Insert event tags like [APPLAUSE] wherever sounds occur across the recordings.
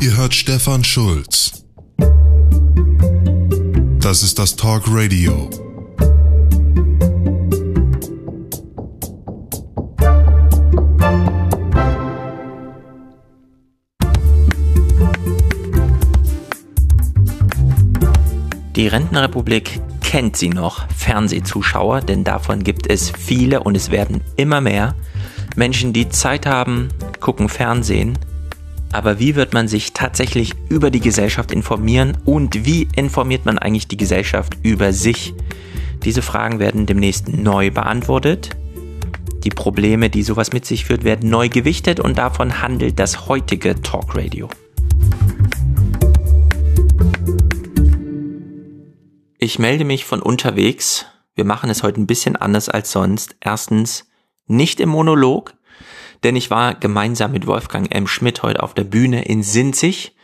Ihr hört Stefan Schulz. Das ist das Talk Radio. Die Rentenrepublik kennt sie noch, Fernsehzuschauer, denn davon gibt es viele und es werden immer mehr. Menschen, die Zeit haben, gucken Fernsehen. Aber wie wird man sich tatsächlich über die Gesellschaft informieren und wie informiert man eigentlich die Gesellschaft über sich? Diese Fragen werden demnächst neu beantwortet. Die Probleme, die sowas mit sich führt, werden neu gewichtet und davon handelt das heutige Talk Radio. Ich melde mich von unterwegs. Wir machen es heute ein bisschen anders als sonst. Erstens nicht im Monolog, denn ich war gemeinsam mit Wolfgang M. Schmidt heute auf der Bühne in Sinzig.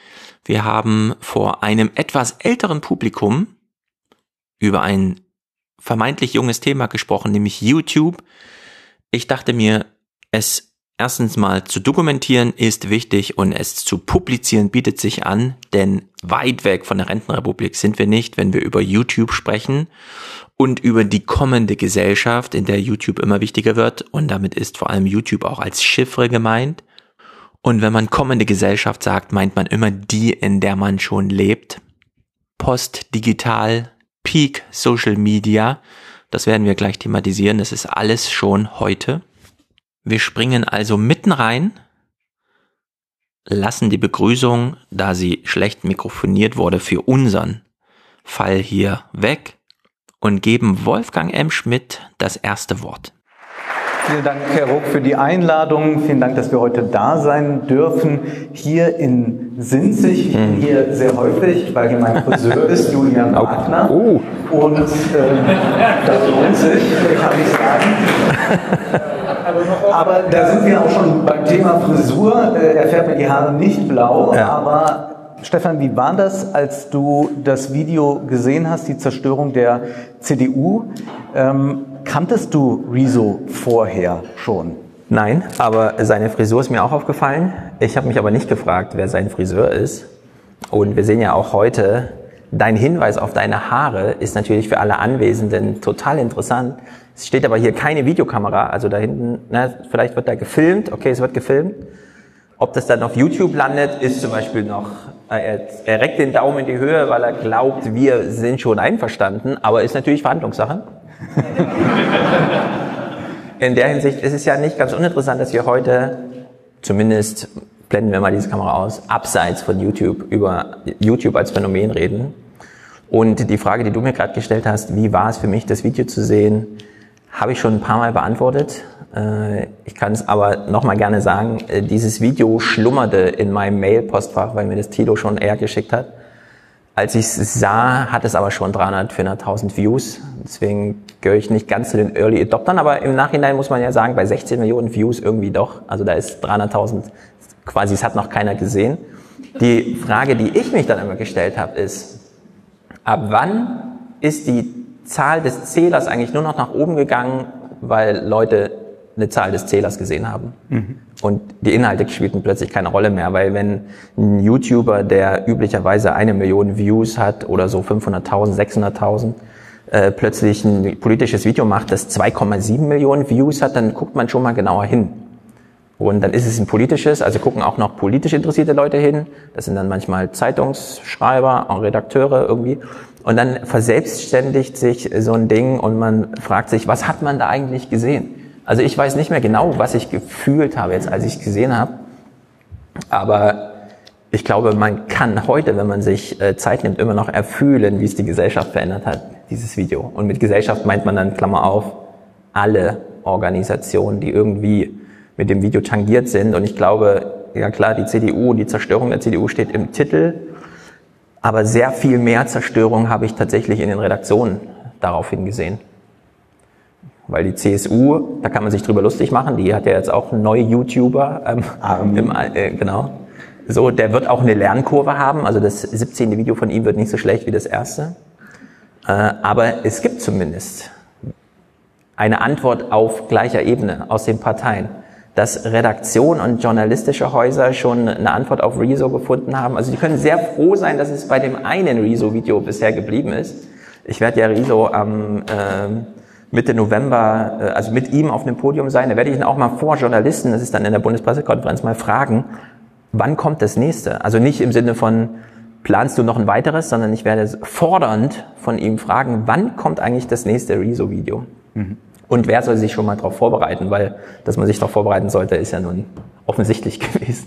Wir haben vor einem etwas älteren Publikum über ein vermeintlich junges Thema gesprochen, nämlich YouTube. Ich dachte mir, es erstens mal zu dokumentieren ist wichtig und es zu publizieren bietet sich an, denn weit weg von der Rentenrepublik sind wir nicht, wenn wir über YouTube sprechen und über die kommende Gesellschaft, in der YouTube immer wichtiger wird und damit ist vor allem YouTube auch als Chiffre gemeint. Und wenn man kommende Gesellschaft sagt, meint man immer die, in der man schon lebt. Post, digital, Peak, Social Media, das werden wir gleich thematisieren, das ist alles schon heute. Wir springen also mitten rein, lassen die Begrüßung, da sie schlecht mikrofoniert wurde, für unseren Fall hier weg und geben Wolfgang M. Schmidt das erste Wort. Vielen Dank, Herr Ruck, für die Einladung. Vielen Dank, dass wir heute da sein dürfen. Hier in Sinzig, ich bin hier sehr häufig, weil hier mein Friseur [LAUGHS] ist, Julian Wagner. Oh. Und ähm, das lohnt sich, kann ich sagen. [LAUGHS] Aber da sind wir auch schon beim Thema Frisur. Äh, Er färbt mir die Haare nicht blau, Ja. aber Stefan, wie war das, als du das Video gesehen hast, die Zerstörung der CDU? Ähm, kanntest du Rezo vorher schon? Nein, aber seine Frisur ist mir auch aufgefallen. Ich habe mich aber nicht gefragt, wer sein Friseur ist. Und wir sehen ja auch heute, dein Hinweis auf deine Haare ist natürlich für alle Anwesenden total interessant. Es steht aber hier keine Videokamera, also da hinten, na, vielleicht wird da gefilmt, okay, es wird gefilmt. Ob das dann auf YouTube landet, ist zum Beispiel noch, äh, er, er reckt den Daumen in die Höhe, weil er glaubt, wir sind schon einverstanden, aber ist natürlich Verhandlungssache. In der Hinsicht ist es ja nicht ganz uninteressant, dass wir heute, zumindest blenden wir mal diese Kamera aus, abseits von YouTube über YouTube als Phänomen reden. Und die Frage, die du mir gerade gestellt hast, wie war es für mich, das Video zu sehen, habe ich schon ein paar Mal beantwortet. Äh, Ich kann es aber nochmal gerne sagen, äh, dieses Video schlummerte in meinem Mail-Postfach, weil mir das Tilo schon eher geschickt hat. Als ich es sah, hat es aber schon 300, 400.000 Views. Deswegen gehöre ich nicht ganz zu den Early Adoptern, aber im Nachhinein muss man ja sagen, bei 16 Millionen Views irgendwie doch. Also da ist 300.000 quasi, es hat noch keiner gesehen. Die Frage, die ich mich dann immer gestellt habe, ist, ab wann ist die Zahl des Zählers eigentlich nur noch nach oben gegangen, weil Leute eine Zahl des Zählers gesehen haben. Und die Inhalte spielten plötzlich keine Rolle mehr, weil wenn ein YouTuber, der üblicherweise eine Million Views hat oder so 500.000, 600.000, äh, plötzlich ein politisches Video macht, das 2,7 Millionen Views hat, dann guckt man schon mal genauer hin. Und dann ist es ein politisches, also gucken auch noch politisch interessierte Leute hin. Das sind dann manchmal Zeitungsschreiber, auch Redakteure irgendwie. Und dann verselbstständigt sich so ein Ding und man fragt sich, was hat man da eigentlich gesehen? Also ich weiß nicht mehr genau, was ich gefühlt habe jetzt, als ich es gesehen habe. Aber ich glaube, man kann heute, wenn man sich äh, Zeit nimmt, immer noch erfühlen, wie es die Gesellschaft verändert hat, dieses Video. Und mit Gesellschaft meint man dann, Klammer auf, alle Organisationen, die irgendwie mit dem Video tangiert sind. Und ich glaube, ja klar, die CDU, die Zerstörung der CDU steht im Titel. Aber sehr viel mehr Zerstörung habe ich tatsächlich in den Redaktionen daraufhin gesehen. Weil die CSU, da kann man sich drüber lustig machen, die hat ja jetzt auch einen neuen YouTuber. Ähm, Armin. im, äh, genau. So, der wird auch eine Lernkurve haben. Also das 17. Video von ihm wird nicht so schlecht wie das erste. Äh, aber es gibt zumindest eine Antwort auf gleicher Ebene aus den Parteien. Dass Redaktion und journalistische Häuser schon eine Antwort auf Rezo gefunden haben. Also die können sehr froh sein, dass es bei dem einen Rezo-Video bisher geblieben ist. Ich werde ja Rezo am äh, Mitte November, äh, also mit ihm auf dem Podium sein. Da werde ich ihn auch mal vor Journalisten, das ist dann in der Bundespressekonferenz, mal fragen, wann kommt das nächste? Also nicht im Sinne von, planst du noch ein weiteres, sondern ich werde fordernd von ihm fragen, wann kommt eigentlich das nächste Rezo-Video? Mhm. Und wer soll sich schon mal darauf vorbereiten? Weil, dass man sich darauf vorbereiten sollte, ist ja nun offensichtlich [LAUGHS] gewesen.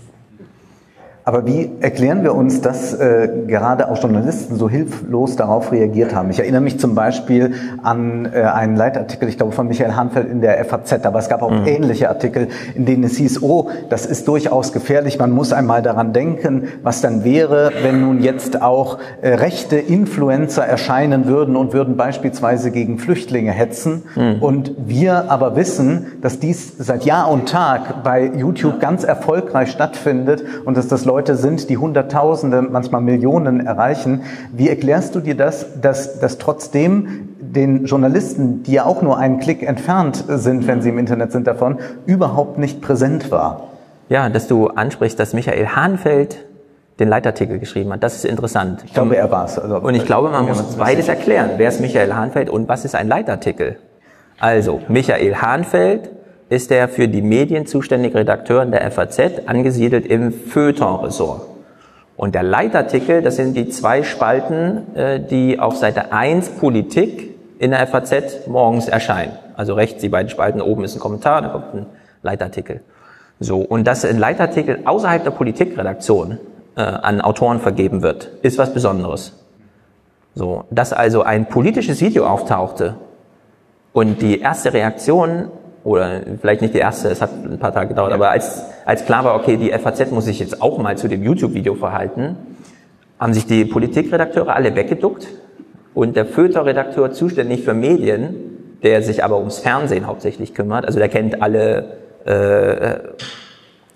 Aber wie erklären wir uns, dass äh, gerade auch Journalisten so hilflos darauf reagiert haben? Ich erinnere mich zum Beispiel an äh, einen Leitartikel, ich glaube von Michael Hanfeld in der FAZ, aber es gab auch mhm. ähnliche Artikel, in denen es hieß, oh, das ist durchaus gefährlich, man muss einmal daran denken, was dann wäre, wenn nun jetzt auch äh, rechte Influencer erscheinen würden und würden beispielsweise gegen Flüchtlinge hetzen. Mhm. Und wir aber wissen, dass dies seit Jahr und Tag bei YouTube ganz erfolgreich stattfindet und dass das Leute Leute sind, die Hunderttausende, manchmal Millionen erreichen. Wie erklärst du dir das, dass, dass trotzdem den Journalisten, die ja auch nur einen Klick entfernt sind, wenn sie im Internet sind davon, überhaupt nicht präsent war? Ja, dass du ansprichst, dass Michael Hahnfeld den Leitartikel geschrieben hat. Das ist interessant. Ich glaube, er war es. Also, und ich glaube, man muss beides erklären. Wer ist Michael Hahnfeld und was ist ein Leitartikel? Also, Michael Hahnfeld ist er für die Medien zuständige Redakteur in der FAZ, angesiedelt im Feuilleton-Ressort. Und der Leitartikel, das sind die zwei Spalten, äh, die auf Seite 1 Politik in der FAZ morgens erscheinen. Also rechts die beiden Spalten, oben ist ein Kommentar, da kommt ein Leitartikel. So, und dass ein Leitartikel außerhalb der Politikredaktion äh, an Autoren vergeben wird, ist was Besonderes. So, dass also ein politisches Video auftauchte und die erste Reaktion oder vielleicht nicht die erste, es hat ein paar Tage gedauert, aber als, als klar war, okay, die FAZ muss sich jetzt auch mal zu dem YouTube-Video verhalten, haben sich die Politikredakteure alle weggeduckt und der Föter-Redakteur zuständig für Medien, der sich aber ums Fernsehen hauptsächlich kümmert, also der kennt alle äh,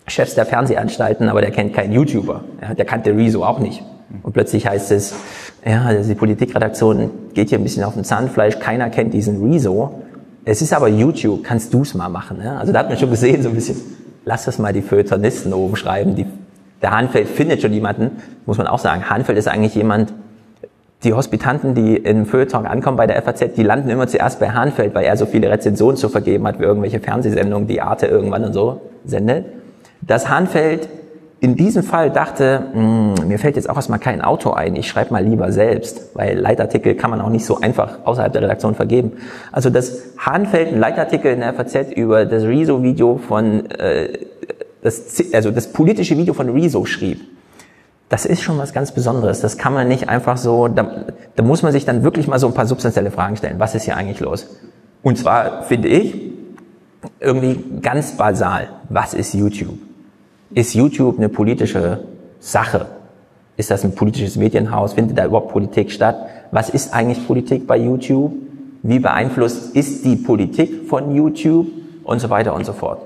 Chefs der Fernsehanstalten, aber der kennt keinen YouTuber. Ja, der kannte Rezo auch nicht. Und plötzlich heißt es, ja, die Politikredaktion geht hier ein bisschen auf dem Zahnfleisch, keiner kennt diesen Rezo. Es ist aber YouTube, kannst du es mal machen. Ja? Also da hat man schon gesehen, so ein bisschen, lass das mal die Feuilletonisten oben schreiben. Die, der Hanfeld findet schon jemanden, muss man auch sagen. Hanfeld ist eigentlich jemand, die Hospitanten, die im Feuilleton ankommen bei der FAZ, die landen immer zuerst bei Hanfeld, weil er so viele Rezensionen zu vergeben hat, wie irgendwelche Fernsehsendungen, die Arte irgendwann und so sendet. Dass Hanfeld in diesem Fall dachte, mh, hm, mir fällt jetzt auch erstmal kein Auto ein, ich schreibe mal lieber selbst, weil Leitartikel kann man auch nicht so einfach außerhalb der Redaktion vergeben. Also das Hahnfeld, ein Leitartikel in der FAZ über das Rezo-Video von, äh, das, also das politische Video von Rezo schrieb. Das ist schon was ganz Besonderes. Das kann man nicht einfach so, da, da muss man sich dann wirklich mal so ein paar substanzielle Fragen stellen. Was ist hier eigentlich los? Und zwar finde ich irgendwie ganz basal. Was ist YouTube? Ist YouTube eine politische Sache? Ist das ein politisches Medienhaus? Findet da überhaupt Politik statt? Was ist eigentlich Politik bei YouTube? Wie beeinflusst ist die Politik von YouTube? Und so weiter und so fort.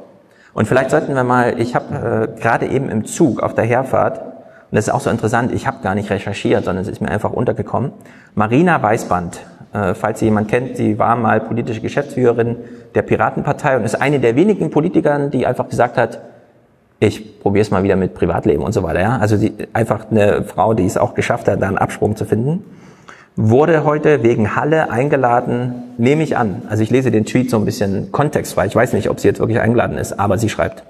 Und vielleicht sollten wir mal, ich habe äh, gerade eben im Zug auf der Herfahrt, und das ist auch so interessant, ich habe gar nicht recherchiert, sondern es ist mir einfach untergekommen, Marina Weißband, äh, falls Sie jemand kennt, die war mal politische Geschäftsführerin der Piratenpartei und ist eine der wenigen Politikern, die einfach gesagt hat, ich probiere es mal wieder mit Privatleben und so weiter. Ja? Also die, einfach eine Frau, die es auch geschafft hat, da einen Absprung zu finden, wurde heute wegen Halle eingeladen, nehme ich an. Also ich lese den Tweet so ein bisschen kontextfrei. Ich weiß nicht, ob sie jetzt wirklich eingeladen ist, aber sie schreibt.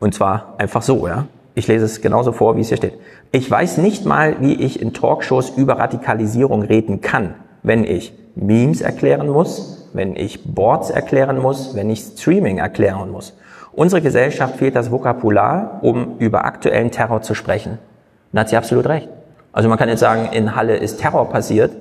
Und zwar einfach so, ja. Ich lese es genauso vor, wie es hier steht. Ich weiß nicht mal, wie ich in Talkshows über Radikalisierung reden kann, wenn ich Memes erklären muss, wenn ich Boards erklären muss, wenn ich Streaming erklären muss. Unsere Gesellschaft fehlt das Vokabular, um über aktuellen Terror zu sprechen. Da hat sie absolut recht. Also man kann jetzt sagen, in Halle ist Terror passiert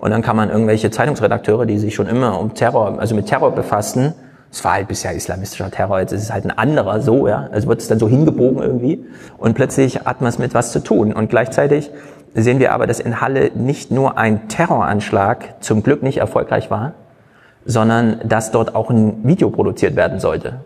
und dann kann man irgendwelche Zeitungsredakteure, die sich schon immer um Terror, also mit Terror befassten, es war halt bisher islamistischer Terror, jetzt ist es halt ein anderer so, ja, also wird es dann so hingebogen irgendwie und plötzlich hat man es mit was zu tun und gleichzeitig sehen wir aber, dass in Halle nicht nur ein Terroranschlag zum Glück nicht erfolgreich war, sondern dass dort auch ein Video produziert werden sollte.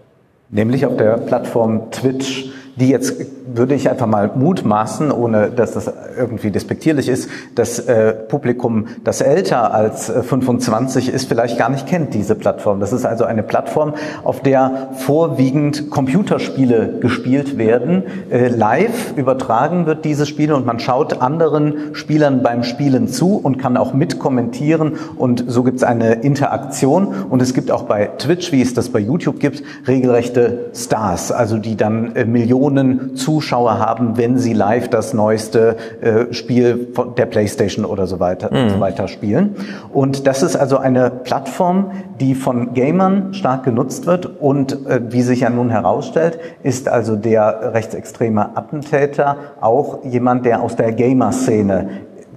Nämlich auf der Plattform Twitch, die jetzt, würde ich einfach mal mutmaßen, ohne dass das irgendwie despektierlich ist, das äh, Publikum, das älter als äh, 25 ist, vielleicht gar nicht kennt diese Plattform. Das ist also eine Plattform, auf der vorwiegend Computerspiele gespielt werden. Äh, live übertragen wird diese Spiele und man schaut anderen Spielern beim Spielen zu und kann auch mitkommentieren und so gibt es eine Interaktion und es gibt auch bei Twitch, wie es das bei YouTube gibt, regelrechte Stars, also die dann äh, Millionen Zuschauer haben, wenn sie live das neueste äh, Spiel von der PlayStation oder so weiter, mhm. so weiter spielen. Und das ist also eine Plattform, die von Gamern stark genutzt wird und äh, wie sich ja nun herausstellt, ist also der rechtsextreme Attentäter auch jemand, der aus der Gamer-Szene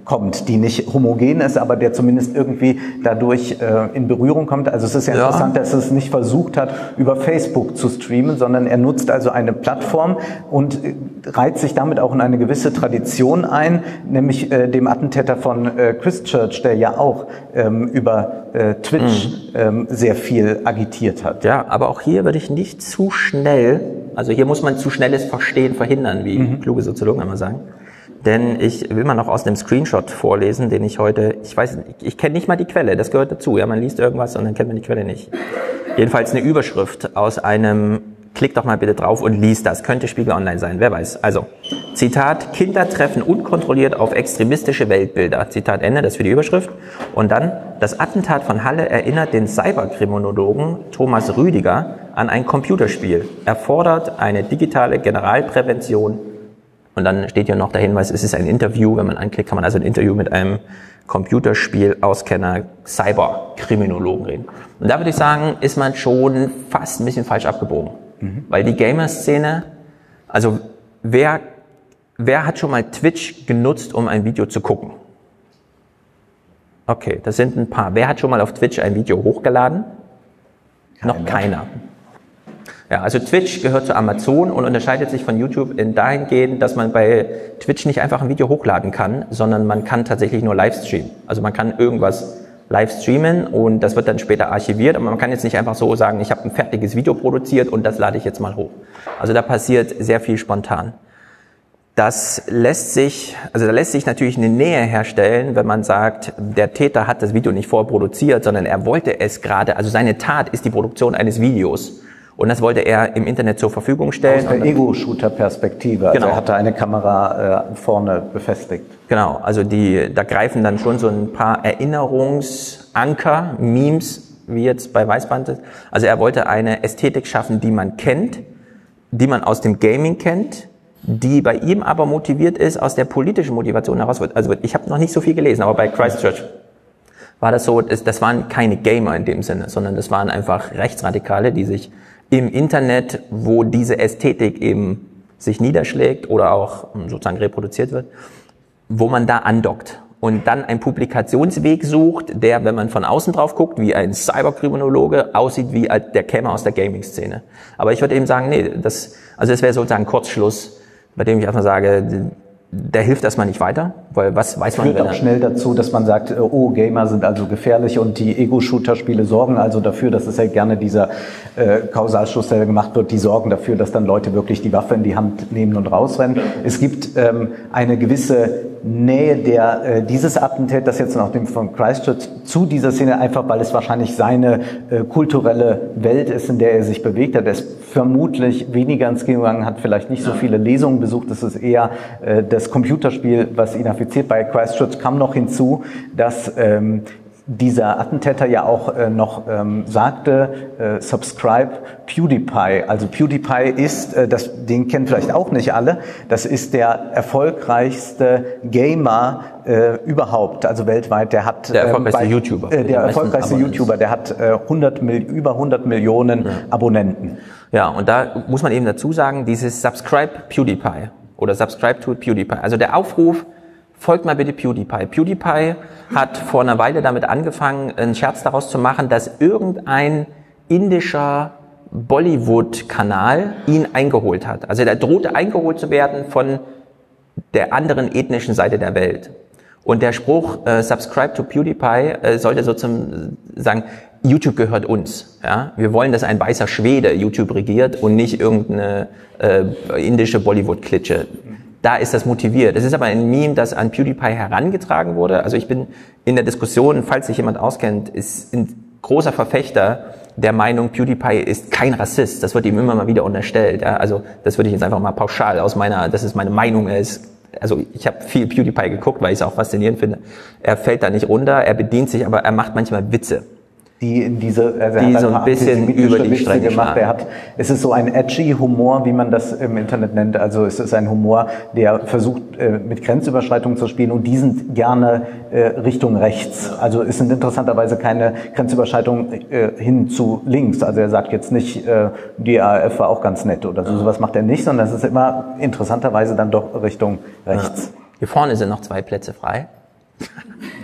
kommt, die nicht homogen ist, aber der zumindest irgendwie dadurch äh, in Berührung kommt. Also es ist ja, ja, interessant, dass es nicht versucht hat, über Facebook zu streamen, sondern er nutzt also eine Plattform und äh, reiht sich damit auch in eine gewisse Tradition ein, nämlich äh, dem Attentäter von äh, Christchurch, der ja auch ähm, über äh, Twitch mhm. ähm, sehr viel agitiert hat. Ja, aber auch hier würde ich nicht zu schnell, also hier muss man zu schnelles Verstehen verhindern, wie mhm. kluge Soziologen immer sagen denn ich will mal noch aus dem Screenshot vorlesen, den ich heute, ich weiß, ich kenne nicht mal die Quelle, das gehört dazu. Ja, man liest irgendwas und dann kennt man die Quelle nicht. Jedenfalls eine Überschrift aus einem, klick doch mal bitte drauf und liest das. Könnte Spiegel Online sein, wer weiß. Also, Zitat, Kinder treffen unkontrolliert auf extremistische Weltbilder. Zitat Ende, das für die Überschrift. Und dann, das Attentat von Halle erinnert den Cyberkriminologen Thomas Rüdiger an ein Computerspiel. Erfordert eine digitale Generalprävention und dann steht hier noch der Hinweis, es ist ein Interview. Wenn man anklickt, kann man also ein Interview mit einem Computerspiel-Auskenner, Cyberkriminologen reden. Und da würde ich sagen, ist man schon fast ein bisschen falsch abgebogen. Mhm. Weil die Gamer-Szene, also wer, wer hat schon mal Twitch genutzt, um ein Video zu gucken? Okay, das sind ein paar. Wer hat schon mal auf Twitch ein Video hochgeladen? Keiner. Noch keiner. Ja, also Twitch gehört zu Amazon und unterscheidet sich von YouTube in dahingehend, dass man bei Twitch nicht einfach ein Video hochladen kann, sondern man kann tatsächlich nur live streamen. Also man kann irgendwas live streamen und das wird dann später archiviert, aber man kann jetzt nicht einfach so sagen, ich habe ein fertiges Video produziert und das lade ich jetzt mal hoch. Also da passiert sehr viel spontan. Das lässt sich, also da lässt sich natürlich eine Nähe herstellen, wenn man sagt, der Täter hat das Video nicht vorproduziert, sondern er wollte es gerade, also seine Tat ist die Produktion eines Videos. Und das wollte er im Internet zur Verfügung stellen. Aus der Ego-Shooter-Perspektive. Also genau. er hatte eine Kamera äh, vorne befestigt. Genau, also die, da greifen dann schon so ein paar Erinnerungsanker, Memes, wie jetzt bei Weißband. Also er wollte eine Ästhetik schaffen, die man kennt, die man aus dem Gaming kennt, die bei ihm aber motiviert ist aus der politischen Motivation heraus. Also ich habe noch nicht so viel gelesen, aber bei Christchurch war das so, das waren keine Gamer in dem Sinne, sondern das waren einfach Rechtsradikale, die sich im Internet, wo diese Ästhetik eben sich niederschlägt oder auch hm, sozusagen reproduziert wird, wo man da andockt und dann einen Publikationsweg sucht, der, wenn man von außen drauf guckt, wie ein Cyberkriminologe aussieht, wie der käme aus der Gaming-Szene. Aber ich würde eben sagen, nee, das, also das wäre sozusagen Kurzschluss, bei dem ich einfach sage, der hilft erstmal nicht weiter, weil was weiß man. Führt auch schnell dazu, dass man sagt, äh, oh, Gamer sind also gefährlich und die Ego-Shooter-Spiele sorgen also dafür, dass es ja gerne dieser äh, Kausalschluss, der gemacht wird, die sorgen dafür, dass dann Leute wirklich die Waffe in die Hand nehmen und rausrennen. Es gibt ähm, eine gewisse Nähe der äh, dieses Attentat, das jetzt nach dem von Christchurch zu dieser Szene einfach, weil es wahrscheinlich seine äh, kulturelle Welt ist, in der er sich bewegt hat. Er ist vermutlich weniger ins Kino gegangen, hat vielleicht nicht so viele Lesungen besucht. Das ist eher äh, das Computerspiel, was ihn affiziert. Bei Christchurch kam noch hinzu, dass ähm, dieser Attentäter ja auch äh, noch ähm, sagte, äh, subscribe PewDiePie. Also PewDiePie ist, äh, das, den kennen vielleicht auch nicht alle, das ist der erfolgreichste Gamer äh, überhaupt, also weltweit. Der hat der ähm, erfolgreichste ähm, bei, YouTuber. Äh, der erfolgreichste YouTuber, der hat äh, 100 Mil über 100 Millionen ja. Abonnenten. Ja, und da muss man eben dazu sagen, dieses Subscribe PewDiePie oder Subscribe to PewDiePie. Also der Aufruf folgt mal bitte PewDiePie. PewDiePie hat vor einer Weile damit angefangen, einen Scherz daraus zu machen, dass irgendein indischer Bollywood-Kanal ihn eingeholt hat. Also der drohte eingeholt zu werden von der anderen ethnischen Seite der Welt. Und der Spruch äh, Subscribe to PewDiePie äh, sollte sozusagen YouTube gehört uns. Ja? Wir wollen, dass ein weißer Schwede YouTube regiert und nicht irgendeine äh, indische Bollywood-Klitsche. Da ist das motiviert. Es ist aber ein Meme, das an PewDiePie herangetragen wurde. Also ich bin in der Diskussion, falls sich jemand auskennt, ist ein großer Verfechter der Meinung, PewDiePie ist kein Rassist. Das wird ihm immer mal wieder unterstellt. Ja? Also das würde ich jetzt einfach mal pauschal aus meiner, das ist meine Meinung, ist also ich habe viel PewDiePie geguckt, weil ich es auch faszinierend finde. Er fällt da nicht runter, er bedient sich, aber er macht manchmal Witze die in diese also die so ein bisschen über die Strecke gemacht. Er hat, es ist so ein edgy Humor, wie man das im Internet nennt. Also es ist ein Humor, der versucht äh, mit Grenzüberschreitungen zu spielen und die sind gerne äh, Richtung rechts. Also es sind interessanterweise keine Grenzüberschreitungen hin zu links. Also er sagt jetzt nicht, die ARF war auch ganz nett oder so. Sowas macht er nicht, sondern es ist immer interessanterweise dann doch Richtung rechts. Hier vorne sind noch zwei Plätze frei. [LAUGHS]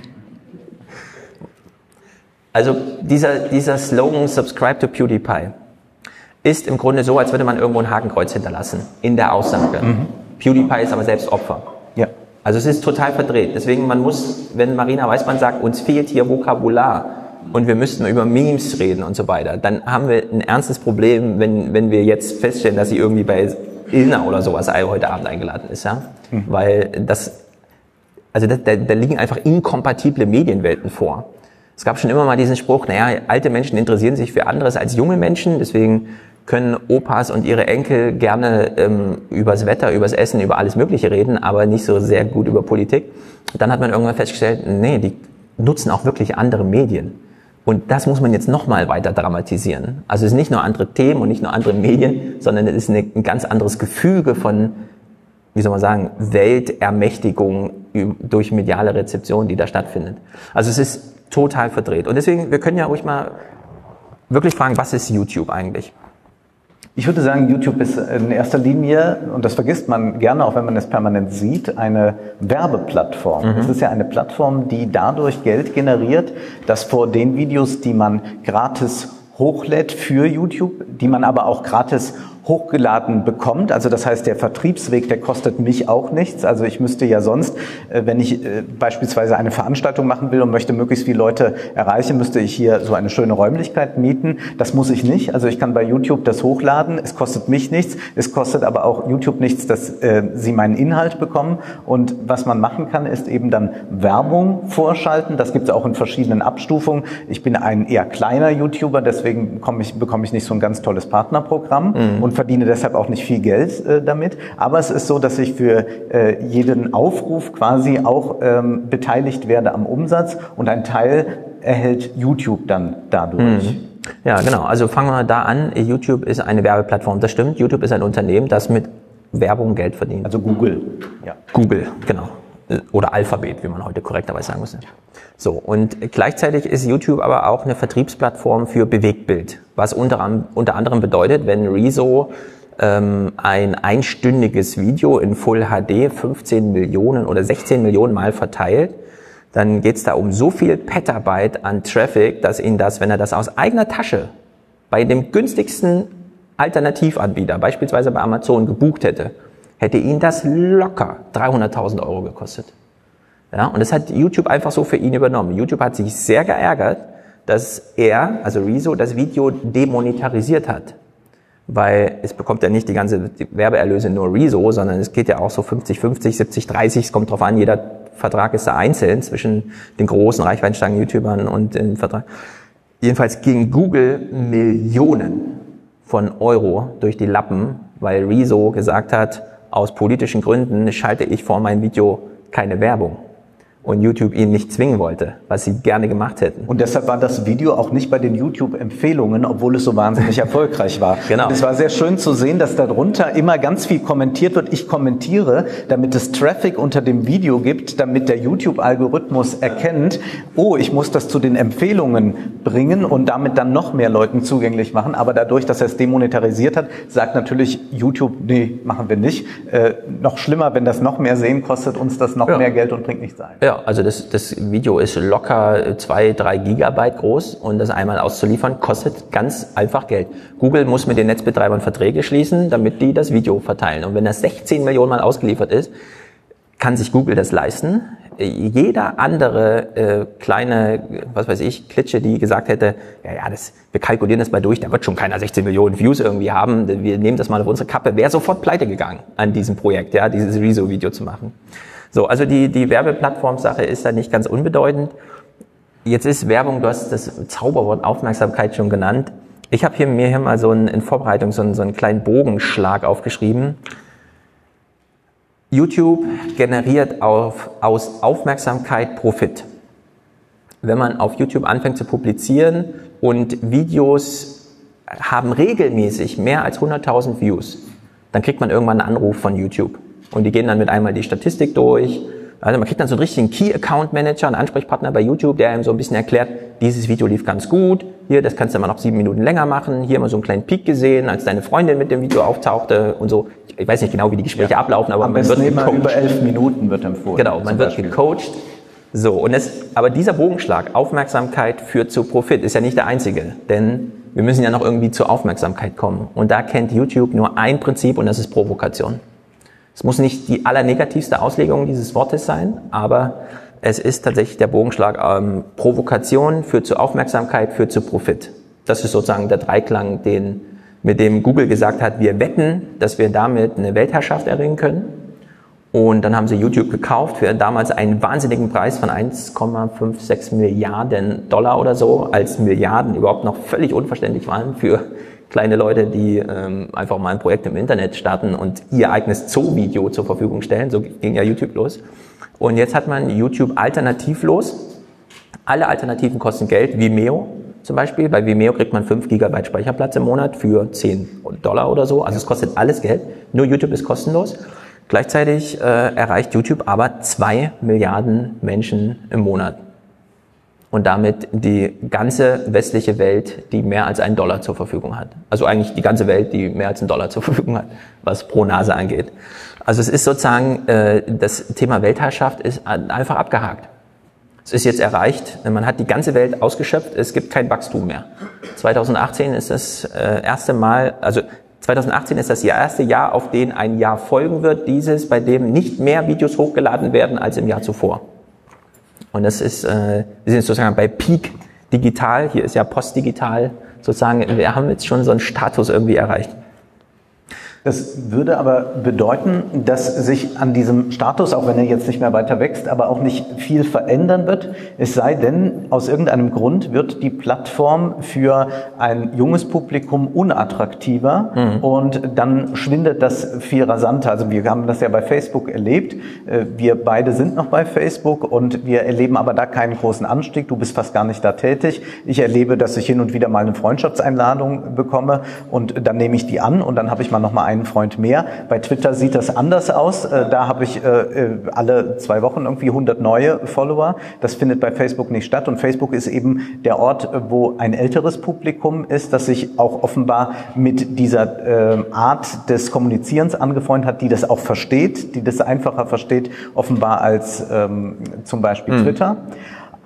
Also dieser, dieser Slogan Subscribe to PewDiePie ist im Grunde so, als würde man irgendwo ein Hakenkreuz hinterlassen in der Aussage. Mhm. PewDiePie ist aber selbst Opfer. Ja. Also es ist total verdreht. Deswegen man muss, wenn Marina Weißmann sagt, uns fehlt hier Vokabular und wir müssten über Memes reden und so weiter, dann haben wir ein ernstes Problem, wenn, wenn wir jetzt feststellen, dass sie irgendwie bei Ilna oder sowas heute Abend eingeladen ist, ja? Mhm. Weil das, also da, da, da liegen einfach inkompatible Medienwelten vor. Es gab schon immer mal diesen Spruch, naja, alte Menschen interessieren sich für anderes als junge Menschen, deswegen können Opas und ihre Enkel gerne ähm, übers Wetter, übers Essen, über alles Mögliche reden, aber nicht so sehr gut über Politik. Dann hat man irgendwann festgestellt, nee, die nutzen auch wirklich andere Medien. Und das muss man jetzt nochmal weiter dramatisieren. Also es ist nicht nur andere Themen und nicht nur andere Medien, sondern es ist eine, ein ganz anderes Gefüge von, wie soll man sagen, Weltermächtigung durch mediale Rezeption, die da stattfindet. Also es ist total verdreht. Und deswegen, wir können ja ruhig mal wirklich fragen, was ist YouTube eigentlich? Ich würde sagen, YouTube ist in erster Linie, und das vergisst man gerne, auch wenn man es permanent sieht, eine Werbeplattform. Mhm. Es ist ja eine Plattform, die dadurch Geld generiert, dass vor den Videos, die man gratis hochlädt für YouTube, die man aber auch gratis hochgeladen bekommt. Also das heißt, der Vertriebsweg, der kostet mich auch nichts. Also ich müsste ja sonst, äh, wenn ich äh, beispielsweise eine Veranstaltung machen will und möchte möglichst viele Leute erreichen, müsste ich hier so eine schöne Räumlichkeit mieten. Das muss ich nicht. Also ich kann bei YouTube das hochladen. Es kostet mich nichts. Es kostet aber auch YouTube nichts, dass äh, sie meinen Inhalt bekommen. Und was man machen kann, ist eben dann Werbung vorschalten. Das gibt es auch in verschiedenen Abstufungen. Ich bin ein eher kleiner YouTuber, deswegen bekomme ich, bekomme ich nicht so ein ganz tolles Partnerprogramm. Mhm. Und verdiene deshalb auch nicht viel Geld äh, damit. Aber es ist so, dass ich für äh, jeden Aufruf quasi auch ähm, beteiligt werde am Umsatz und ein Teil erhält YouTube dann dadurch. Mhm. Ja, genau. Also fangen wir da an. YouTube ist eine Werbeplattform. Das stimmt. YouTube ist ein Unternehmen, das mit Werbung Geld verdient. Also Google. Ja. Google, genau. Oder Alphabet, wie man heute korrekterweise sagen muss. So, und gleichzeitig ist YouTube aber auch eine Vertriebsplattform für Bewegtbild, was unter, unter anderem bedeutet, wenn Rezo ähm, ein einstündiges Video in Full HD 15 Millionen oder 16 Millionen Mal verteilt, dann geht es da um so viel Petabyte an Traffic, dass ihn das, wenn er das aus eigener Tasche bei dem günstigsten Alternativanbieter, beispielsweise bei Amazon, gebucht hätte, hätte ihn das locker 300.000 Euro gekostet. Ja, und das hat YouTube einfach so für ihn übernommen. YouTube hat sich sehr geärgert, dass er, also Rezo, das Video demonetarisiert hat. Weil es bekommt ja nicht die ganze Werbeerlöse nur Rezo, sondern es geht ja auch so 50, 50, 70, 30, es kommt drauf an, jeder Vertrag ist da einzeln zwischen den großen reichweitenstarken YouTubern und dem Vertrag. Jedenfalls ging Google Millionen von Euro durch die Lappen, weil Rezo gesagt hat, aus politischen Gründen schalte ich vor mein Video keine Werbung und YouTube ihn nicht zwingen wollte, was sie gerne gemacht hätten. Und deshalb war das Video auch nicht bei den YouTube-Empfehlungen, obwohl es so wahnsinnig [LAUGHS] erfolgreich war. Genau. Und es war sehr schön zu sehen, dass darunter immer ganz viel kommentiert wird. Ich kommentiere, damit es Traffic unter dem Video gibt, damit der YouTube-Algorithmus erkennt, oh, ich muss das zu den Empfehlungen bringen und damit dann noch mehr Leuten zugänglich machen. Aber dadurch, dass er es demonetarisiert hat, sagt natürlich YouTube, nee, machen wir nicht. Äh, noch schlimmer, wenn das noch mehr sehen, kostet uns das noch ja. mehr Geld und bringt nichts ein. Ja, also das, das Video ist locker zwei, drei Gigabyte groß und das einmal auszuliefern kostet ganz einfach Geld. Google muss mit den Netzbetreibern Verträge schließen, damit die das Video verteilen. Und wenn das 16 Millionen Mal ausgeliefert ist, kann sich Google das leisten. jeder andere äh, kleine, was weiß ich, Klitsche, die gesagt hätte, ja, ja, das, wir kalkulieren das mal durch, da wird schon keiner 16 Millionen Views irgendwie haben, wir nehmen das mal auf unsere Kappe, wäre sofort pleite gegangen an diesem Projekt, ja, dieses Rezo-Video zu machen. So, also die, die Werbeplattformsache ist da nicht ganz unbedeutend. Jetzt ist Werbung, du hast das Zauberwort Aufmerksamkeit schon genannt. Ich habe hier, mir hier mal so ein, in Vorbereitung so einen, so einen kleinen Bogenschlag aufgeschrieben. YouTube generiert auf, aus Aufmerksamkeit Profit. Wenn man auf YouTube anfängt zu publizieren und Videos haben regelmäßig mehr als 100.000 Views, dann kriegt man irgendwann einen Anruf von YouTube. Und die gehen dann mit einmal die Statistik durch. Also man kriegt dann so einen richtigen Key Account Manager, einen Ansprechpartner bei YouTube, der einem so ein bisschen erklärt, dieses Video lief ganz gut, hier, das kannst du mal noch sieben Minuten länger machen, hier mal so einen kleinen Peak gesehen, als deine Freundin mit dem Video auftauchte und so. Ich weiß nicht genau, wie die Gespräche ja. ablaufen, aber Am man wird immer über elf Minuten wird empfohlen. Genau, man wird gecoacht. So, und es, aber dieser Bogenschlag, Aufmerksamkeit führt zu Profit, ist ja nicht der einzige, denn wir müssen ja noch irgendwie zur Aufmerksamkeit kommen. Und da kennt YouTube nur ein Prinzip und das ist Provokation. Es muss nicht die allernegativste Auslegung dieses Wortes sein, aber es ist tatsächlich der Bogenschlag ähm, Provokation führt zu Aufmerksamkeit, führt zu Profit. Das ist sozusagen der Dreiklang, den, mit dem Google gesagt hat, wir wetten, dass wir damit eine Weltherrschaft erringen können. Und dann haben sie YouTube gekauft für damals einen wahnsinnigen Preis von 1,56 Milliarden Dollar oder so, als Milliarden überhaupt noch völlig unverständlich waren für kleine Leute, die ähm, einfach mal ein Projekt im Internet starten und ihr eigenes Zoo-Video zur Verfügung stellen. So ging ja YouTube los. Und jetzt hat man YouTube alternativlos. Alle Alternativen kosten Geld. Vimeo zum Beispiel. Bei Vimeo kriegt man 5 GB Speicherplatz im Monat für 10 Dollar oder so. Also es kostet alles Geld. Nur YouTube ist kostenlos. Gleichzeitig äh, erreicht YouTube aber 2 Milliarden Menschen im Monat und damit die ganze westliche Welt, die mehr als einen Dollar zur Verfügung hat. Also eigentlich die ganze Welt, die mehr als einen Dollar zur Verfügung hat, was pro Nase angeht. Also es ist sozusagen, äh, das Thema Weltherrschaft ist einfach abgehakt. Es ist jetzt erreicht, man hat die ganze Welt ausgeschöpft, es gibt kein Wachstum mehr. 2018 ist das äh, erste Mal, also 2018 ist das erste Jahr, auf den ein Jahr folgen wird, dieses, bei dem nicht mehr Videos hochgeladen werden als im Jahr zuvor. Und das ist, äh, wir sind sozusagen bei Peak digital, hier ist ja postdigital, sozusagen, wir haben jetzt schon so einen Status irgendwie erreicht. Das würde aber bedeuten, dass sich an diesem Status, auch wenn er jetzt nicht mehr weiter wächst, aber auch nicht viel verändern wird. Es sei denn, aus irgendeinem Grund wird die Plattform für ein junges Publikum unattraktiver mhm. und dann schwindet das viel rasanter. Also wir haben das ja bei Facebook erlebt. Äh, wir beide sind noch bei Facebook und wir erleben aber da keinen großen Anstieg. Du bist fast gar nicht da tätig. Ich erlebe, dass ich hin und wieder mal eine Freundschaftseinladung bekomme und dann nehme ich die an und dann habe ich mal noch mal einen Freund mehr. Bei Twitter sieht das anders aus. Äh, da habe ich äh, äh, alle zwei Wochen irgendwie 100 neue Follower. Das findet bei Facebook nicht statt. Und Facebook ist eben der Ort, wo ein älteres Publikum ist, das sich auch offenbar mit dieser Art des Kommunizierens angefreundet hat, die das auch versteht, die das einfacher versteht, offenbar als ähm, zum Beispiel mhm. Twitter.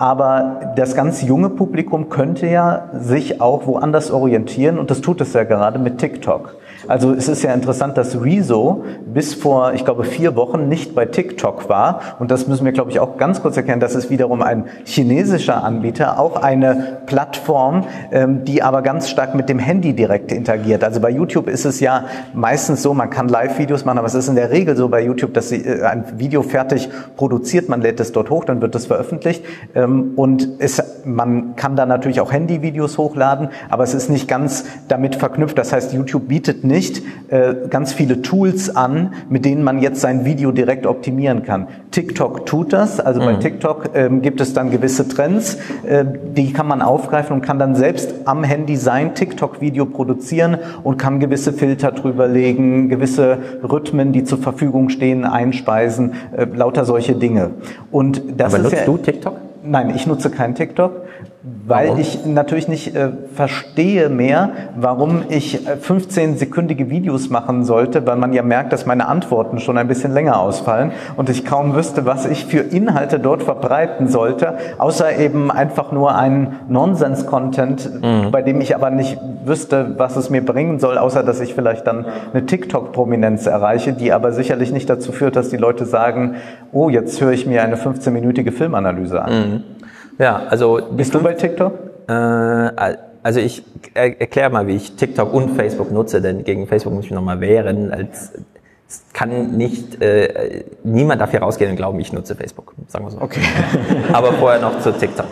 Aber das ganz junge Publikum könnte ja sich auch woanders orientieren und das tut es ja gerade mit TikTok. Also es ist ja interessant, dass Rezo bis vor, ich glaube, vier Wochen nicht bei TikTok war. Und das müssen wir, glaube ich, auch ganz kurz erkennen. Das ist wiederum ein chinesischer Anbieter, auch eine Plattform, ähm, die aber ganz stark mit dem Handy direkt interagiert. Also bei YouTube ist es ja meistens so, man kann Live-Videos machen, aber es ist in der Regel so bei YouTube, dass äh, ein Video fertig produziert, man lädt es dort hoch, dann wird es veröffentlicht. Ähm, und es, man kann da natürlich auch Handy-Videos hochladen, aber es ist nicht ganz damit verknüpft. Das heißt, YouTube bietet äh, ganz viele Tools an, mit denen man jetzt sein Video direkt optimieren kann. TikTok tut das, also mhm. bei TikTok ähm, gibt es dann gewisse Trends, äh, die kann man aufgreifen und kann dann selbst am Handy sein TikTok-Video produzieren und kann gewisse Filter drüberlegen, gewisse Rhythmen, die zur Verfügung stehen, einspeisen, äh, lauter solche Dinge. Und das Aber ist nutzt ja, du TikTok? Nein, ich nutze kein TikTok. Weil Warum? ich natürlich nicht äh, verstehe mehr, warum ich äh, 15-sekündige Videos machen sollte, weil man ja merkt, dass meine Antworten schon ein bisschen länger ausfallen und ich kaum wüsste, was ich für Inhalte dort verbreiten sollte, außer eben einfach nur einen Nonsens-Content, bei dem ich aber nicht wüsste, was es mir bringen soll, außer dass ich vielleicht dann eine TikTok-Prominenz erreiche, die aber sicherlich nicht dazu führt, dass die Leute sagen, oh, jetzt höre ich mir eine 15-minütige Filmanalyse an. Ja, also Bist du bei TikTok? Äh, also ich er, erkläre mal, wie ich TikTok und Facebook nutze, denn gegen Facebook muss ich mich nochmal wehren. Als, es kann nicht, äh, niemand darf hier rausgehen und glauben, ich nutze Facebook, sagen wir so. Okay. Aber vorher noch zu TikTok.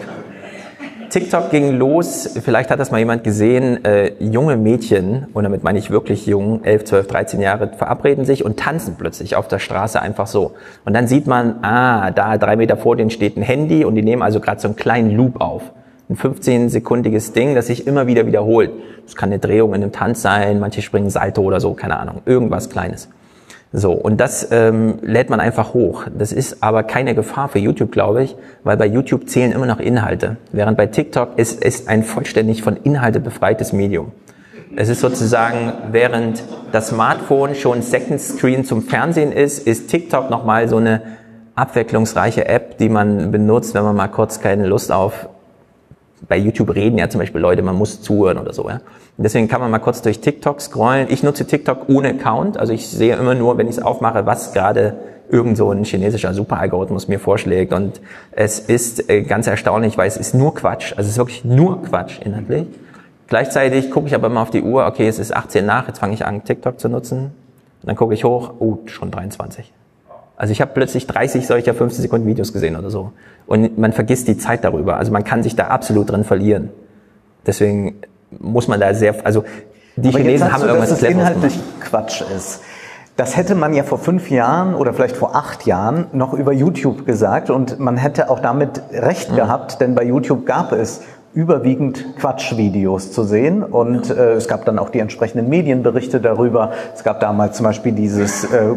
TikTok ging los, vielleicht hat das mal jemand gesehen, äh, junge Mädchen, und damit meine ich wirklich jung, 11, 12, 13 Jahre, verabreden sich und tanzen plötzlich auf der Straße einfach so. Und dann sieht man, ah, da drei Meter vor denen steht ein Handy und die nehmen also gerade so einen kleinen Loop auf. Ein 15-sekundiges Ding, das sich immer wieder wiederholt. Das kann eine Drehung in einem Tanz sein, manche springen Salto oder so, keine Ahnung, irgendwas Kleines. So, und das ähm, lädt man einfach hoch. Das ist aber keine Gefahr für YouTube, glaube ich, weil bei YouTube zählen immer noch Inhalte, während bei TikTok ist es ein vollständig von Inhalte befreites Medium. Es ist sozusagen, während das Smartphone schon Second Screen zum Fernsehen ist, ist TikTok nochmal so eine abwechslungsreiche App, die man benutzt, wenn man mal kurz keine Lust auf bei YouTube reden ja zum Beispiel Leute, man muss zuhören oder so. Ja. Deswegen kann man mal kurz durch TikTok scrollen. Ich nutze TikTok ohne Account, also ich sehe immer nur, wenn ich es aufmache, was gerade irgend so ein chinesischer Superalgorithmus mir vorschlägt. Und es ist äh, ganz erstaunlich, weil es ist nur Quatsch. Also es ist wirklich nur Quatsch inhaltlich. Gleichzeitig gucke ich aber immer auf die Uhr, okay, es ist 18 nach, jetzt fange ich an, TikTok zu nutzen. Und dann gucke ich hoch, oh, schon 23. Also ich habe plötzlich 30 solcher 15 Sekunden Videos gesehen oder so. Und man vergisst die Zeit darüber. Also man kann sich da absolut drin verlieren. Deswegen muss man da sehr, also die Aber Chinesen haben du, irgendwas dass es Cleveres inhaltlich gemacht. Quatsch ist. Das hätte man ja vor fünf Jahren oder vielleicht vor acht Jahren noch über YouTube gesagt und man hätte auch damit Mhm. recht gehabt, denn bei YouTube gab es überwiegend Quatschvideos zu sehen und äh, es gab dann auch die entsprechenden Medienberichte darüber. Es gab damals zum Beispiel dieses äh,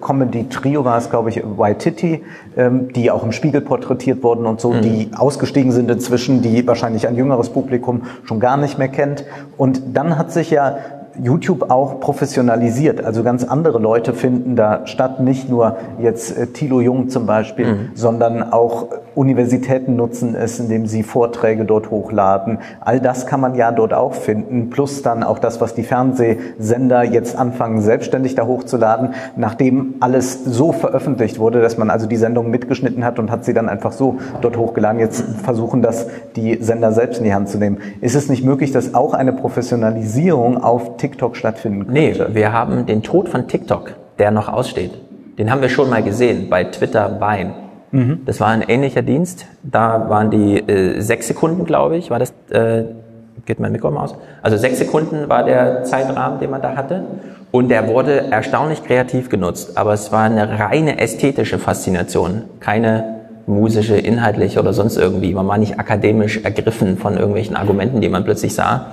Comedy-Trio, war es glaube ich, Waititi, ähm, die auch im Spiegel porträtiert wurden und so, die ausgestiegen sind inzwischen, die wahrscheinlich ein jüngeres Publikum schon gar nicht mehr kennt. Und dann hat sich ja YouTube auch professionalisiert. Also ganz andere Leute finden da statt, nicht nur jetzt äh, Thilo Jung zum Beispiel, sondern auch Universitäten nutzen es, indem sie Vorträge dort hochladen. All das kann man ja dort auch finden, plus dann auch das, was die Fernsehsender jetzt anfangen, selbstständig da hochzuladen, nachdem alles so veröffentlicht wurde, dass man also die Sendung mitgeschnitten hat und hat sie dann einfach so dort hochgeladen. Jetzt versuchen das die Sender selbst in die Hand zu nehmen. Ist es nicht möglich, dass auch eine Professionalisierung auf TikTok stattfinden Nee, könnte? wir haben den Tod von TikTok, der noch aussteht. Den haben wir schon mal gesehen bei Twitter Vine. Das war ein ähnlicher Dienst. Da waren die äh, sechs Sekunden, glaube ich, war das, äh, geht mein Mikro mal aus? Also sechs Sekunden war der Zeitrahmen, den man da hatte. Und der wurde erstaunlich kreativ genutzt. Aber es war eine reine ästhetische Faszination. Keine musische, inhaltliche oder sonst irgendwie. Man war nicht akademisch ergriffen von irgendwelchen Argumenten, die man plötzlich sah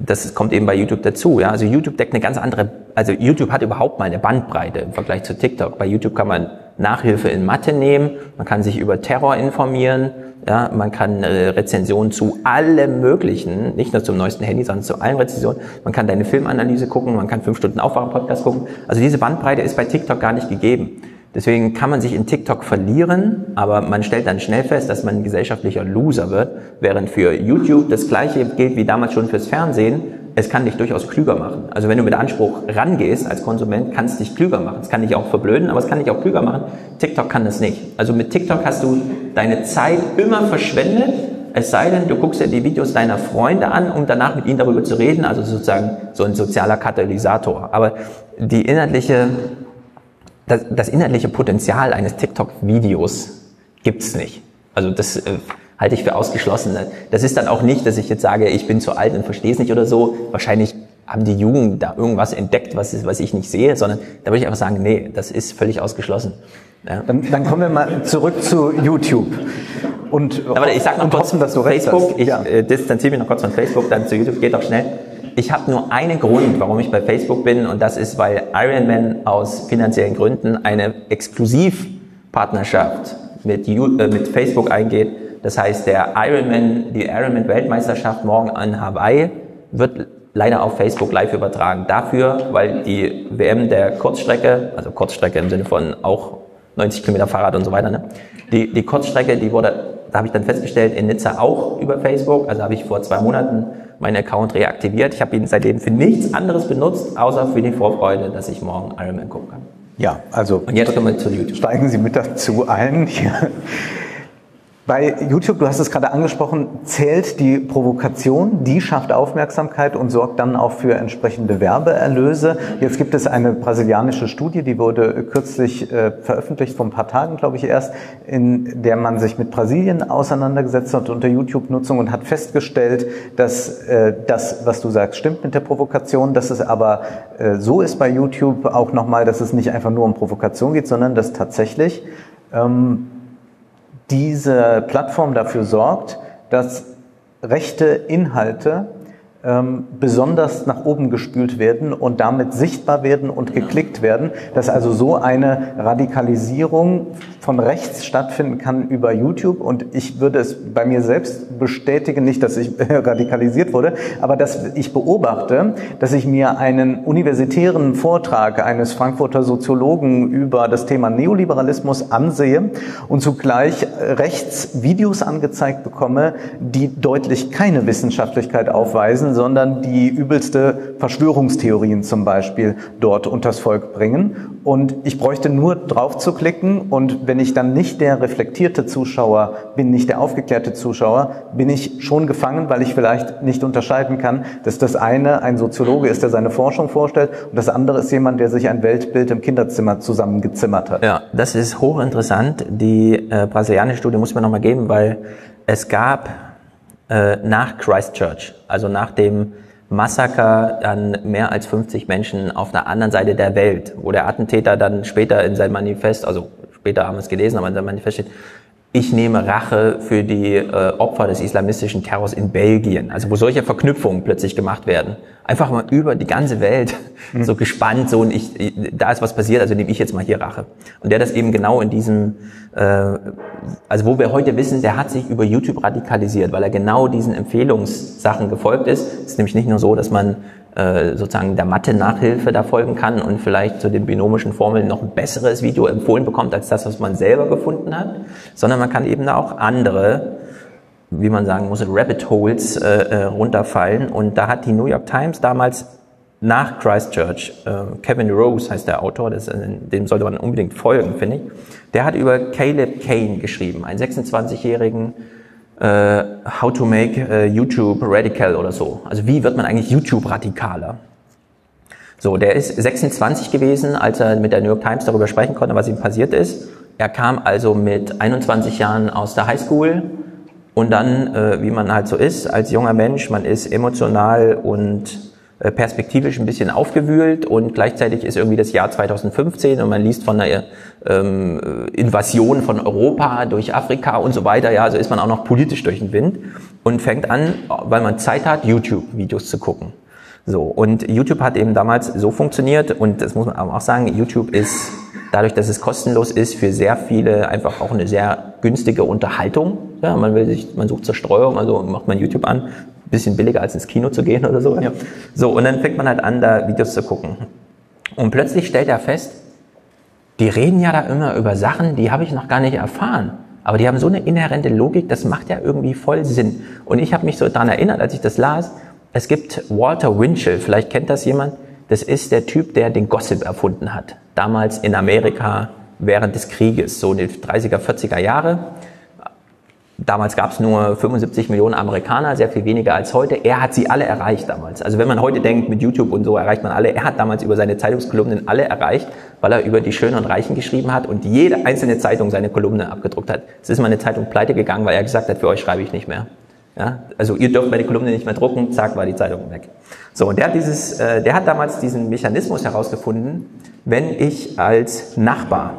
das kommt eben bei YouTube dazu. Ja? Also YouTube deckt eine ganz andere, also YouTube hat überhaupt mal eine Bandbreite im Vergleich zu TikTok. Bei YouTube kann man Nachhilfe in Mathe nehmen, man kann sich über Terror informieren, ja, man kann äh, Rezensionen zu allem Möglichen, nicht nur zum neuesten Handy, sondern zu allen Rezensionen. Man kann deine Filmanalyse gucken, man kann fünf Stunden Aufwachen-Podcast gucken. Also diese Bandbreite ist bei TikTok gar nicht gegeben. Deswegen kann man sich in TikTok verlieren, aber man stellt dann schnell fest, dass man ein gesellschaftlicher Loser wird, während für YouTube das gleiche gilt wie damals schon fürs Fernsehen. Es kann dich durchaus klüger machen. Also wenn du mit Anspruch rangehst als Konsument, kann es dich klüger machen. Es kann dich auch verblöden, aber es kann dich auch klüger machen. TikTok kann das nicht. Also mit TikTok hast du deine Zeit immer verschwendet, es sei denn, du guckst dir die Videos deiner Freunde an, um danach mit ihnen darüber zu reden, also sozusagen so ein sozialer Katalysator. Aber die inhaltliche das, das inhaltliche Potenzial eines TikTok-Videos gibt's nicht. Also das äh, halte ich für ausgeschlossen. Das ist dann auch nicht, dass ich jetzt sage, ich bin zu alt und verstehe es nicht oder so. Wahrscheinlich haben die Jugend da irgendwas entdeckt, was, ist, was ich nicht sehe, sondern da würde ich einfach sagen, nee, das ist völlig ausgeschlossen. Ja. Dann, dann kommen wir mal zurück zu YouTube. Und, Aber ich sag noch kurz, hoffen, dass du Facebook, ich Ja. äh, distanziere mich noch kurz von Facebook, dann zu YouTube, geht auch schnell. Ich habe nur einen Grund, warum ich bei Facebook bin und das ist, weil Ironman aus finanziellen Gründen eine Exklusivpartnerschaft mit, äh, mit Facebook eingeht, Das heißt, der Ironman, die Ironman-Weltmeisterschaft morgen an Hawaii wird leider auf Facebook live übertragen. Dafür, weil die WM der Kurzstrecke, also Kurzstrecke im Sinne von auch 90 Kilometer Fahrrad und so weiter, ne? die, die Kurzstrecke, die wurde, da habe ich dann festgestellt, in Nizza auch über Facebook. Also habe ich vor zwei Monaten meinen Account reaktiviert. Ich habe ihn seitdem für nichts anderes benutzt, außer für die Vorfreude, dass ich morgen Ironman gucken kann. Ja, also. Und jetzt kommen wir zu YouTube. Steigen Sie mit dazu ein. [LAUGHS] Bei YouTube, du hast es gerade angesprochen, zählt die Provokation, die schafft Aufmerksamkeit und sorgt dann auch für entsprechende Werbeerlöse. Jetzt gibt es eine brasilianische Studie, die wurde kürzlich äh, veröffentlicht, vor ein paar Tagen, glaube ich, erst, in der man sich mit Brasilien auseinandergesetzt hat unter YouTube-Nutzung und hat festgestellt, dass äh, das, was du sagst, stimmt mit der Provokation, dass es aber äh, so ist bei YouTube auch nochmal, dass es nicht einfach nur um Provokation geht, sondern dass tatsächlich ähm, diese Plattform dafür sorgt, dass rechte Inhalte ähm, besonders nach oben gespült werden und damit sichtbar werden und geklickt werden, dass also so eine Radikalisierung von rechts stattfinden kann über YouTube. Und ich würde es bei mir selbst bestätigen, nicht, dass ich [LAUGHS] radikalisiert wurde, aber dass ich beobachte, dass ich mir einen universitären Vortrag eines Frankfurter Soziologen über das Thema Neoliberalismus ansehe und zugleich rechts Videos angezeigt bekomme, die deutlich keine Wissenschaftlichkeit aufweisen, sondern die übelste Verschwörungstheorien zum Beispiel dort unters Volk bringen. Und ich bräuchte nur drauf zu klicken und wenn ich dann nicht der reflektierte Zuschauer bin, nicht der aufgeklärte Zuschauer, bin ich schon gefangen, weil ich vielleicht nicht unterscheiden kann, dass das eine ein Soziologe ist, der seine Forschung vorstellt und das andere ist jemand, der sich ein Weltbild im Kinderzimmer zusammengezimmert hat. Ja, das ist hochinteressant. Die äh, brasilianische Studie muss man nochmal geben, weil es gab äh, nach Christchurch, also nach dem Massaker an mehr als 50 Menschen auf der anderen Seite der Welt, wo der Attentäter dann später in sein Manifest, also später es gelesen, aber Manifest steht, ich nehme Rache für die äh, Opfer des islamistischen Terrors in Belgien. Also wo solche Verknüpfungen plötzlich gemacht werden. Einfach mal über die ganze Welt mhm. [LAUGHS] so gespannt, so und ich, da ist was passiert, also nehme ich jetzt mal hier Rache. Und der das eben genau in diesem, äh, also wo wir heute wissen, der hat sich über YouTube radikalisiert, weil er genau diesen Empfehlungssachen gefolgt ist. Es ist nämlich nicht nur so, dass man sozusagen der Mathe-Nachhilfe da folgen kann und vielleicht zu den binomischen Formeln noch ein besseres Video empfohlen bekommt als das, was man selber gefunden hat, sondern man kann eben da auch andere, wie man sagen muss, Rabbit Holes äh, äh, runterfallen. Und da hat die New York Times damals nach Christchurch, äh, Kevin Rose heißt der Autor, das, dem sollte man unbedingt folgen, finde ich, der hat über Caleb Kane geschrieben, einen 26-jährigen äh, How to make äh, YouTube radical oder so. Also wie wird man eigentlich YouTube radikaler? So, der ist 26 gewesen, als er mit der New York Times darüber sprechen konnte, was ihm passiert ist. Er kam also mit 21 Jahren aus der Highschool und dann, äh, wie man halt so ist, als junger Mensch, man ist emotional und perspektivisch ein bisschen aufgewühlt und gleichzeitig ist irgendwie das Jahr 2015 und man liest von einer ähm, Invasion von Europa durch Afrika und so weiter. Ja, also ist man auch noch politisch durch den Wind und fängt an, weil man Zeit hat, YouTube-Videos zu gucken. So, und YouTube hat eben damals so funktioniert und das muss man auch sagen, YouTube ist dadurch, dass es kostenlos ist, für sehr viele einfach auch eine sehr günstige Unterhaltung. Ja, man will sich, man sucht Zerstreuung, also macht man YouTube an, bisschen billiger als ins Kino zu gehen oder so. Ja. So, und dann fängt man halt an, da Videos zu gucken. Und plötzlich stellt er fest, die reden ja da immer über Sachen, die habe ich noch gar nicht erfahren. Aber die haben so eine inhärente Logik, das macht ja irgendwie voll Sinn. Und ich habe mich so daran erinnert, als ich das las, es gibt Walter Winchell, vielleicht kennt das jemand, das ist der Typ, der den Gossip erfunden hat. Damals in Amerika während des Krieges, so in den 30er, 40er Jahre. Damals gab es nur 75 Millionen Amerikaner, sehr viel weniger als heute. Er hat sie alle erreicht damals. Also wenn man heute denkt, mit YouTube und so erreicht man alle, er hat damals über seine Zeitungskolumnen alle erreicht, weil er über die Schönen und Reichen geschrieben hat und jede einzelne Zeitung seine Kolumne abgedruckt hat. Es ist mal eine Zeitung pleite gegangen, weil er gesagt hat, für euch schreibe ich nicht mehr. Ja? Also ihr dürft meine Kolumne nicht mehr drucken, zack, war die Zeitung weg. So, und der hat, dieses, äh, der hat damals diesen Mechanismus herausgefunden, wenn ich als Nachbar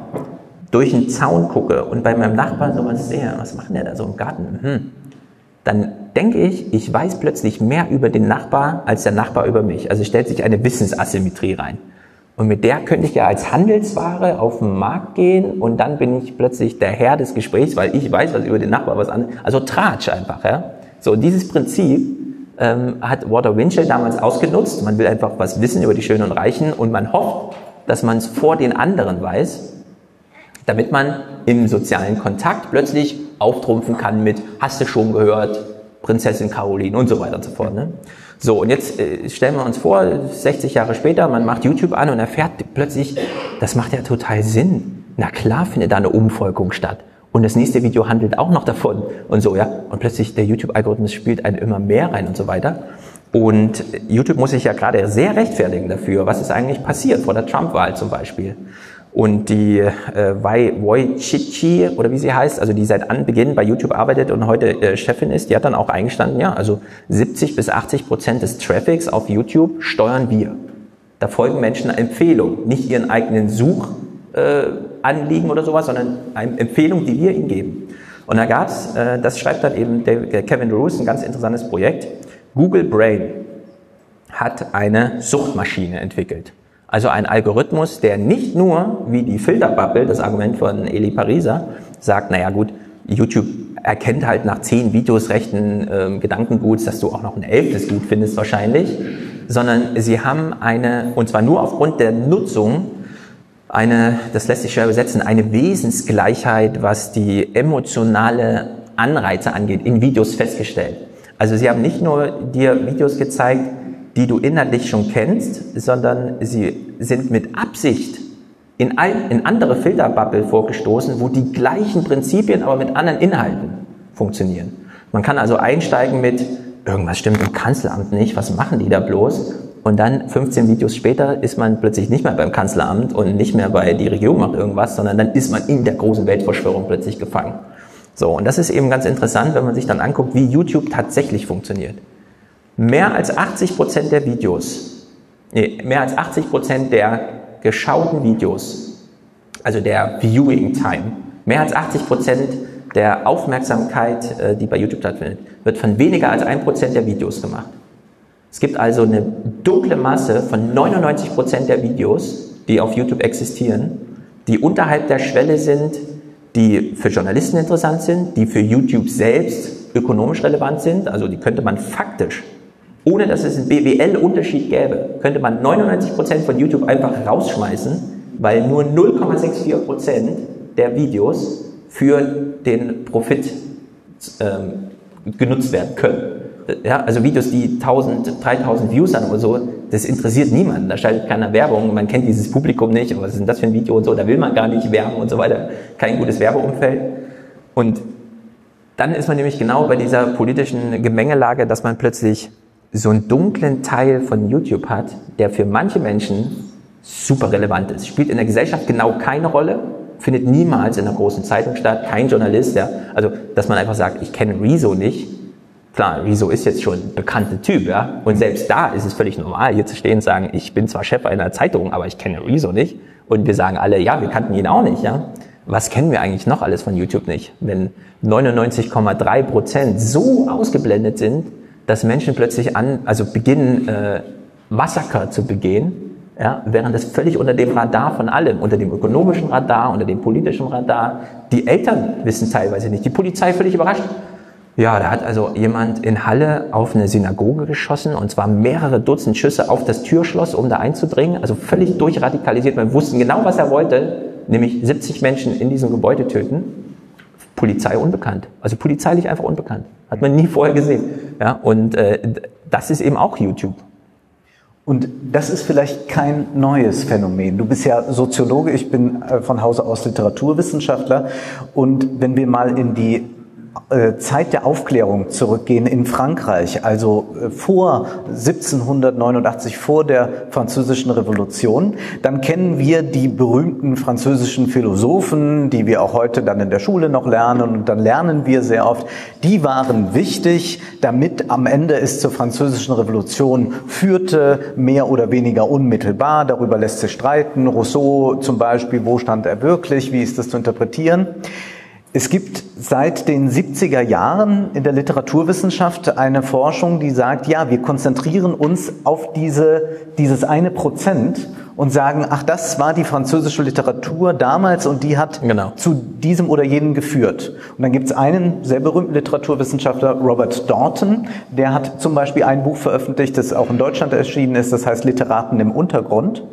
durch einen Zaun gucke und bei meinem Nachbarn sowas sehe, was macht der da so im Garten? Hm. Dann denke ich, ich weiß plötzlich mehr über den Nachbar als der Nachbar über mich. Also stellt sich eine Wissensasymmetrie rein. Und mit der könnte ich ja als Handelsware auf den Markt gehen und dann bin ich plötzlich der Herr des Gesprächs, weil ich weiß was über den Nachbar was an. Also Tratsch einfach, ja. So, dieses Prinzip ähm, hat Walter Winchell damals ausgenutzt. Man will einfach was wissen über die Schönen und Reichen und man hofft, dass man es vor den anderen weiß, damit man im sozialen Kontakt plötzlich auftrumpfen kann mit Hast du schon gehört, Prinzessin Caroline und so weiter und so fort. Ne? So, und jetzt äh, stellen wir uns vor, 60 Jahre später, man macht YouTube an und erfährt plötzlich, das macht ja total Sinn. Na klar findet da eine Umvolkung statt. Und das nächste Video handelt auch noch davon und so, ja. Und plötzlich der YouTube-Algorithmus spielt einen immer mehr rein und so weiter. Und YouTube muss sich ja gerade sehr rechtfertigen dafür, was ist eigentlich passiert vor der Trump-Wahl zum Beispiel. Und die äh, Wai Wojcichi, oder wie sie heißt, also die seit Anbeginn bei YouTube arbeitet und heute äh, Chefin ist, die hat dann auch eingestanden, ja, also 70 bis 80 Prozent des Traffics auf YouTube steuern wir. Da folgen Menschen Empfehlungen, nicht ihren eigenen Suchanliegen äh, oder sowas, sondern eine Empfehlung, die wir ihnen geben. Und da gab's, äh, das schreibt dann eben der, der Kevin Roos, ein ganz interessantes Projekt. Google Brain hat eine Suchtmaschine entwickelt. Also ein Algorithmus, der nicht nur, wie die Filterbubble, das Argument von Eli Pariser, sagt, naja gut, YouTube erkennt halt nach zehn Videos rechten äh, Gedankenguts, dass du auch noch ein elftes gut findest wahrscheinlich, sondern sie haben eine, und zwar nur aufgrund der Nutzung, eine, das lässt sich schwer übersetzen, eine Wesensgleichheit, was die emotionale Anreize angeht, in Videos festgestellt. Also sie haben nicht nur dir Videos gezeigt, die du inhaltlich schon kennst, sondern sie sind mit Absicht in, ein, in andere Filterbubble vorgestoßen, wo die gleichen Prinzipien, aber mit anderen Inhalten funktionieren. Man kann also einsteigen mit, irgendwas stimmt im Kanzleramt nicht, was machen die da bloß? Und dann 15 Videos später ist man plötzlich nicht mehr beim Kanzleramt und nicht mehr bei die Regierung macht irgendwas, sondern dann ist man in der großen Weltverschwörung plötzlich gefangen. So, und das ist eben ganz interessant, wenn man sich dann anguckt, wie YouTube tatsächlich funktioniert. Mehr als 80 Prozent der Videos, nee, mehr als 80 Prozent der geschauten Videos, also der Viewing Time, mehr als 80 Prozent der Aufmerksamkeit, äh, die bei YouTube stattfindet, wird von weniger als 1 Prozent der Videos gemacht. Es gibt also eine dunkle Masse von 99 Prozent der Videos, die auf YouTube existieren, die unterhalb der Schwelle sind, die für Journalisten interessant sind, die für YouTube selbst ökonomisch relevant sind, also die könnte man faktisch ohne dass es einen BWL-Unterschied gäbe, könnte man 99% von YouTube einfach rausschmeißen, weil nur 0,64% der Videos für den Profit ähm, genutzt werden können. Ja, also Videos, die 1000, 3000 Views haben oder so, das interessiert niemanden. Da schaltet keiner Werbung, man kennt dieses Publikum nicht, was ist denn das für ein Video und so, da will man gar nicht werben und so weiter. Kein gutes Werbeumfeld. Und dann ist man nämlich genau bei dieser politischen Gemengelage, dass man plötzlich so einen dunklen Teil von YouTube hat, der für manche Menschen super relevant ist. Spielt in der Gesellschaft genau keine Rolle, findet niemals in einer großen Zeitung statt, kein Journalist, der, also, dass man einfach sagt, ich kenne Rezo nicht. Klar, Rezo ist jetzt schon ein bekannter Typ, ja. Und selbst da ist es völlig normal, hier zu stehen und sagen, ich bin zwar Chef einer Zeitung, aber ich kenne Rezo nicht. Und wir sagen alle, ja, wir kannten ihn auch nicht, ja. Was kennen wir eigentlich noch alles von YouTube nicht? Wenn 99,3 Prozent so ausgeblendet sind, dass Menschen plötzlich an, also beginnen, äh, Massaker zu begehen, ja, während das völlig unter dem Radar von allem, unter dem ökonomischen Radar, unter dem politischen Radar, die Eltern wissen teilweise nicht, die Polizei völlig überrascht. Ja, da hat also jemand in Halle auf eine Synagoge geschossen und zwar mehrere Dutzend Schüsse auf das Türschloss, um da einzudringen, also völlig durchradikalisiert. Man wusste genau, was er wollte, nämlich 70 Menschen in diesem Gebäude töten. Polizei unbekannt. Also polizeilich einfach unbekannt. Hat man nie vorher gesehen. Ja, und äh, das ist eben auch YouTube. Und das ist vielleicht kein neues Phänomen. Du bist ja Soziologe, ich bin äh, von Hause aus Literaturwissenschaftler. Und wenn wir mal in die Zeit der Aufklärung zurückgehen in Frankreich, also äh, vor 1789, vor der französischen Revolution, dann kennen wir die berühmten französischen Philosophen, die wir auch heute dann in der Schule noch lernen und dann lernen wir sehr oft, die waren wichtig, damit am Ende es zur französischen Revolution führte, mehr oder weniger unmittelbar, darüber lässt sich streiten, Rousseau zum Beispiel, wo stand er wirklich, wie ist das zu interpretieren? Es gibt seit den 70er Jahren in der Literaturwissenschaft eine Forschung, die sagt, ja, wir konzentrieren uns auf diese, dieses eine Prozent und sagen, ach, das war die französische Literatur damals und die hat Genau. zu diesem oder jenem geführt. Und dann gibt es einen sehr berühmten Literaturwissenschaftler, Robert Dorton, der hat zum Beispiel ein Buch veröffentlicht, das auch in Deutschland erschienen ist, das heißt Literaten im Untergrund.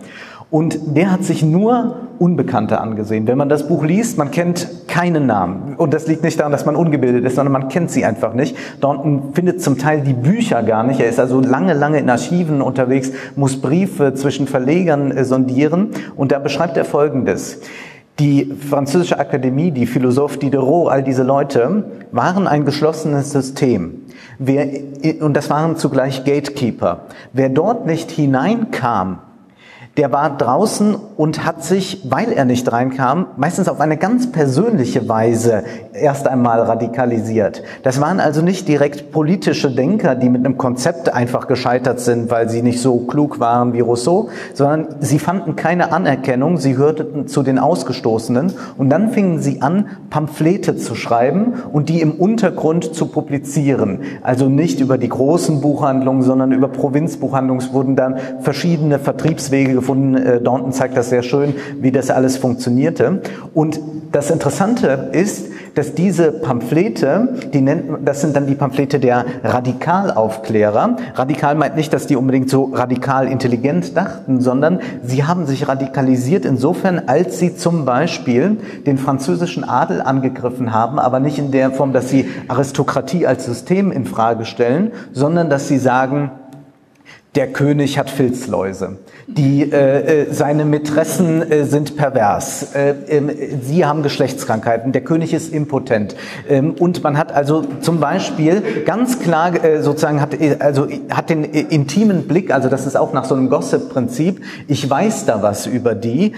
Und der hat sich nur Unbekannte angesehen. Wenn man das Buch liest, man kennt keinen Namen. Und das liegt nicht daran, dass man ungebildet ist, sondern man kennt sie einfach nicht. Dornton findet zum Teil die Bücher gar nicht. Er ist also lange, lange in Archiven unterwegs, muss Briefe zwischen Verlegern äh, sondieren. Und da beschreibt er Folgendes. Die französische Akademie, die Philosoph Diderot, all diese Leute waren ein geschlossenes System. Wer, und das waren zugleich Gatekeeper. Wer dort nicht hineinkam, der war draußen und hat sich, weil er nicht reinkam, meistens auf eine ganz persönliche Weise erst einmal radikalisiert. Das waren also nicht direkt politische Denker, die mit einem Konzept einfach gescheitert sind, weil sie nicht so klug waren wie Rousseau, sondern sie fanden keine Anerkennung, sie hörten zu den Ausgestoßenen und dann fingen sie an, Pamphlete zu schreiben und die im Untergrund zu publizieren. Also nicht über die großen Buchhandlungen, sondern über Provinzbuchhandlungen wurden dann verschiedene Vertriebswege gefunden. Äh, Daunton zeigt das sehr schön, wie das alles funktionierte. Und das Interessante ist, dass diese Pamphlete, die nennt, das sind dann die Pamphlete der Radikalaufklärer. Radikal meint nicht, dass die unbedingt so radikal intelligent dachten, sondern sie haben sich radikalisiert insofern, als sie zum Beispiel den französischen Adel angegriffen haben, aber nicht in der Form, dass sie Aristokratie als System in Frage stellen, sondern dass sie sagen, der König hat Filzläuse. Die, äh, äh, seine Mätressen äh, sind pervers. Äh, ähm, sie haben Geschlechtskrankheiten. Der König ist impotent. Ähm, und man hat also zum Beispiel ganz klar äh, sozusagen hat, äh, also hat den äh, intimen Blick, also das ist auch nach so einem Gossip-Prinzip. Ich weiß da was über die.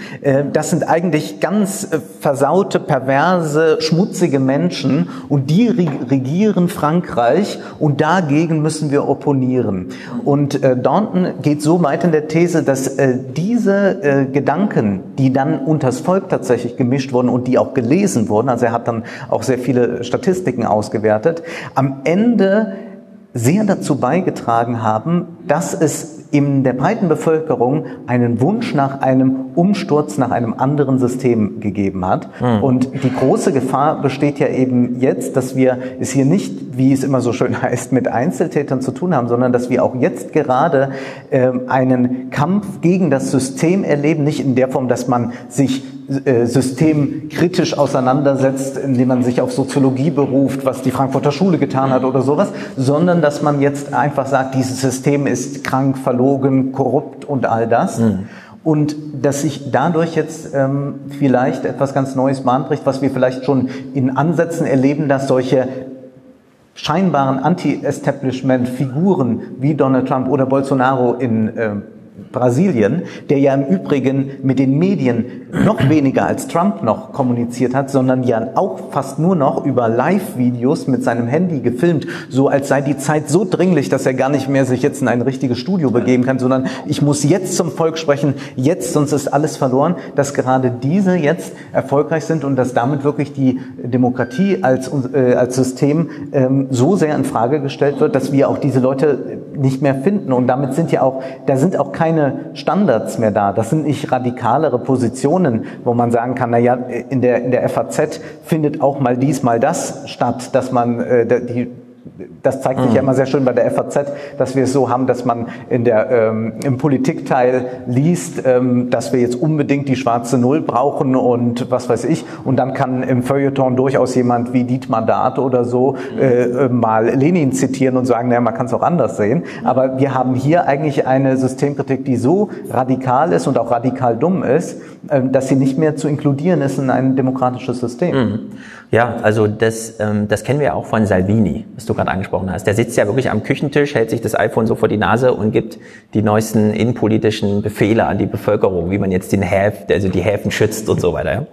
Das sind eigentlich ganz versaute, perverse, schmutzige Menschen und die re- regieren Frankreich und dagegen müssen wir opponieren. Und äh, Daunton geht so weit in der These, dass äh, diese äh, Gedanken, die dann unters Volk tatsächlich gemischt wurden und die auch gelesen wurden, also er hat dann auch sehr viele Statistiken ausgewertet, am Ende sehr dazu beigetragen haben, dass es in der breiten Bevölkerung einen Wunsch nach einem Umsturz, nach einem anderen System gegeben hat. Und die große Gefahr besteht ja eben jetzt, dass wir es hier nicht, wie es immer so schön [LAUGHS] heißt, mit Einzeltätern zu tun haben, sondern dass wir auch jetzt gerade ähm, einen Kampf gegen das System erleben, nicht in der Form, dass man sich äh, systemkritisch auseinandersetzt, indem man sich auf Soziologie beruft, was die Frankfurter Schule getan hat oder sowas, sondern dass man jetzt einfach sagt, dieses System ist krank, verlogen, korrupt und all das. Und dass sich dadurch jetzt ähm, vielleicht etwas ganz Neues Bahn bricht, was wir vielleicht schon in Ansätzen erleben, dass solche scheinbaren Anti-Establishment-Figuren wie Donald Trump oder Bolsonaro in äh, Brasilien, der ja im Übrigen mit den Medien noch weniger als Trump noch kommuniziert hat, sondern ja auch fast nur noch über Live-Videos mit seinem Handy gefilmt, so als sei die Zeit so dringlich, dass er gar nicht mehr sich jetzt in ein richtiges Studio begeben kann, sondern ich muss jetzt zum Volk sprechen, jetzt, sonst ist alles verloren, dass gerade diese jetzt erfolgreich sind und dass damit wirklich die Demokratie als, äh, als System ähm, so sehr in Frage gestellt wird, dass wir auch diese Leute nicht mehr finden. Und damit sind ja auch, da sind auch keine Standards mehr da. Das sind nicht radikalere Positionen, wo man sagen kann, na ja, in der, in der FAZ findet auch mal dies, mal das statt, dass man äh, die das zeigt sich ja immer sehr schön bei der FAZ, dass wir es so haben, dass man in der, ähm, im Politikteil liest, ähm, dass wir jetzt unbedingt die schwarze Null brauchen und was weiß ich. Und dann kann im Feuilleton durchaus jemand wie Dietmar Dart oder so äh, äh, mal Lenin zitieren und sagen, naja, man kann es auch anders sehen. Aber wir haben hier eigentlich eine Systemkritik, die so radikal ist und auch radikal dumm ist, äh, dass sie nicht mehr zu inkludieren ist in ein demokratisches System. Ja, also das, ähm, das kennen wir ja auch von Salvini, was du gerade angesprochen hast. Der sitzt ja wirklich am Küchentisch, hält sich das iPhone so vor die Nase und gibt die neuesten innenpolitischen Befehle an die Bevölkerung, wie man jetzt den Häf, also die Häfen schützt und so weiter. Ja.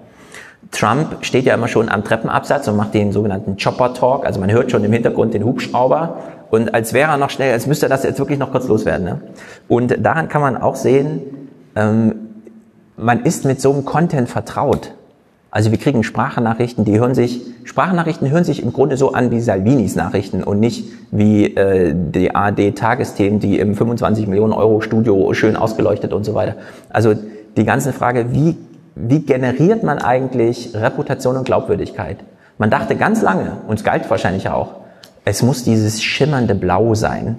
Trump steht ja immer schon am Treppenabsatz und macht den sogenannten Chopper Talk, also man hört schon im Hintergrund den Hubschrauber und als wäre er noch schnell, als müsste das jetzt wirklich noch kurz loswerden. Ne? Und daran kann man auch sehen, ähm, man ist mit so einem Content vertraut. Also wir kriegen Sprachnachrichten, die hören sich, Sprachnachrichten hören sich im Grunde so an wie Salvinis Nachrichten und nicht wie äh, die ARD-Tagesthemen, die im 25 Millionen Euro Studio schön ausgeleuchtet und so weiter. Also die ganze Frage, wie, wie generiert man eigentlich Reputation und Glaubwürdigkeit? Man dachte ganz lange, und es galt wahrscheinlich auch, es muss dieses schimmernde Blau sein,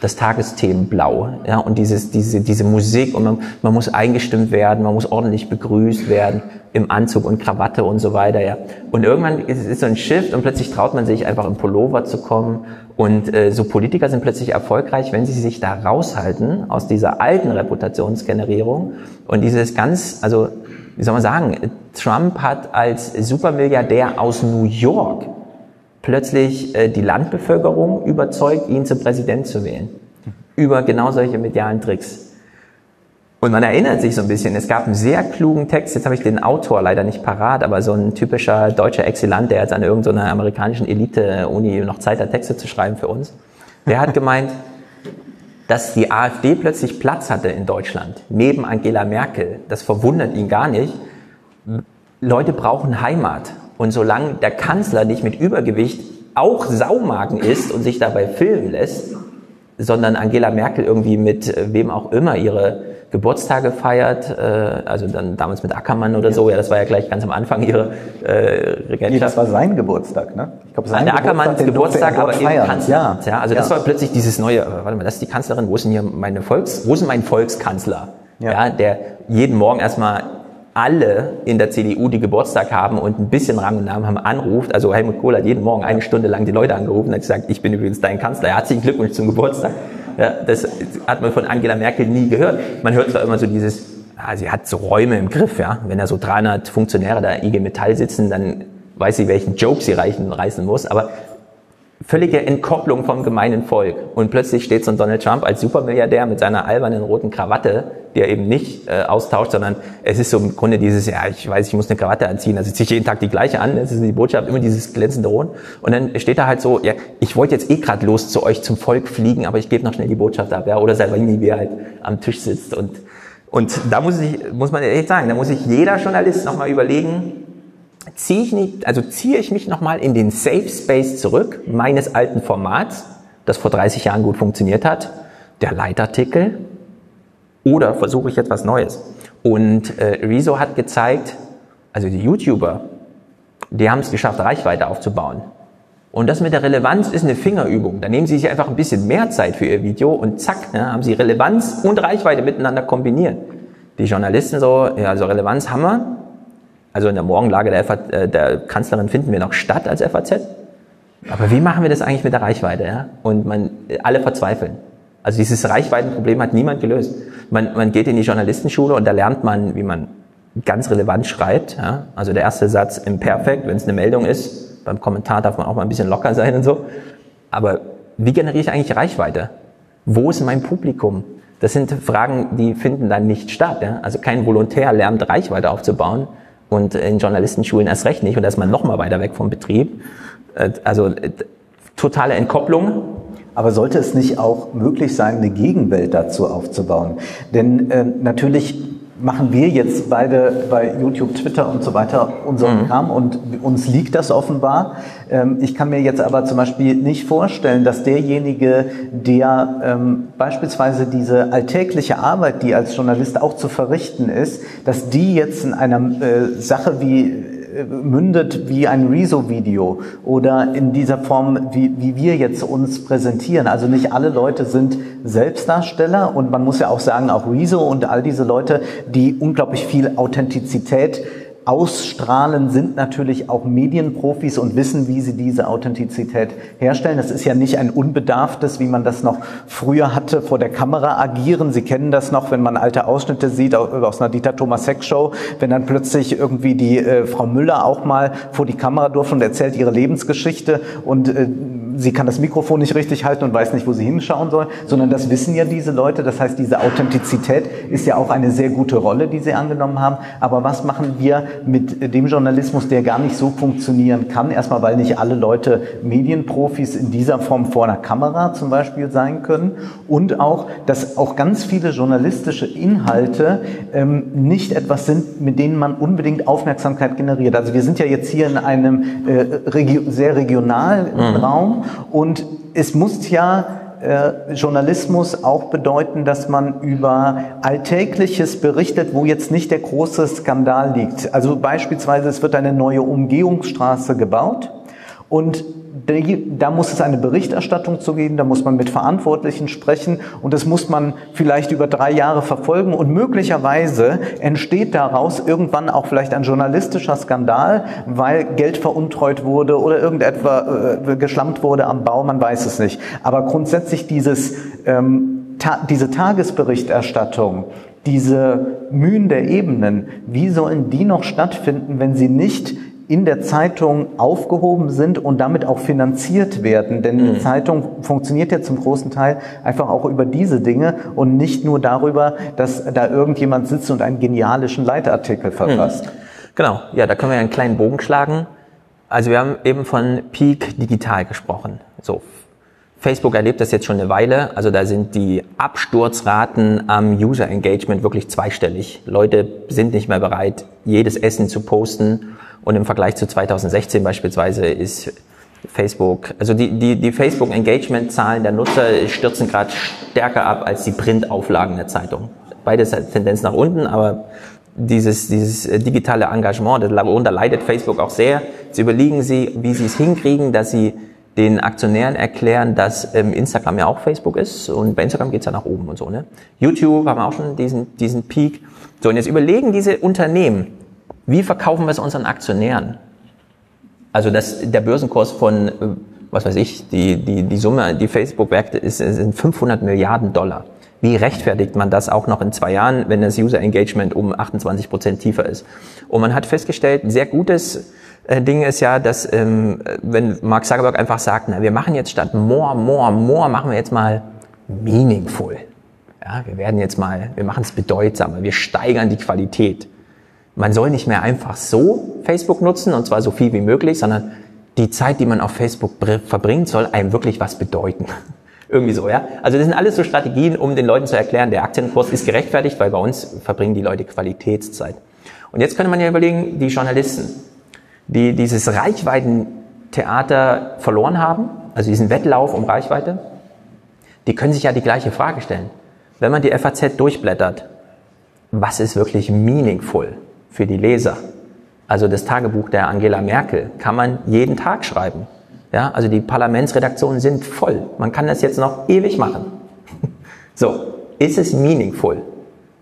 das Tagesthemenblau, ja, und dieses, diese, diese Musik und man, man muss eingestimmt werden, man muss ordentlich begrüßt werden im Anzug und Krawatte und so weiter, ja. Und irgendwann ist es so ein Shift und plötzlich traut man sich einfach im Pullover zu kommen. Und äh, so Politiker sind plötzlich erfolgreich, wenn sie sich da raushalten aus dieser alten Reputationsgenerierung. Und dieses ganz, also wie soll man sagen, Trump hat als Supermilliardär aus New York plötzlich äh, die Landbevölkerung überzeugt, ihn zum Präsident zu wählen. Über genau solche medialen Tricks. Und man erinnert sich so ein bisschen, es gab einen sehr klugen Text, jetzt habe ich den Autor leider nicht parat, aber so ein typischer deutscher Exilant, der jetzt an irgendeiner amerikanischen Elite-Uni noch Zeit hat, Texte zu schreiben für uns. Der hat gemeint, dass die AfD plötzlich Platz hatte in Deutschland, neben Angela Merkel. Das verwundert ihn gar nicht. Leute brauchen Heimat. Und solange der Kanzler nicht mit Übergewicht auch Saumagen ist und sich dabei filmen lässt, sondern Angela Merkel irgendwie mit äh, wem auch immer ihre Geburtstage feiert, äh, also dann damals mit Ackermann oder so, ja, das war ja gleich ganz am Anfang ihre äh, Regentschaft. Nee, das war sein Geburtstag, ne? Ich glaube, sein der Ackermanns Geburtstag, Geburtstag aber eben Kanzler. Ja. ja, also ja. das war plötzlich dieses neue, warte mal, das ist die Kanzlerin, wo ist denn hier meine Volks, wo ist denn mein Volkskanzler? Ja. ja, der jeden Morgen erstmal alle in der CDU, die Geburtstag haben und ein bisschen Rang und Namen haben, anruft. Also Helmut Kohl hat jeden Morgen eine Stunde lang die Leute angerufen und hat gesagt, ich bin übrigens dein Kanzler. Herzlichen Glückwunsch zum Geburtstag. Ja, das hat man von Angela Merkel nie gehört. Man hört zwar immer so dieses, ah, sie hat so Räume im Griff, ja. Wenn da so 300 Funktionäre da IG Metall sitzen, dann weiß sie, welchen Joke sie reichen, reißen muss. Aber völlige Entkopplung vom gemeinen Volk. Und plötzlich steht so ein Donald Trump als Supermilliardär mit seiner albernen roten Krawatte, die er eben nicht äh, austauscht, sondern es ist so im Grunde dieses, ja, ich weiß, ich muss eine Krawatte anziehen, also ziehe ich jeden Tag die gleiche an, das ist die Botschaft, immer dieses glänzende Rot. Und dann steht da halt so, ja, ich wollte jetzt eh gerade los zu euch zum Volk fliegen, aber ich gebe noch schnell die Botschaft ab, ja, oder Salvini, wie er halt am Tisch sitzt. Und, und da muss ich, muss man echt sagen, da muss sich jeder Journalist nochmal überlegen, ziehe ich nicht, also ziehe ich mich nochmal in den Safe Space zurück, meines alten Formats, das vor 30 Jahren gut funktioniert hat, der Leitartikel, oder versuche ich etwas Neues? Und äh, Rezo hat gezeigt, also die YouTuber, die haben es geschafft, Reichweite aufzubauen. Und das mit der Relevanz ist eine Fingerübung. Da nehmen sie sich einfach ein bisschen mehr Zeit für ihr Video und zack, ne, haben sie Relevanz und Reichweite miteinander kombiniert. Die Journalisten so, ja, also Relevanz haben wir, also in der Morgenlage der, FAZ, äh, der Kanzlerin finden wir noch statt als FAZ. Aber wie machen wir das eigentlich mit der Reichweite? Ja? Und man, alle verzweifeln. Also dieses Reichweitenproblem hat niemand gelöst. Man, man geht in die Journalistenschule und da lernt man, wie man ganz relevant schreibt. Ja? Also der erste Satz im Perfekt, wenn es eine Meldung ist. Beim Kommentar darf man auch mal ein bisschen locker sein und so. Aber wie generiere ich eigentlich Reichweite? Wo ist mein Publikum? Das sind Fragen, die finden dann nicht statt. Ja? Also kein Volontär lernt Reichweite aufzubauen, und in Journalistenschulen erst recht nicht und da ist man noch mal weiter weg vom Betrieb. Äh, also äh, totale Entkopplung. Aber sollte es nicht auch möglich sein, eine Gegenwelt dazu aufzubauen? Denn äh, natürlich machen wir jetzt beide bei YouTube, Twitter und so weiter unseren mhm. Kram und uns liegt das offenbar. Ähm, ich kann mir jetzt aber zum Beispiel nicht vorstellen, dass derjenige, der ähm, beispielsweise diese alltägliche Arbeit, die als Journalist auch zu verrichten ist, dass die jetzt in einer äh, Sache wie mündet wie ein Rezo-Video oder in dieser Form, wie, wie wir jetzt uns präsentieren. Also nicht alle Leute sind Selbstdarsteller und man muss ja auch sagen, auch Rezo und all diese Leute, die unglaublich viel Authentizität ausstrahlen, sind natürlich auch Medienprofis und wissen, wie sie diese Authentizität herstellen. Das ist ja nicht ein unbedarftes, wie man das noch früher hatte, vor der Kamera agieren. Sie kennen das noch, wenn man alte Ausschnitte sieht aus einer Dieter Thomas Heck Show, wenn dann plötzlich irgendwie die äh, Frau Müller auch mal vor die Kamera durfte und erzählt ihre Lebensgeschichte und äh, sie kann das Mikrofon nicht richtig halten und weiß nicht, wo sie hinschauen soll, sondern das wissen ja diese Leute. Das heißt, diese Authentizität ist ja auch eine sehr gute Rolle, die sie angenommen haben. Aber was machen wir mit dem Journalismus, der gar nicht so funktionieren kann? Erstmal, weil nicht alle Leute Medienprofis in dieser Form vor einer Kamera zum Beispiel sein können und auch, dass auch ganz viele journalistische Inhalte ähm, nicht etwas sind, mit denen man unbedingt Aufmerksamkeit generiert. Also wir sind ja jetzt hier in einem äh, regio sehr regionalen mhm. Raum und es muss ja äh, Journalismus auch bedeuten, dass man über Alltägliches berichtet, wo jetzt nicht der große Skandal liegt. Also beispielsweise es wird eine neue Umgehungsstraße gebaut und da muss es eine Berichterstattung zu geben, da muss man mit Verantwortlichen sprechen und das muss man vielleicht über drei Jahre verfolgen und möglicherweise entsteht daraus irgendwann auch vielleicht ein journalistischer Skandal, weil Geld veruntreut wurde oder irgendetwas äh, geschlampt wurde am Bau, man weiß es nicht. Aber grundsätzlich dieses, ähm, ta diese Tagesberichterstattung, diese Mühen der Ebenen, wie sollen die noch stattfinden, wenn sie nicht in der Zeitung aufgehoben sind und damit auch finanziert werden. Denn die mhm. Zeitung funktioniert ja zum großen Teil einfach auch über diese Dinge und nicht nur darüber, dass da irgendjemand sitzt und einen genialischen Leitartikel verfasst. Mhm. Genau, ja, da können wir einen kleinen Bogen schlagen. Also wir haben eben von Peak Digital gesprochen. So, Facebook erlebt das jetzt schon eine Weile. Also da sind die Absturzraten am User Engagement wirklich zweistellig. Leute sind nicht mehr bereit, jedes Essen zu posten und im Vergleich zu 2016 beispielsweise ist Facebook, also die, die, die Facebook-Engagement-Zahlen der Nutzer stürzen gerade stärker ab als die Printauflagen der Zeitung. Beides hat Tendenz nach unten, aber dieses, dieses digitale Engagement, darunter leidet Facebook auch sehr. Jetzt überlegen sie, wie sie es hinkriegen, dass sie den Aktionären erklären, dass ähm, Instagram ja auch Facebook ist und bei Instagram geht's ja nach oben und so. Ne? YouTube haben auch schon diesen, diesen Peak. So, und jetzt überlegen diese Unternehmen, wie verkaufen wir es unseren Aktionären? Also das, der Börsenkurs von, äh, was weiß ich, die, die, die Summe, die Facebook werkt, ist, sind 500 Milliarden Dollar. Wie rechtfertigt man das auch noch in zwei Jahren, wenn das User Engagement um 28 Prozent tiefer ist? Und man hat festgestellt, ein sehr gutes äh, Ding ist ja, dass ähm, wenn Mark Zuckerberg einfach sagt, na, wir machen jetzt statt more, more, more, machen wir jetzt mal meaningful. Ja, wir werden jetzt mal, wir machen es bedeutsamer, wir steigern die Qualität man soll nicht mehr einfach so Facebook nutzen und zwar so viel wie möglich, sondern die Zeit, die man auf Facebook verbringt, soll einem wirklich was bedeuten. [LAUGHS] Irgendwie so, ja. Also das sind alles so Strategien, um den Leuten zu erklären, der Aktienkurs ist gerechtfertigt, weil bei uns verbringen die Leute Qualitätszeit. Und jetzt könnte man ja überlegen, die Journalisten, die dieses Reichweitentheater verloren haben, also diesen Wettlauf um Reichweite, die können sich ja die gleiche Frage stellen. Wenn man die FAZ durchblättert, was ist wirklich meaningful? Für die Leser. Also das Tagebuch der Angela Merkel kann man jeden Tag schreiben. Ja, also die Parlamentsredaktionen sind voll. Man kann das jetzt noch ewig machen. [LAUGHS] So, ist es meaningful?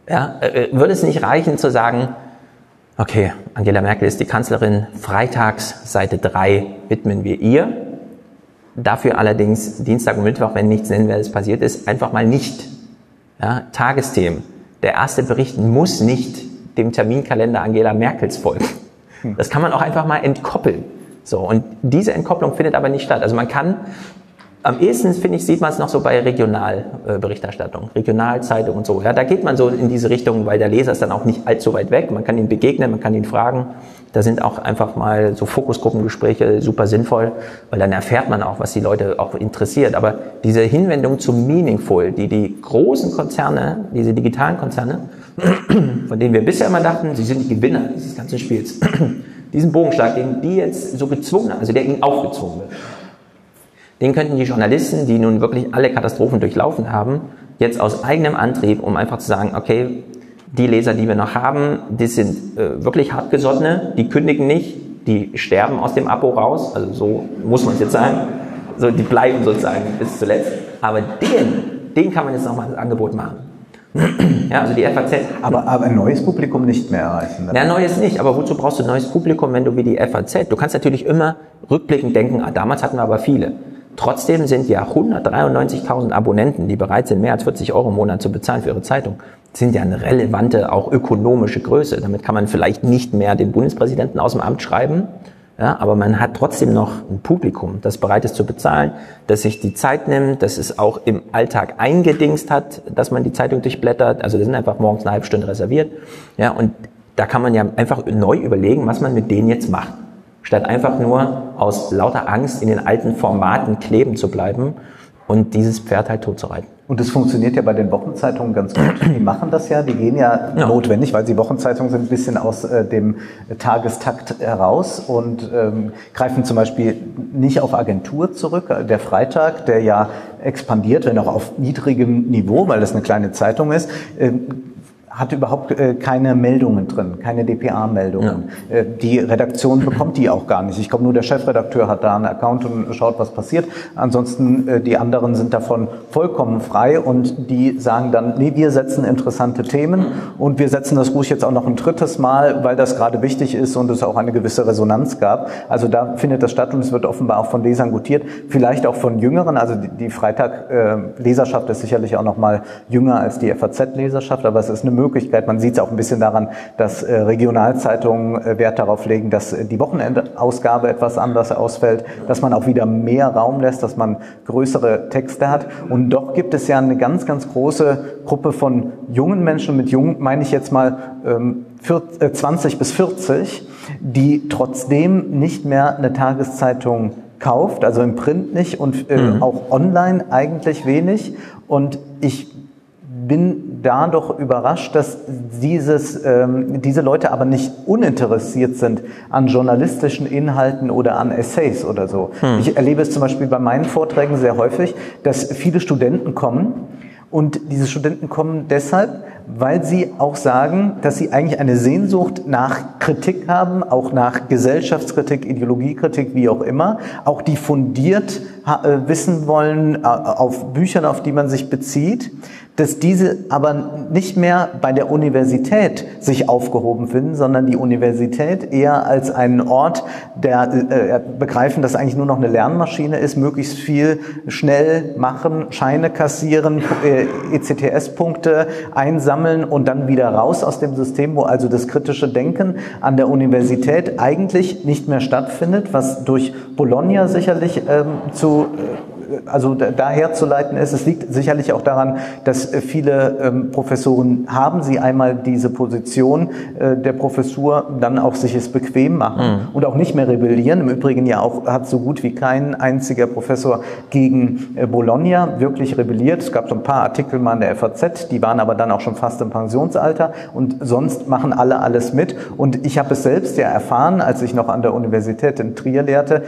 Ja, äh, äh, würde es nicht reichen zu sagen, okay, Angela Merkel ist die Kanzlerin, freitags Seite 3 widmen wir ihr. Dafür allerdings Dienstag und Mittwoch, wenn nichts Nennenswertes passiert ist, einfach mal nicht. Ja, Tagesthemen. Der erste Bericht muss nicht dem Terminkalender Angela Merkels folgen. Das kann man auch einfach mal entkoppeln. So, und diese Entkopplung findet aber nicht statt. Also man kann, am ehesten, finde ich, sieht man es noch so bei Regionalberichterstattung, Regionalzeitung und so. Ja, da geht man so in diese Richtung, weil der Leser ist dann auch nicht allzu weit weg. Man kann ihn begegnen, man kann ihn fragen. Da sind auch einfach mal so Fokusgruppengespräche super sinnvoll, weil dann erfährt man auch, was die Leute auch interessiert. Aber diese Hinwendung zum Meaningful, die die großen Konzerne, diese digitalen Konzerne, von denen wir bisher immer dachten, sie sind die Gewinner dieses ganzen Spiels. [CLEARS THROAT] Diesen Bogenschlag, den die jetzt so gezwungen haben, also der ihnen aufgezwungen wird, den könnten die Journalisten, die nun wirklich alle Katastrophen durchlaufen haben, jetzt aus eigenem Antrieb, um einfach zu sagen, okay, die Leser, die wir noch haben, die sind äh, wirklich hartgesottene, die kündigen nicht, die sterben aus dem Abo raus, also so muss man es jetzt sagen, so, die bleiben sozusagen bis zuletzt, aber den, den kann man jetzt nochmal ein Angebot machen. Ja, also die FAZ. Aber, aber ein neues Publikum nicht mehr erreichen. Ja, neues nicht. Aber wozu brauchst du ein neues Publikum, wenn du wie die FAZ? Du kannst natürlich immer rückblickend denken, ah, damals hatten wir aber viele. Trotzdem sind ja 193.000 Abonnenten, die bereit sind, mehr als 40 Euro im Monat zu bezahlen für ihre Zeitung, sind ja eine relevante, auch ökonomische Größe. Damit kann man vielleicht nicht mehr den Bundespräsidenten aus dem Amt schreiben, Ja, aber man hat trotzdem noch ein Publikum, das bereit ist zu bezahlen, das sich die Zeit nimmt, das es auch im Alltag eingedingst hat, dass man die Zeitung durchblättert. Also das sind einfach morgens eine halbe Stunde reserviert. Ja, und da kann man ja einfach neu überlegen, was man mit denen jetzt macht. Statt einfach nur aus lauter Angst in den alten Formaten kleben zu bleiben und dieses Pferd halt tot zu reiten. Und das funktioniert ja bei den Wochenzeitungen ganz gut. [CLEARS THROAT] Die machen das ja, die gehen ja, Ja. notwendig, weil sie Wochenzeitungen sind, ein bisschen aus äh, dem Tagestakt heraus und ähm, greifen zum Beispiel nicht auf Agentur zurück. Der Freitag, der ja expandiert, wenn auch auf niedrigem Niveau, weil das eine kleine Zeitung ist, ähm, hat überhaupt äh, keine Meldungen drin, keine DPA-Meldungen. Äh, die Redaktion bekommt die auch gar nicht. Ich glaube, nur der Chefredakteur hat da einen Account und schaut, was passiert. Ansonsten, äh, die anderen sind davon vollkommen frei und die sagen dann, nee, wir setzen interessante Themen und wir setzen das ruhig jetzt auch noch ein drittes Mal, weil das gerade wichtig ist und es auch eine gewisse Resonanz gab. Also da findet das statt und es wird offenbar auch von Lesern gutiert, vielleicht auch von Jüngeren. Also die, die Freitag-Leserschaft ist sicherlich auch noch mal jünger als die FAZ-Leserschaft, aber es ist eine Möglichkeit. Man sieht es auch ein bisschen daran, dass äh, Regionalzeitungen äh, Wert darauf legen, dass äh, die Wochenendausgabe etwas anders ausfällt, dass man auch wieder mehr Raum lässt, dass man größere Texte hat. Und doch gibt es ja eine ganz, ganz große Gruppe von jungen Menschen, mit jung meine ich jetzt mal ähm, 40, äh, 20 bis 40, die trotzdem nicht mehr eine Tageszeitung kauft, also im Print nicht und äh, auch online eigentlich wenig. Und ich bin da doch überrascht, dass dieses, ähm, diese Leute aber nicht uninteressiert sind an journalistischen Inhalten oder an Essays oder so. Ich erlebe es zum Beispiel bei meinen Vorträgen sehr häufig, dass viele Studenten kommen und diese Studenten kommen deshalb, weil sie auch sagen, dass sie eigentlich eine Sehnsucht nach Kritik haben, auch nach Gesellschaftskritik, Ideologiekritik, wie auch immer, auch die fundiert äh, wissen wollen äh, auf Büchern, auf die man sich bezieht, dass diese aber nicht mehr bei der Universität sich aufgehoben finden, sondern die Universität eher als einen Ort, der äh, begreifen, dass eigentlich nur noch eine Lernmaschine ist, möglichst viel schnell machen, Scheine kassieren, äh, ECTS-Punkte einsammeln und dann wieder raus aus dem System, wo also das kritische Denken an der Universität eigentlich nicht mehr stattfindet, was durch Bologna sicherlich ähm, zu äh, also da- daher zu leiten ist. Es liegt sicherlich auch daran, dass äh, viele ähm, Professoren haben sie einmal diese Position äh, der Professur, dann auch sich es bequem machen und auch nicht mehr rebellieren. Im Übrigen ja auch hat so gut wie kein einziger Professor gegen äh, Bologna wirklich rebelliert. Es gab so ein paar Artikel mal in der FAZ, die waren aber dann auch schon fast im Pensionsalter und sonst machen alle alles mit. Und ich habe es selbst ja erfahren, als ich noch an der Universität in Trier lehrte,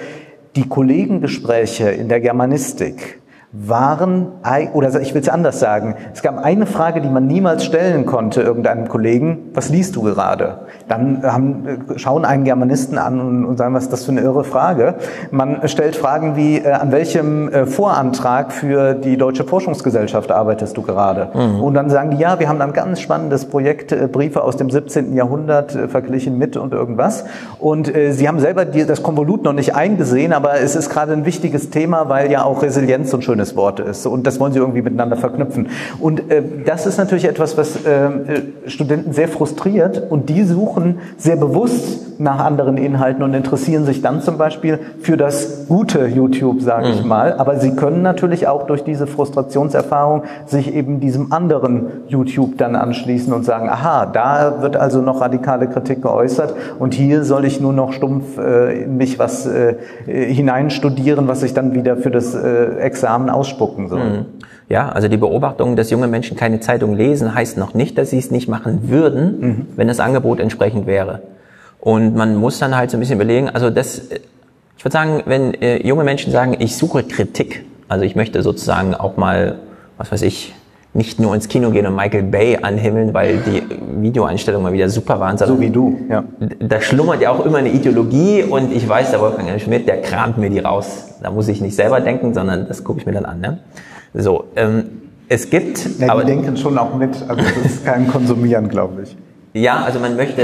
die Kollegengespräche in der Germanistik waren, oder ich will es anders sagen, es gab eine Frage, die man niemals stellen konnte irgendeinem Kollegen, was liest du gerade? Dann haben, äh, schauen einen Germanisten an und, und sagen, was ist das für eine irre Frage? Man stellt Fragen wie, äh, an welchem äh, Vorantrag für die Deutsche Forschungsgesellschaft arbeitest du gerade? Und dann sagen die, ja, wir haben ein ganz spannendes Projekt, äh, Briefe aus dem 17. Jahrhundert äh, verglichen mit und irgendwas. Und äh, sie haben selber das Konvolut noch nicht eingesehen, aber es ist gerade ein wichtiges Thema, weil ja auch Resilienz so ein schönes Wort ist. Und das wollen sie irgendwie miteinander verknüpfen. Und äh, das ist natürlich etwas, was äh, Studenten sehr frustriert und die suchen sehr bewusst nach anderen Inhalten und interessieren sich dann zum Beispiel für das gute YouTube, sage ich mal. Aber sie können natürlich auch durch diese Frustrationserfahrung sich eben diesem anderen YouTube dann anschließen und sagen, aha, da wird also noch radikale Kritik geäußert und hier soll ich nur noch stumpf äh, in mich was äh, hineinstudieren, was ich dann wieder für das äh, Examen ausspucken soll. Ja, also die Beobachtung, dass junge Menschen keine Zeitung lesen, heißt noch nicht, dass sie es nicht machen würden, wenn das Angebot entsprechend wäre. Und man muss dann halt so ein bisschen überlegen, also das, ich würde sagen, wenn äh, junge Menschen sagen, ich suche Kritik, also ich möchte sozusagen auch mal, was weiß ich, nicht nur ins Kino gehen und Michael Bay anhimmeln, weil die Videoeinstellungen mal wieder super waren, So wie du, ja. da schlummert ja auch immer eine Ideologie und ich weiß, der Wolfgang L. Schmidt, der kramt mir die raus. Da muss ich nicht selber denken, sondern das gucke ich mir dann an. Ne? So, ähm, es gibt, Ja, aber die denken schon auch mit, also das ist kein Konsumieren, glaube ich. ja, also man möchte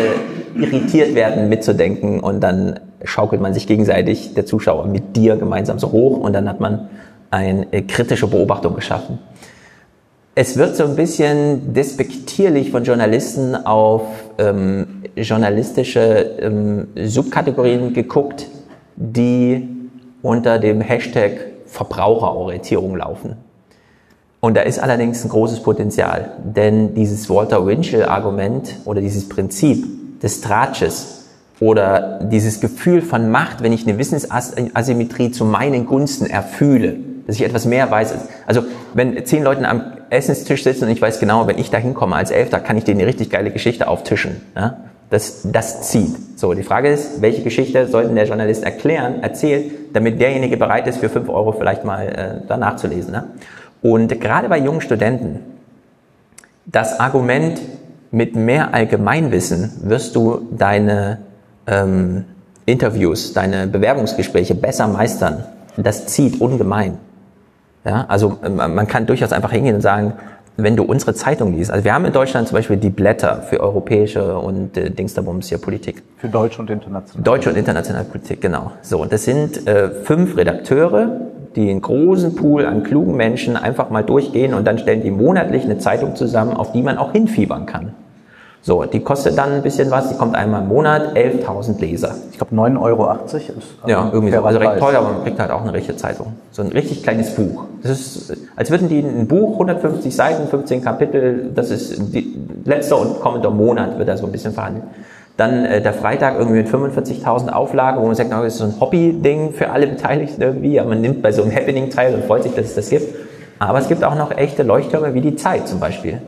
irritiert werden, mitzudenken und dann schaukelt man sich gegenseitig, der Zuschauer, mit dir gemeinsam so hoch und dann hat man eine kritische Beobachtung geschaffen. Es wird so ein bisschen despektierlich von Journalisten auf ähm, journalistische ähm, Subkategorien geguckt, die unter dem Hashtag Verbraucherorientierung laufen. Und da ist allerdings ein großes Potenzial, denn dieses Walter Winchell-Argument oder dieses Prinzip des Tratsches oder dieses Gefühl von Macht, wenn ich eine Wissensasymmetrie zu meinen Gunsten erfühle, dass ich etwas mehr weiß. Also wenn zehn Leute am Essenstisch sitzen und ich weiß genau, wenn ich da hinkomme als Elfter, kann ich denen eine richtig geile Geschichte auftischen. Ja? Das, das zieht. So, die Frage ist, welche Geschichte sollte der Journalist erklären, erzählen, damit derjenige bereit ist, für fünf Euro vielleicht mal äh, danach zu lesen. Ne? Und gerade bei jungen Studenten, das Argument, mit mehr Allgemeinwissen wirst du deine ähm, Interviews, deine Bewerbungsgespräche besser meistern. Das zieht ungemein. Ja, also ähm, man kann durchaus einfach hingehen und sagen, wenn du unsere Zeitung liest, also wir haben in Deutschland zum Beispiel die Blätter für europäische und äh, Dingsterbums hier Politik. Für deutsche und internationale. Deutsche und internationale Politik, genau. So, und das sind äh, fünf Redakteure, die einen großen Pool an klugen Menschen einfach mal durchgehen und dann stellen die monatlich eine Zeitung zusammen, auf die man auch hinfiebern kann. So, die kostet dann ein bisschen was, die kommt einmal im Monat, 11.000 Leser. Ich glaube 9,80 Euro ist also Ja, irgendwie so. Also recht teuer, aber man kriegt halt auch eine richtige Zeitung. So ein richtig kleines Buch. Das ist, als würden die ein Buch, 150 Seiten, 15 Kapitel, das ist die, letzter und kommender Monat wird da so ein bisschen verhandelt. Dann äh, der Freitag irgendwie mit 45.000 Auflagen, wo man sagt, das ist so ein Hobby-Ding für alle Beteiligten irgendwie. Aber man nimmt bei so einem Happening teil und freut sich, dass es das gibt. Aber es gibt auch noch echte Leuchttürme wie die Zeit zum Beispiel.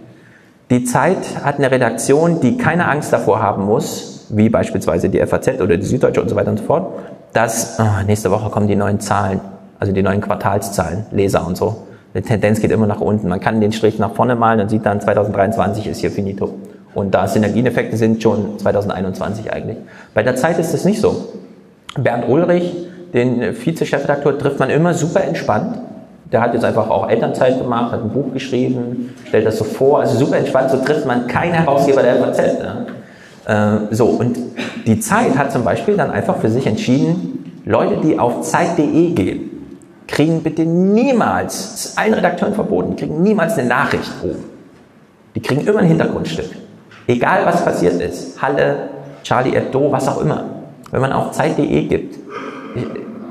Die Zeit hat eine Redaktion, die keine Angst davor haben muss, wie beispielsweise die FAZ oder die Süddeutsche und so weiter und so fort, dass oh, nächste Woche kommen die neuen Zahlen, also die neuen Quartalszahlen, Leser und so. Die Tendenz geht immer nach unten. Man kann den Strich nach vorne malen und sieht dann 2023 ist hier finito. Und da Synergieneffekte sind schon 2021 eigentlich. Bei der Zeit ist es nicht so. Bernd Ulrich, den Vize-Chefredakteur, trifft man immer super entspannt. Der hat jetzt einfach auch Elternzeit gemacht, hat ein Buch geschrieben, stellt das so vor. Also super entspannt, so trifft man keinen Herausgeber der FAZ. Ne? Äh, so, und die Zeit hat zum Beispiel dann einfach für sich entschieden, Leute, die auf Zeit.de gehen, kriegen bitte niemals, das ist allen Redakteuren verboten, kriegen niemals eine Nachricht oben. Die kriegen immer ein Hintergrundstück. Egal was passiert ist, Halle, Charlie Hebdo, was auch immer. Wenn man auf Zeit.de gibt,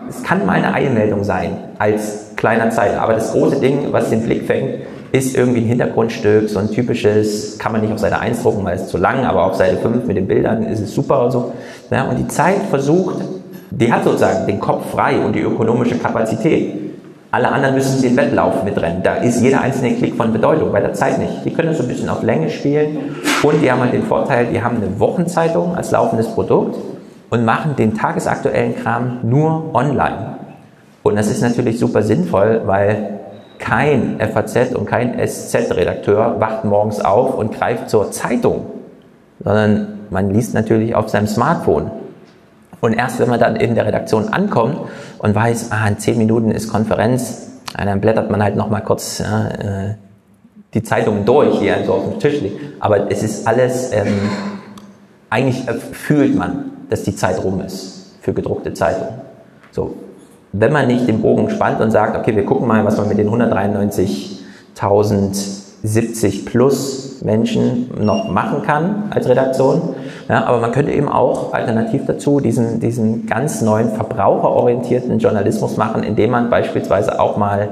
es kann mal eine Eilmeldung sein als kleiner Zeiler, aber das große Ding, was den Blick fängt, ist irgendwie ein Hintergrundstück, so ein typisches, kann man nicht auf Seite 1 drucken, weil es zu lang, aber auf Seite 5 mit den Bildern ist es super und so. Ja, und die Zeit versucht, die hat sozusagen den Kopf frei und die ökonomische Kapazität. Alle anderen müssen den Wettlauf mitrennen. Da ist jeder einzelne Klick von Bedeutung, bei der Zeit nicht. Die können so ein bisschen auf Länge spielen und die haben halt den Vorteil, die haben eine Wochenzeitung als laufendes Produkt und machen den tagesaktuellen Kram nur online. Und das ist natürlich super sinnvoll, weil kein FAZ und kein SZ-Redakteur wacht morgens auf und greift zur Zeitung, sondern man liest natürlich auf seinem Smartphone. Und erst wenn man dann in der Redaktion ankommt und weiß, ah, in zehn Minuten ist Konferenz, dann blättert man halt nochmal kurz äh, die Zeitungen durch, die so auf dem Tisch liegt. Aber es ist alles, ähm, eigentlich fühlt man, dass die Zeit rum ist für gedruckte Zeitungen. So, wenn man nicht den Bogen spannt und sagt, okay, wir gucken mal, was man mit den 193.070 plus Menschen noch machen kann als Redaktion. Ja, aber man könnte eben auch alternativ dazu diesen, diesen ganz neuen verbraucherorientierten Journalismus machen, indem man beispielsweise auch mal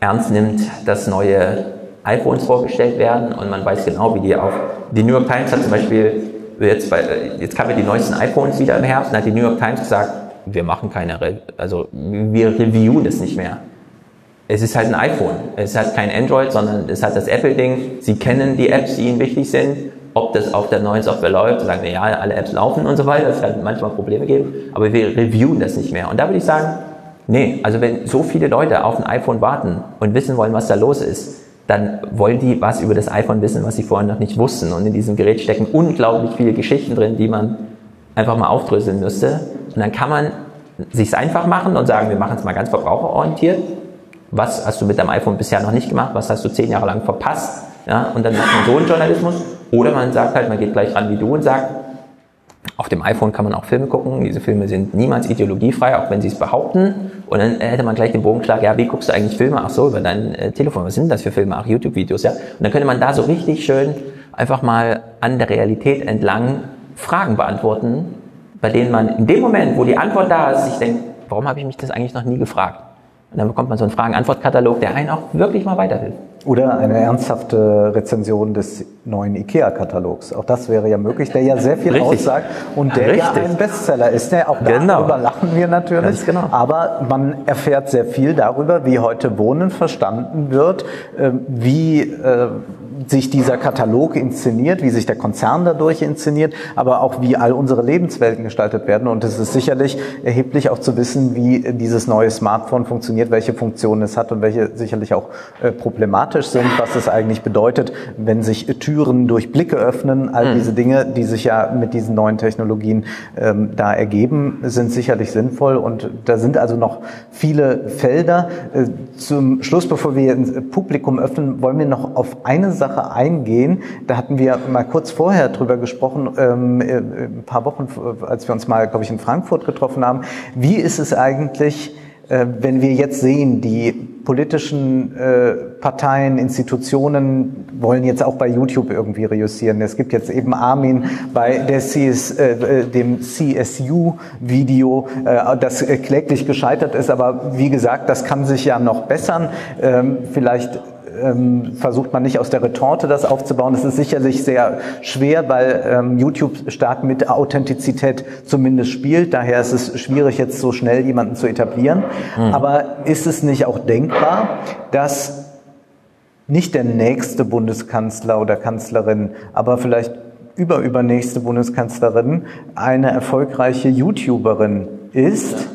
ernst nimmt, dass neue iPhones vorgestellt werden und man weiß genau, wie die auf. Die New York Times hat zum Beispiel jetzt, bei, jetzt kamen die neuesten iPhones wieder im Herbst und hat die New York Times gesagt, wir machen keine, Re also wir reviewen das nicht mehr. Es ist halt ein iPhone. Es hat kein Android, sondern es hat das Apple-Ding. Sie kennen die Apps, die Ihnen wichtig sind. Ob das auf der neuen Software läuft, sagen wir ja, alle Apps laufen und so weiter. Es kann manchmal Probleme geben, aber wir reviewen das nicht mehr. Und da würde ich sagen, nee, also wenn so viele Leute auf ein iPhone warten und wissen wollen, was da los ist, dann wollen die was über das iPhone wissen, was sie vorher noch nicht wussten. Und in diesem Gerät stecken unglaublich viele Geschichten drin, die man einfach mal aufdröseln müsste. Und dann kann man sich einfach machen und sagen, wir machen es mal ganz verbraucherorientiert. Was hast du mit deinem iPhone bisher noch nicht gemacht? Was hast du zehn Jahre lang verpasst? Ja, und dann macht man so einen Journalismus. Oder man sagt halt, man geht gleich ran wie du und sagt, Auf dem iPhone kann man auch Filme gucken. Diese Filme sind niemals ideologiefrei, auch wenn sie es behaupten. Und dann hätte man gleich den Bogenschlag, ja, wie guckst du eigentlich Filme? Ach so, über dein äh, Telefon. Was sind das für Filme? Ach, YouTube-Videos, ja. Und dann könnte man da so richtig schön einfach mal an der Realität entlang Fragen beantworten, bei denen man in dem Moment, wo die Antwort da ist, sich denkt, warum habe ich mich das eigentlich noch nie gefragt? Und dann bekommt man so einen Fragen-Antwort-Katalog, der einen auch wirklich mal weiterhilft. Oder eine ernsthafte Rezension des neuen IKEA-Katalogs. Auch das wäre ja möglich, der ja sehr viel Richtig. aussagt und der Richtig. ja ein Bestseller ist. Ne? Auch Genau. darüber lachen wir natürlich. Ganz genau. Aber man erfährt sehr viel darüber, wie heute Wohnen verstanden wird, äh, wie äh, sich dieser Katalog inszeniert, wie sich der Konzern dadurch inszeniert, aber auch wie all unsere Lebenswelten gestaltet werden. Und es ist sicherlich erheblich auch zu wissen, wie dieses neue Smartphone funktioniert, welche Funktionen es hat und welche sicherlich auch äh, problematisch sind, was es eigentlich bedeutet, wenn sich Türen durch Blicke öffnen. All diese Dinge, die sich ja mit diesen neuen Technologien ähm, da ergeben, sind sicherlich sinnvoll. Und da sind also noch viele Felder. Äh, zum Schluss, bevor wir ins Publikum öffnen, wollen wir noch auf eine Sache eingehen. Da hatten wir mal kurz vorher drüber gesprochen, ähm, äh, ein paar Wochen, äh, als wir uns mal, glaube ich, in Frankfurt getroffen haben. Wie ist es eigentlich, äh, wenn wir jetzt sehen, die politischen Parteien, Institutionen wollen jetzt auch bei YouTube irgendwie reüssieren. Es gibt jetzt eben Armin bei der CS, dem CSU-Video, das kläglich gescheitert ist. Aber wie gesagt, das kann sich ja noch bessern. Ähm, vielleicht ähm, versucht man nicht aus der Retorte das aufzubauen. Das ist sicherlich sehr schwer, weil ähm, YouTube stark mit Authentizität zumindest spielt. Daher ist es schwierig, jetzt so schnell jemanden zu etablieren. Aber ist es nicht auch denkbar, dass nicht der nächste Bundeskanzler oder Kanzlerin, aber vielleicht überübernächste Bundeskanzlerin eine erfolgreiche YouTuberin ist,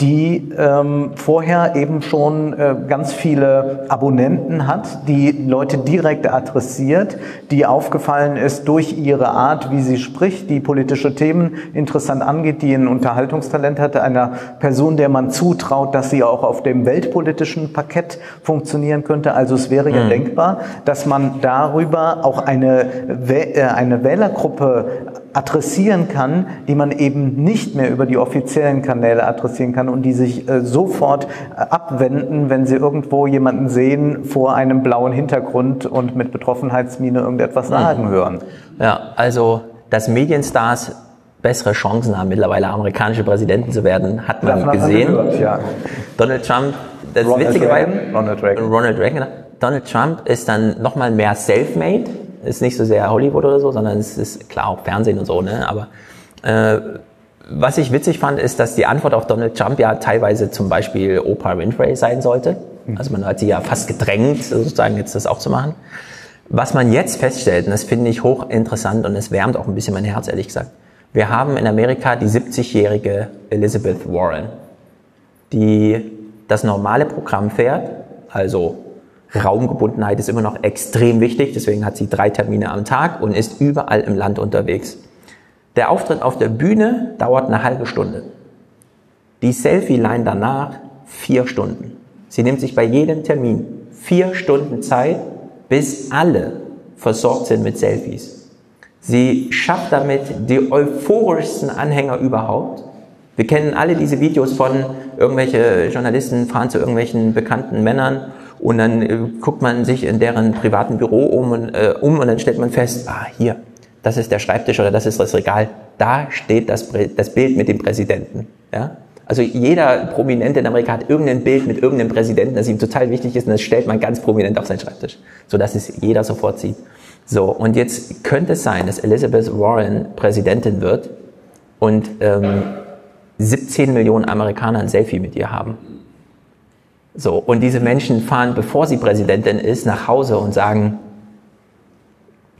die ähm, vorher eben schon äh, ganz viele Abonnenten hat, die Leute direkt adressiert, die aufgefallen ist durch ihre Art, wie sie spricht, die politische Themen interessant angeht, die ein Unterhaltungstalent hatte, einer Person, der man zutraut, dass sie auch auf dem weltpolitischen Parkett funktionieren könnte. Also es wäre ja denkbar, dass man darüber auch eine, äh, eine Wählergruppe adressieren kann, die man eben nicht mehr über die offiziellen Kanäle adressieren kann und die sich äh, sofort äh, abwenden, wenn sie irgendwo jemanden sehen vor einem blauen Hintergrund und mit Betroffenheitsmiene irgendetwas sagen hören. Ja, also, dass Medienstars bessere Chancen haben, mittlerweile amerikanische Präsidenten zu werden, hat man man gesehen. gehört, ja. Donald Trump, das Ronald Witzige war, Reagan, Ronald Reagan. Ronald Reagan, genau. Donald Trump ist dann nochmal mehr self-made, ist nicht so sehr Hollywood oder so, sondern es ist klar auch Fernsehen und so, ne? Aber äh, was ich witzig fand, ist, dass die Antwort auf Donald Trump ja teilweise zum Beispiel Oprah Winfrey sein sollte. Also man hat sie ja fast gedrängt, sozusagen jetzt das auch zu machen. Was man jetzt feststellt, und das finde ich hochinteressant und es wärmt auch ein bisschen mein Herz, ehrlich gesagt. Wir haben in Amerika die 70-jährige Elizabeth Warren, die das normale Programm fährt, also Raumgebundenheit ist immer noch extrem wichtig, deswegen hat sie drei Termine am Tag und ist überall im Land unterwegs. Der Auftritt auf der Bühne dauert eine halbe Stunde. Die Selfie-Line danach vier Stunden. Sie nimmt sich bei jedem Termin vier Stunden Zeit, bis alle versorgt sind mit Selfies. Sie schafft damit die euphorischsten Anhänger überhaupt. Wir kennen alle diese Videos von irgendwelche Journalisten fahren zu irgendwelchen bekannten Männern und dann äh, guckt man sich in deren privaten Büro um und, äh, um und dann stellt man fest, ah, hier, das ist der Schreibtisch oder das ist das Regal, da steht das, das Bild mit dem Präsidenten. Ja? Also jeder Prominente in Amerika hat irgendein Bild mit irgendeinem Präsidenten, das ihm total wichtig ist und das stellt man ganz prominent auf seinen Schreibtisch, sodass es jeder sofort sieht. So, und jetzt könnte es sein, dass Elizabeth Warren Präsidentin wird und ähm, 17 Millionen Amerikaner ein Selfie mit ihr haben. So, und diese Menschen fahren, bevor sie Präsidentin ist, nach Hause und sagen,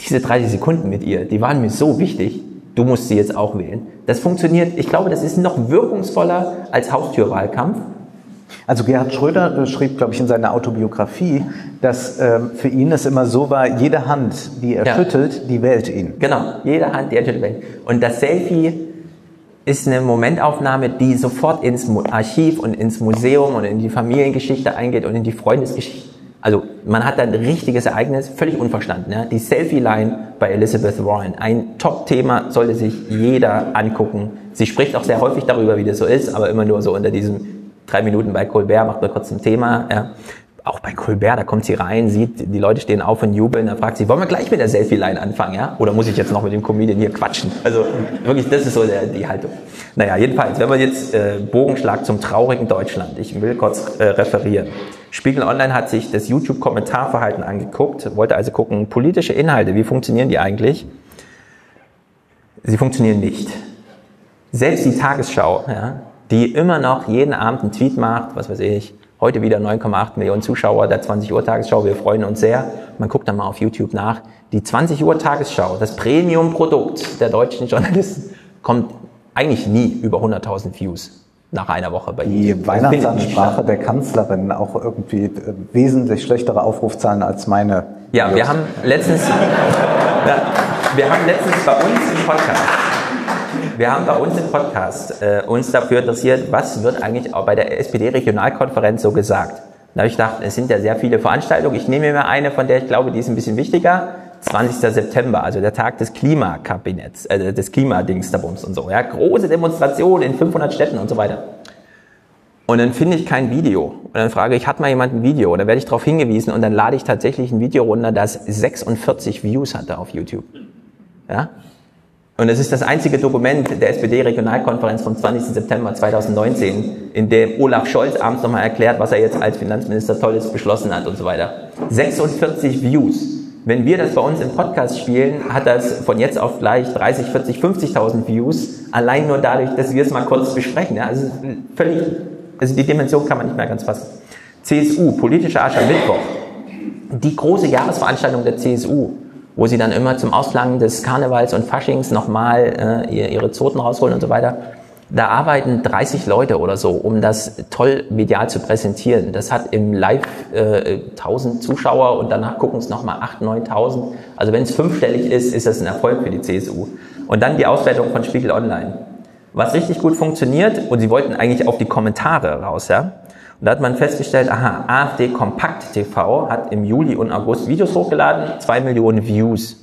diese 30 Sekunden mit ihr, die waren mir so wichtig, du musst sie jetzt auch wählen. Das funktioniert, ich glaube, das ist noch wirkungsvoller als Haustürwahlkampf. Also Gerhard Schröder äh, schrieb, glaube ich, in seiner Autobiografie, dass ähm, für ihn es immer so war, jede Hand, die er Ja. schüttelt, die wählt ihn. Genau, jede Hand, die entscheidet wird. Und das Selfie ist eine Momentaufnahme, die sofort ins Archiv und ins Museum und in die Familiengeschichte eingeht und in die Freundesgeschichte. Also man hat da ein richtiges Ereignis, völlig unverstanden. Ja? Die Selfie-Line bei Elizabeth Warren, ein Top-Thema, sollte sich jeder angucken. Sie spricht auch sehr häufig darüber, wie das so ist, aber immer nur so unter diesem drei Minuten bei Colbert, macht man kurz ein Thema. Ja? Auch bei Colbert, da kommt sie rein, sieht, die Leute stehen auf und jubeln, da fragt sie, wollen wir gleich mit der Selfie-Line anfangen, ja? Oder muss ich jetzt noch mit dem Comedian hier quatschen? Also wirklich, das ist so der, die Haltung. Naja, jedenfalls, wenn man jetzt äh, Bogenschlag zum traurigen Deutschland, ich will kurz äh, referieren. Spiegel Online hat sich das YouTube-Kommentarverhalten angeguckt, wollte also gucken, politische Inhalte, wie funktionieren die eigentlich? Sie funktionieren nicht. Selbst die Tagesschau, ja, die immer noch jeden Abend einen Tweet macht, was weiß ich, heute wieder 9,8 Millionen Zuschauer der 20 Uhr Tagesschau, wir freuen uns sehr. Man guckt dann mal auf YouTube nach. Die 20 Uhr Tagesschau, das Premium-Produkt der deutschen Journalisten, kommt eigentlich nie über 100.000 Views nach einer Woche bei Die YouTube. Weihnachtsansprache der Kanzlerin auch irgendwie äh, wesentlich schlechtere Aufrufzahlen als meine. Ja, wir haben letztens, [LAUGHS] ja, wir haben letztens bei uns im Podcast, wir haben bei uns im Podcast äh, uns dafür interessiert, was wird eigentlich auch bei der SPD-Regionalkonferenz so gesagt. Da habe ich gedacht, es sind ja sehr viele Veranstaltungen. Ich nehme mir eine, von der ich glaube, die ist ein bisschen wichtiger. 20. September, also der Tag des Klimakabinetts, äh, des Klimadingsterbums und so. Ja, große Demonstrationen in 500 Städten und so weiter. Und dann finde ich kein Video. Und dann frage ich, hat mal jemand ein Video? Und dann werde ich darauf hingewiesen und dann lade ich tatsächlich ein Video runter, das 46 Views hatte auf YouTube. Ja? Und es ist das einzige Dokument der SPD-Regionalkonferenz vom 20. September 2019, in dem Olaf Scholz abends nochmal erklärt, was er jetzt als Finanzminister Tolles beschlossen hat und so weiter. 46 Views. Wenn wir das bei uns im Podcast spielen, hat das von jetzt auf gleich 30, 40, 50.000 Views, allein nur dadurch, dass wir es mal kurz besprechen. Also völlig, also die Dimension kann man nicht mehr ganz fassen. CSU, politischer Aschermittwoch. Die große Jahresveranstaltung der CSU, wo sie dann immer zum Ausklang des Karnevals und Faschings nochmal äh, ihre Zoten rausholen und so weiter da arbeiten 30 Leute oder so, um das toll medial zu präsentieren. Das hat im Live äh, 1000 Zuschauer und danach gucken es nochmal 8.000, 9.000. Also wenn es fünfstellig ist, ist das ein Erfolg für die CSU. Und dann die Auswertung von Spiegel Online. Was richtig gut funktioniert, und sie wollten eigentlich auf die Kommentare raus, ja. Und da hat man festgestellt, aha, AfD Kompakt TV hat im Juli und August Videos hochgeladen, zwei Millionen Views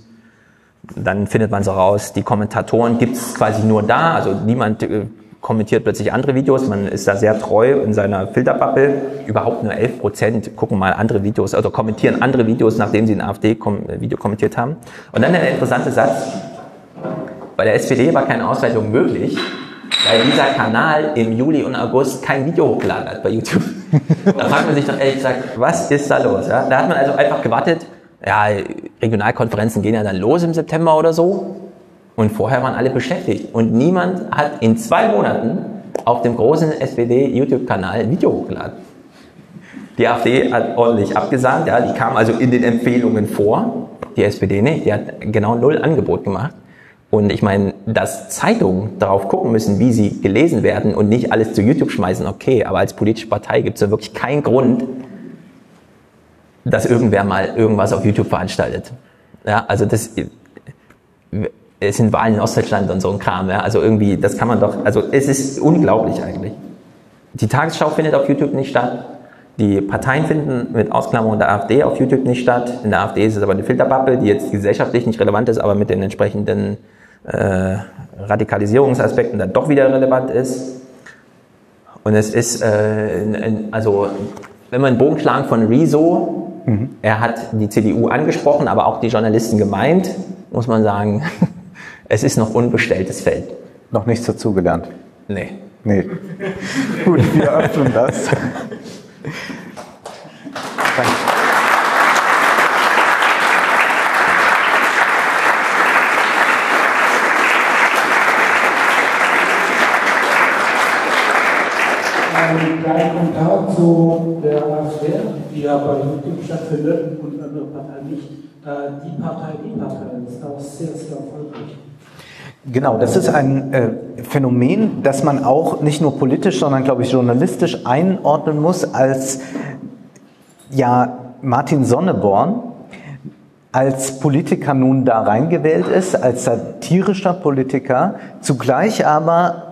dann findet man so raus, die Kommentatoren gibt es quasi nur da, also niemand äh, kommentiert plötzlich andere Videos, man ist da sehr treu in seiner Filterbubble. Überhaupt nur 11 Prozent gucken mal andere Videos, also kommentieren andere Videos, nachdem sie ein AfD-Video kommentiert haben. Und dann der interessante Satz, bei der SPD war keine Auswertung möglich, weil dieser Kanal im Juli und August kein Video hochgeladen hat bei YouTube. [LAUGHS] da fragt man sich doch ehrlich gesagt, was ist da los? Ja? Da hat man also einfach gewartet, ja, Regionalkonferenzen gehen ja dann los im September oder so. Und vorher waren alle beschäftigt. Und niemand hat in zwei Monaten auf dem großen SPD-YouTube-Kanal ein Video hochgeladen. Die AfD hat ordentlich abgesagt, ja, die kam also in den Empfehlungen vor. Die SPD nicht, die hat genau null Angebot gemacht. Und ich meine, dass Zeitungen darauf gucken müssen, wie sie gelesen werden und nicht alles zu YouTube schmeißen, okay, aber als politische Partei gibt es ja wirklich keinen Grund, dass irgendwer mal irgendwas auf YouTube veranstaltet. Ja, also das, es sind Wahlen in Ostdeutschland und so ein Kram. Ja, also irgendwie, das kann man doch, also es ist unglaublich eigentlich. Die Tagesschau findet auf YouTube nicht statt. Die Parteien finden mit Ausklammerung der AfD auf YouTube nicht statt. In der AfD ist es aber eine Filterbubble, die jetzt gesellschaftlich nicht relevant ist, aber mit den entsprechenden äh, Radikalisierungsaspekten dann doch wieder relevant ist. Und es ist, äh, also wenn man einen Bogen schlagen von Rezo Mhm. Er hat die CDU angesprochen, aber auch die Journalisten gemeint, muss man sagen, [LAUGHS] es ist noch unbestelltes Feld. Noch nichts dazugelernt? Nee. Nee. [LAUGHS] Gut, wir öffnen das. [LAUGHS] Danke. Einen kleinen Kommentar zu der AfD, die ja bei YouTube stattfindet und andere Parteien nicht. Äh, die Partei, die Partei ist auch sehr, sehr erfolgreich. Genau, das ist ein äh, Phänomen, das man auch nicht nur politisch, sondern, glaube ich, journalistisch einordnen muss, als ja Martin Sonneborn als Politiker nun da reingewählt ist, als satirischer Politiker, zugleich aber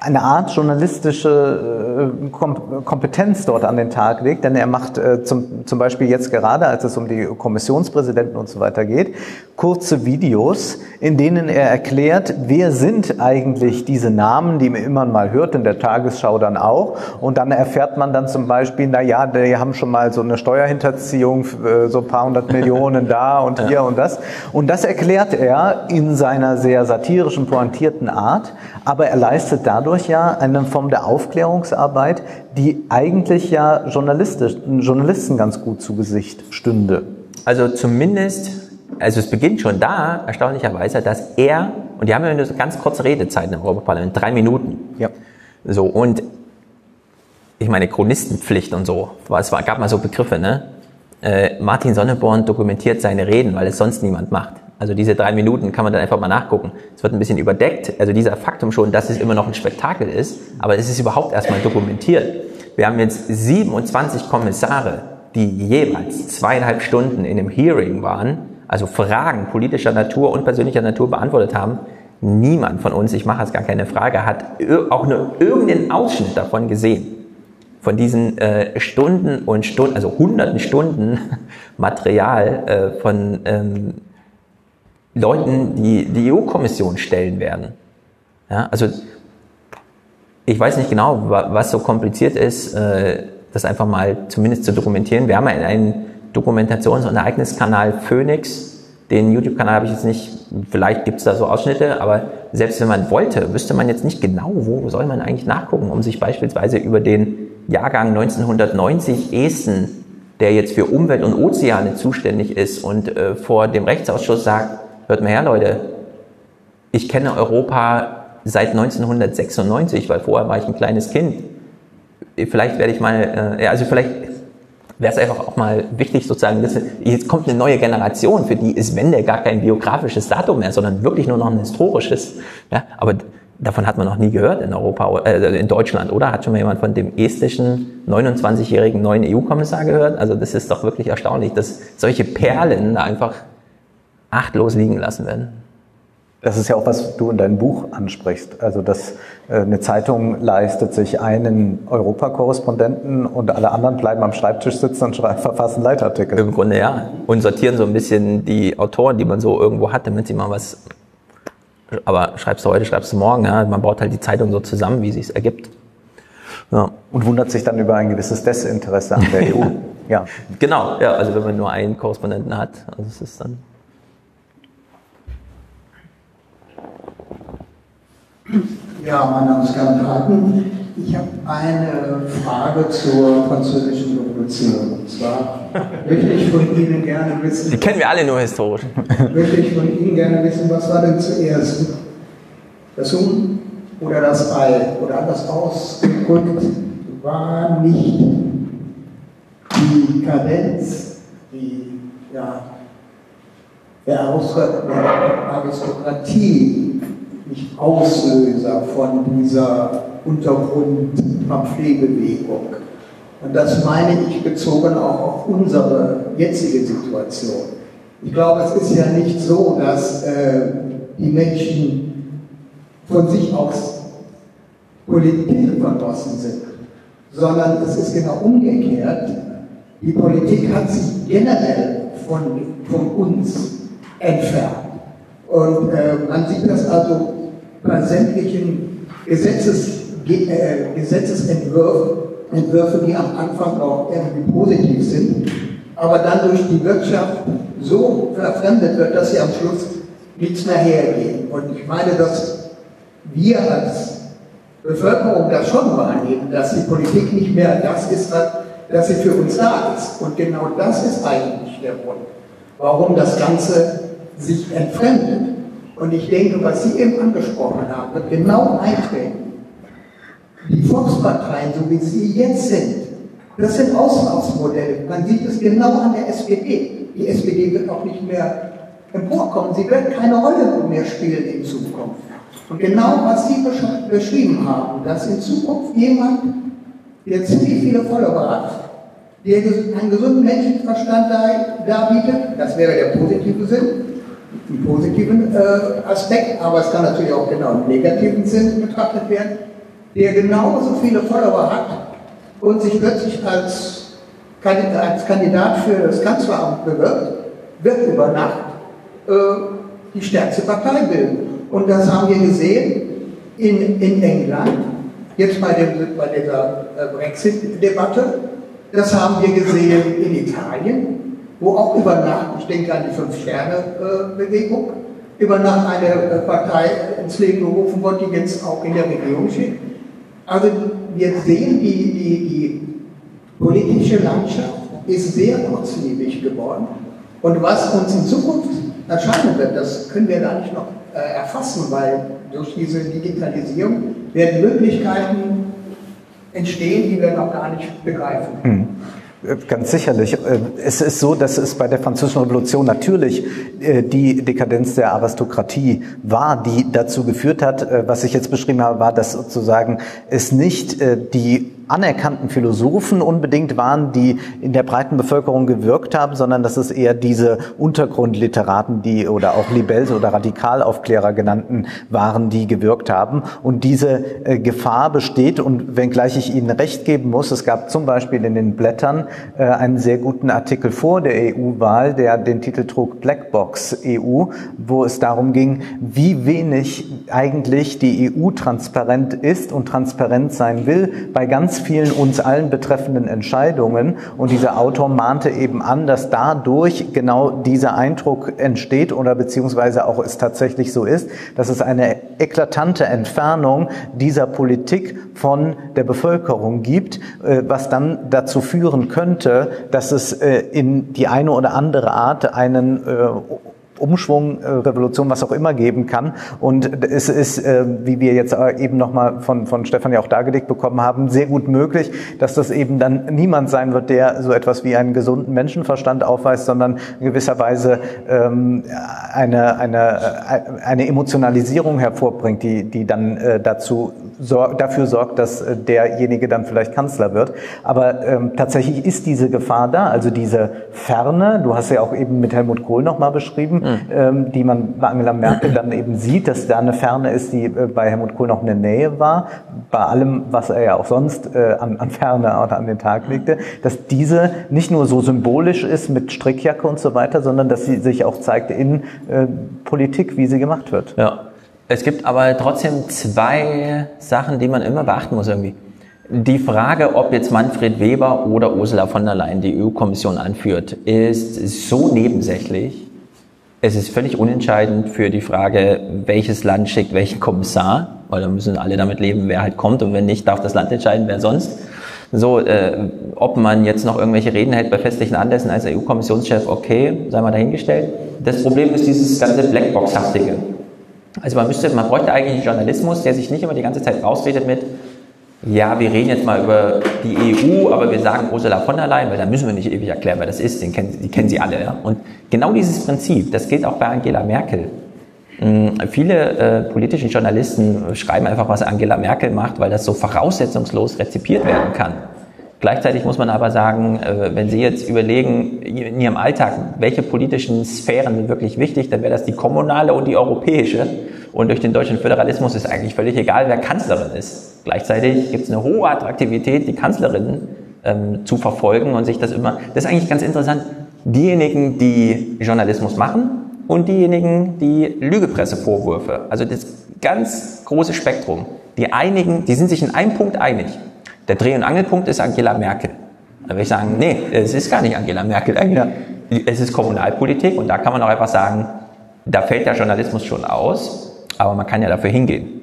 eine Art journalistische äh, Kompetenz dort an den Tag legt, denn er macht äh, zum, zum Beispiel jetzt gerade, als es um die Kommissionspräsidenten und so weiter geht, kurze Videos, in denen er erklärt, wer sind eigentlich diese Namen, die man immer mal hört, in der Tagesschau dann auch. Und dann erfährt man dann zum Beispiel, na ja, die haben schon mal so eine Steuerhinterziehung, äh, so ein paar hundert [LAUGHS] Millionen da und hier und das. Und das erklärt er in seiner sehr satirischen, pointierten Art, aber er leistet dadurch ja eine Form der Aufklärungsarbeit, die eigentlich ja journalistisch, Journalisten ganz gut zu Gesicht stünde. Also zumindest, also es beginnt schon da, erstaunlicherweise, dass er, und die haben ja eine ganz kurze Redezeit im Europaparlament, drei Minuten. Ja. So, und ich meine, Chronistenpflicht und so, es war, gab mal so Begriffe, ne? Äh, Martin Sonneborn dokumentiert seine Reden, weil es sonst niemand macht. Also diese drei Minuten kann man dann einfach mal nachgucken. Es wird ein bisschen überdeckt, also dieser Faktum schon, dass es immer noch ein Spektakel ist, aber es ist überhaupt erstmal dokumentiert. Wir haben jetzt 27 Kommissare, die jeweils zweieinhalb Stunden in einem Hearing waren, also Fragen politischer Natur und persönlicher Natur beantwortet haben. Niemand von uns, ich mache jetzt gar keine Frage, hat auch nur irgendeinen Ausschnitt davon gesehen. Von diesen äh, Stunden und Stunden, also hunderten Stunden [LAUGHS] Material äh, von ähm, Leuten, die die EU-Kommission stellen werden. Ja, also ich weiß nicht genau, was so kompliziert ist, äh, das einfach mal zumindest zu dokumentieren. Wir haben ja einen Dokumentations- und Ereigniskanal Phoenix. Den YouTube-Kanal habe ich jetzt nicht, vielleicht gibt es da so Ausschnitte, aber selbst wenn man wollte, wüsste man jetzt nicht genau, wo soll man eigentlich nachgucken, um sich beispielsweise über den Jahrgang 1990 Essen, der jetzt für Umwelt und Ozeane zuständig ist und äh, vor dem Rechtsausschuss sagt, hört mal her, Leute, ich kenne Europa seit 1996, weil vorher war ich ein kleines Kind. Vielleicht werde ich mal, äh, also vielleicht wäre es einfach auch mal wichtig sozusagen, dass jetzt kommt eine neue Generation, für die ist Wende gar kein biografisches Datum mehr, sondern wirklich nur noch ein historisches. Ja, aber davon hat man noch nie gehört in Europa, äh, in Deutschland, oder? Hat schon mal jemand von dem estischen 29-jährigen neuen EU-Kommissar gehört? Also das ist doch wirklich erstaunlich, dass solche Perlen da einfach achtlos liegen lassen werden. Das ist ja auch, was du in deinem Buch ansprichst. Also, dass äh, eine Zeitung leistet sich einen Europakorrespondenten und alle anderen bleiben am Schreibtisch sitzen und schreiben, verfassen Leitartikel. Im Grunde ja. Und sortieren so ein bisschen die Autoren, die man so irgendwo hat, damit sie mal was. Aber schreibst du heute, schreibst du morgen. Ja? Man baut halt die Zeitung so zusammen, wie sie es ergibt. Ja. Und wundert sich dann über ein gewisses Desinteresse an der [LAUGHS] EU. Ja. Genau, ja. Also wenn man nur einen Korrespondenten hat, also es ist dann. Ja, mein Name ist Gerd Haken. Ich habe eine Frage zur französischen Revolution. Und zwar möchte ich von Ihnen gerne wissen. Die kennen wir alle nur historisch. Möchte ich von Ihnen gerne wissen, was war denn zuerst? Das Huhn oder das Ei? Oder anders ausgedrückt, war nicht die Kadenz, die ja, der Aristokratie nicht Auslöser von dieser Untergrund-Pamphletbewegung. Und das meine ich bezogen auch auf unsere jetzige Situation. Ich glaube, es ist ja nicht so, dass äh, die Menschen von sich aus Politik verdrossen sind, sondern es ist genau umgekehrt. Die Politik hat sich generell von, von uns entfernt. Und äh, man sieht das also bei sämtlichen Gesetzes, äh, Gesetzesentwürfen, Entwürfe, die am Anfang auch irgendwie positiv sind, aber dann durch die Wirtschaft so verfremdet wird, dass sie am Schluss nichts mehr hergeben. Und ich meine, dass wir als Bevölkerung das schon wahrnehmen, dass die Politik nicht mehr das ist, dass sie für uns da ist. Und genau das ist eigentlich der Grund, warum das Ganze sich entfremdet. Und ich denke, was Sie eben angesprochen haben, wird genau eintreten. Die Volksparteien, so wie sie jetzt sind, das sind Auslaufsmodelle. Man sieht es genau an der SPD. Die SPD wird auch nicht mehr emporkommen. Sie wird keine Rolle mehr spielen in Zukunft. Und genau was Sie beschrieben haben, dass in Zukunft jemand, der ziemlich viele Follower hat, der einen gesunden Menschenverstand darbietet, das wäre der positive Sinn, einen positiven äh, Aspekt, aber es kann natürlich auch genau im negativen Sinn betrachtet werden. der genauso viele Follower hat und sich plötzlich als, als Kandidat für das Kanzleramt bewirbt, wird über Nacht äh, die stärkste Partei bilden. Und das haben wir gesehen in, in England, jetzt bei, dem, bei dieser äh, Brexit-Debatte. Das haben wir gesehen in Italien, wo auch über Nacht, ich denke an die Fünf-Sterne-Bewegung, über Nacht eine äh, Partei ins Leben gerufen wird, die jetzt auch in der Regierung steht. Also wir sehen, die, die, die politische Landschaft ist sehr kurzlebig geworden. Und was uns in Zukunft erscheinen wird, das können wir gar nicht noch äh, erfassen, weil durch diese Digitalisierung werden Möglichkeiten entstehen, die wir noch gar nicht begreifen. Hm. Ganz sicherlich. Äh, es ist so, dass es bei der Französischen Revolution natürlich äh, die Dekadenz der Aristokratie war, die dazu geführt hat, äh, was ich jetzt beschrieben habe, war, dass sozusagen es nicht die anerkannten Philosophen unbedingt waren, die in der breiten Bevölkerung gewirkt haben, sondern dass es eher diese Untergrundliteraten, die oder auch Libels oder Radikalaufklärer genannten waren, die gewirkt haben. Und diese äh, Gefahr besteht und wenngleich ich Ihnen recht geben muss, es gab zum Beispiel in den Blättern äh, einen sehr guten Artikel vor der EU-Wahl, der den Titel trug Blackbox EU, wo es darum ging, wie wenig eigentlich die EU transparent ist und transparent sein will bei ganz vielen uns allen betreffenden Entscheidungen. Und dieser Autor mahnte eben an, dass dadurch genau dieser Eindruck entsteht oder beziehungsweise auch es tatsächlich so ist, dass es eine eklatante Entfernung dieser Politik von der Bevölkerung gibt, äh, was dann dazu führen könnte, dass es äh, in die eine oder andere Art einen äh, Umschwung, äh, Revolution, was auch immer geben kann. Und es ist, äh, wie wir jetzt eben nochmal von, von Stefan ja auch dargelegt bekommen haben, sehr gut möglich, dass das eben dann niemand sein wird, der so etwas wie einen gesunden Menschenverstand aufweist, sondern in gewisser Weise ähm, eine, eine, eine Emotionalisierung hervorbringt, die, die dann äh, dazu dafür sorgt, dass äh, derjenige dann vielleicht Kanzler wird. Aber ähm, tatsächlich ist diese Gefahr da, also diese Ferne, du hast ja auch eben mit Helmut Kohl nochmal beschrieben. Ähm, die man bei Angela Merkel dann eben sieht, dass da eine Ferne ist, die äh, bei Helmut Kohl noch eine Nähe war, bei allem, was er ja auch sonst äh, an, an Ferne [LAUGHS] oder an den Tag legte, dass diese nicht nur so symbolisch ist mit Strickjacke und so weiter, sondern dass sie sich auch zeigt in äh, Politik, wie sie gemacht wird. Ja, es gibt aber trotzdem zwei Sachen, die man immer beachten muss irgendwie. Die Frage, ob jetzt Manfred Weber oder Ursula von der Leyen die EU-Kommission anführt, ist so nebensächlich. Es ist völlig unentscheidend für die Frage, welches Land schickt welchen Kommissar, weil da müssen alle damit leben, wer halt kommt und wenn nicht, darf das Land entscheiden, wer sonst. So, äh, ob man jetzt noch irgendwelche Reden hält bei festlichen Anlässen als EU-Kommissionschef, okay, sei mal dahingestellt. Das Problem ist dieses ganze Blackbox-haftige. Also man müsste, man bräuchte eigentlich einen Journalismus, der sich nicht immer die ganze Zeit rausredet mit, ja, wir reden jetzt mal über die EU, aber wir sagen Ursula von der Leyen, weil da müssen wir nicht ewig erklären, wer das ist, den kennen, die kennen sie alle. Ja? Und genau dieses Prinzip, das gilt auch bei Angela Merkel. Hm, viele äh, politische Journalisten schreiben einfach, was Angela Merkel macht, weil das so voraussetzungslos rezipiert werden kann. Gleichzeitig muss man aber sagen, äh, wenn Sie jetzt überlegen, in Ihrem Alltag, welche politischen Sphären sind wirklich wichtig, dann wäre das die kommunale und die europäische. Und durch den deutschen Föderalismus ist eigentlich völlig egal, wer Kanzlerin ist. Gleichzeitig gibt es eine hohe Attraktivität, die Kanzlerin ähm, zu verfolgen und sich das immer. Das ist eigentlich ganz interessant. Diejenigen, die Journalismus machen und diejenigen, die Lügepressevorwürfe, also das ganz große Spektrum, die einigen, die sind sich in einem Punkt einig. Der Dreh- und Angelpunkt ist Angela Merkel. Da würde ich sagen, nee, es ist gar nicht Angela Merkel. Ja. Es ist Kommunalpolitik und da kann man auch einfach sagen, da fällt der Journalismus schon aus, aber man kann ja dafür hingehen.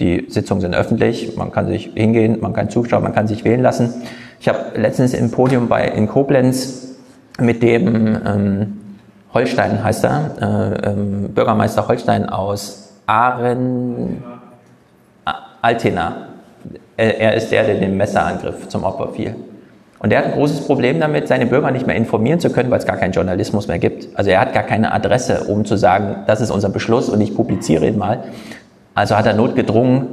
Die Sitzungen sind öffentlich, man kann sich hingehen, man kann zuschauen, man kann sich wählen lassen. Ich habe letztens im Podium bei in Koblenz mit dem ähm, Holstein heißt er, äh, ähm, Bürgermeister Holstein aus Aren, Altena, er ist der, der den Messerangriff zum Opfer fiel. Und er hat ein großes Problem damit, seine Bürger nicht mehr informieren zu können, weil es gar keinen Journalismus mehr gibt. Also er hat gar keine Adresse, um zu sagen, das ist unser Beschluss und ich publiziere ihn mal. Also hat er notgedrungen,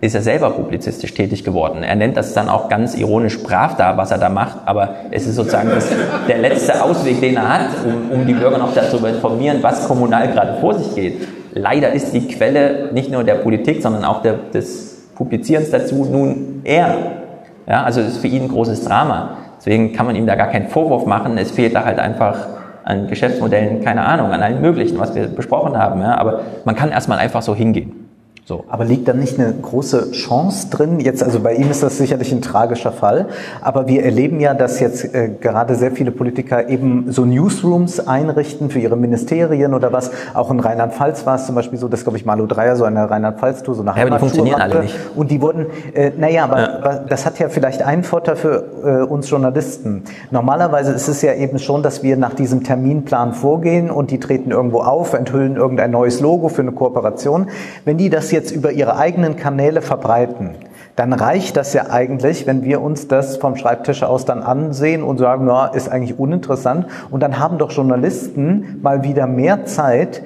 ist er selber publizistisch tätig geworden. Er nennt das dann auch ganz ironisch brav da, was er da macht, aber es ist sozusagen das, der letzte Ausweg, den er hat, um, um die Bürger noch darüber informieren, was kommunal gerade vor sich geht. Leider ist die Quelle nicht nur der Politik, sondern auch der, des publizieren es dazu nun eher. Ja, also es ist für ihn ein großes Drama. Deswegen kann man ihm da gar keinen Vorwurf machen. Es fehlt da halt einfach an Geschäftsmodellen, keine Ahnung, an allen möglichen, was wir besprochen haben. Ja. Aber man kann erstmal einfach so hingehen. So. Aber liegt da nicht eine große Chance drin? Jetzt, also bei ihm ist das sicherlich ein tragischer Fall, aber wir erleben ja, dass jetzt äh, gerade sehr viele Politiker eben so Newsrooms einrichten für ihre Ministerien oder was. Auch in Rheinland-Pfalz war es zum Beispiel so, dass glaube ich Malo Dreier so eine Rheinland-Pfalz-Tour, so nach ja, aber die funktionieren alle nicht. Und die wurden, äh, naja, aber ja. das hat ja vielleicht einen Vorteil für äh, uns Journalisten. Normalerweise ist es ja eben schon, dass wir nach diesem Terminplan vorgehen und die treten irgendwo auf, enthüllen irgendein neues Logo für eine Kooperation. Wenn die das jetzt über ihre eigenen Kanäle verbreiten, dann reicht das ja eigentlich, wenn wir uns das vom Schreibtisch aus dann ansehen und sagen, na, ist eigentlich uninteressant. Und dann haben doch Journalisten mal wieder mehr Zeit,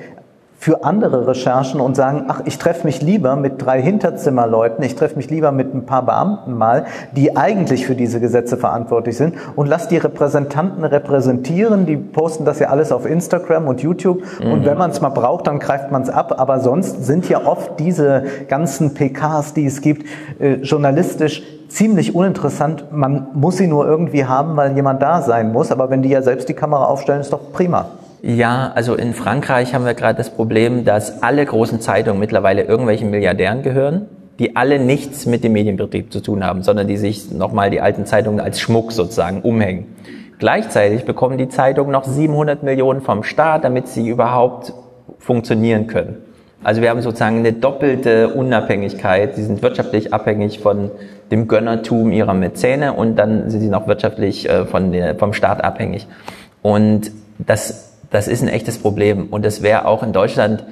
für andere Recherchen und sagen, ach, ich treffe mich lieber mit drei Hinterzimmerleuten, ich treffe mich lieber mit ein paar Beamten mal, die eigentlich für diese Gesetze verantwortlich sind und lass die Repräsentanten repräsentieren, die posten das ja alles auf Instagram und YouTube mhm. und wenn man es mal braucht, dann greift man es ab, aber sonst sind ja oft diese ganzen PKs, die es gibt, äh, journalistisch ziemlich uninteressant. Man muss sie nur irgendwie haben, weil jemand da sein muss, aber wenn die ja selbst die Kamera aufstellen, ist doch prima. Ja, also in Frankreich haben wir gerade das Problem, dass alle großen Zeitungen mittlerweile irgendwelchen Milliardären gehören, die alle nichts mit dem Medienbetrieb zu tun haben, sondern die sich nochmal die alten Zeitungen als Schmuck sozusagen umhängen. Gleichzeitig bekommen die Zeitungen noch 700 Millionen vom Staat, damit sie überhaupt funktionieren können. Also wir haben sozusagen eine doppelte Unabhängigkeit. Sie sind wirtschaftlich abhängig von dem Gönnertum ihrer Mäzene und dann sind sie noch wirtschaftlich äh, von der, vom Staat abhängig. Und das das ist ein echtes Problem. Und das wäre auch in Deutschland,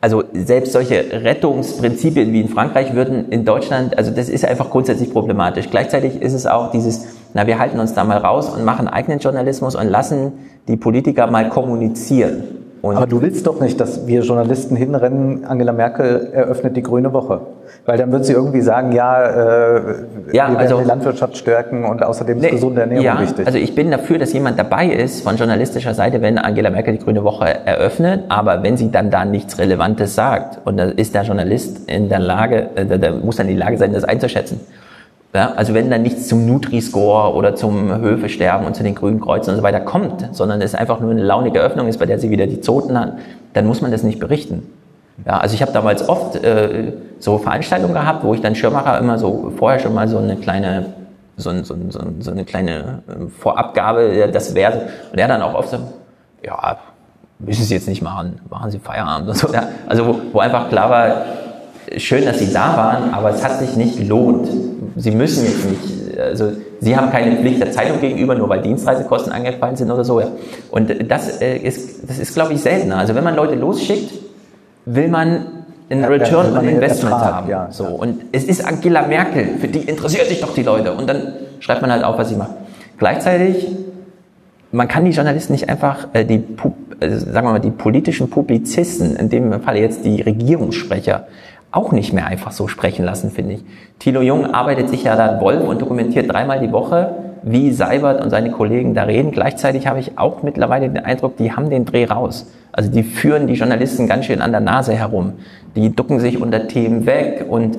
also selbst solche Rettungsprinzipien wie in Frankreich würden in Deutschland, also das ist einfach grundsätzlich problematisch. Gleichzeitig ist es auch dieses, na, wir halten uns da mal raus und machen eigenen Journalismus und lassen die Politiker mal kommunizieren. Und Aber du willst doch nicht, dass wir Journalisten hinrennen, Angela Merkel eröffnet die Grüne Woche. Weil dann wird sie irgendwie sagen, ja, äh, ja wir also, die Landwirtschaft stärken und außerdem ist nee, gesunde Ernährung ja, wichtig. Also ich bin dafür, dass jemand dabei ist von journalistischer Seite, wenn Angela Merkel die Grüne Woche eröffnet, aber wenn sie dann da nichts Relevantes sagt und da ist der Journalist in der Lage, äh, der muss dann in die Lage sein, das einzuschätzen. Ja, also wenn dann nichts zum Nutri-Score oder zum Höfesterben und zu den grünen Kreuzen und so weiter kommt, sondern es einfach nur eine launige Öffnung ist, bei der sie wieder die Zoten hat, dann muss man das nicht berichten. Ja, also ich habe damals oft äh, so Veranstaltungen gehabt, wo ich dann Schirmacher immer so vorher schon mal so eine kleine so, so, so, so eine kleine ähm, Vorabgabe, das wäre und er dann auch oft so, ja, müssen Sie jetzt nicht machen, machen Sie Feierabend und so. Ja, also wo, wo einfach klar war, schön, dass Sie da waren, aber es hat sich nicht gelohnt. Sie müssen jetzt nicht, also Sie haben keine Pflicht der Zeitung gegenüber, nur weil Dienstreisekosten angefallen sind oder so. Ja. Und das äh, ist, das ist, glaube ich, seltener. Also wenn man Leute losschickt, will man ein ja, Return on Investment Ertrag, haben. Ja, so. Und es ist Angela Merkel, für die interessiert sich doch die Leute. Und dann schreibt man halt auf, was sie macht. Gleichzeitig, man kann die Journalisten nicht einfach, äh, die, äh, sagen wir mal, die politischen Publizisten, in dem Fall jetzt die Regierungssprecher, auch nicht mehr einfach so sprechen lassen, finde ich. Thilo Jung arbeitet sich ja da Wolf und dokumentiert dreimal die Woche, wie Seibert und seine Kollegen da reden. Gleichzeitig habe ich auch mittlerweile den Eindruck, die haben den Dreh raus. Also die führen die Journalisten ganz schön an der Nase herum. Die ducken sich unter Themen weg und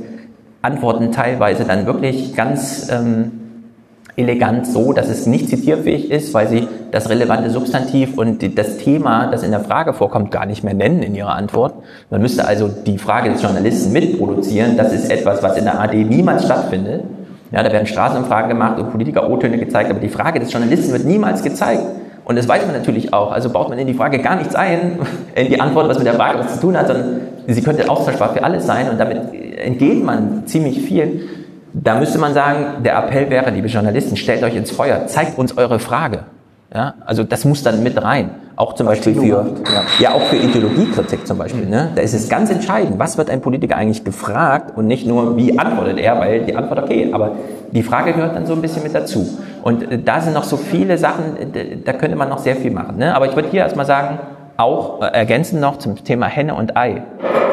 antworten teilweise dann wirklich ganz ähm, elegant so, dass es nicht zitierfähig ist, weil sie das relevante Substantiv und das Thema, das in der Frage vorkommt, gar nicht mehr nennen in ihrer Antwort. Man müsste also die Frage des Journalisten mitproduzieren. Das ist etwas, was in der AD niemals stattfindet. Ja, da werden Straßenumfragen gemacht und Politiker O-Töne gezeigt, aber die Frage des Journalisten wird niemals gezeigt. Und das weiß man natürlich auch. Also baut man in die Frage gar nichts ein, [LAUGHS] in die Antwort, was mit der Frage was zu tun hat, sondern sie könnte austauschbar für alles sein und damit entgeht man ziemlich viel. Da müsste man sagen, der Appell wäre, liebe Journalisten, stellt euch ins Feuer, zeigt uns eure Frage. Ja, also das muss dann mit rein. Auch zum Beispiel für, ja. ja, auch für Ideologiekritik zum Beispiel. Ne? Da ist es ganz entscheidend, was wird ein Politiker eigentlich gefragt und nicht nur, wie antwortet er, weil die Antwort okay, aber die Frage gehört dann so ein bisschen mit dazu. Und äh, da sind noch so viele Sachen, da könnte man noch sehr viel machen. Ne? Aber ich würde hier erstmal sagen, auch äh, ergänzend noch zum Thema Henne und Ei.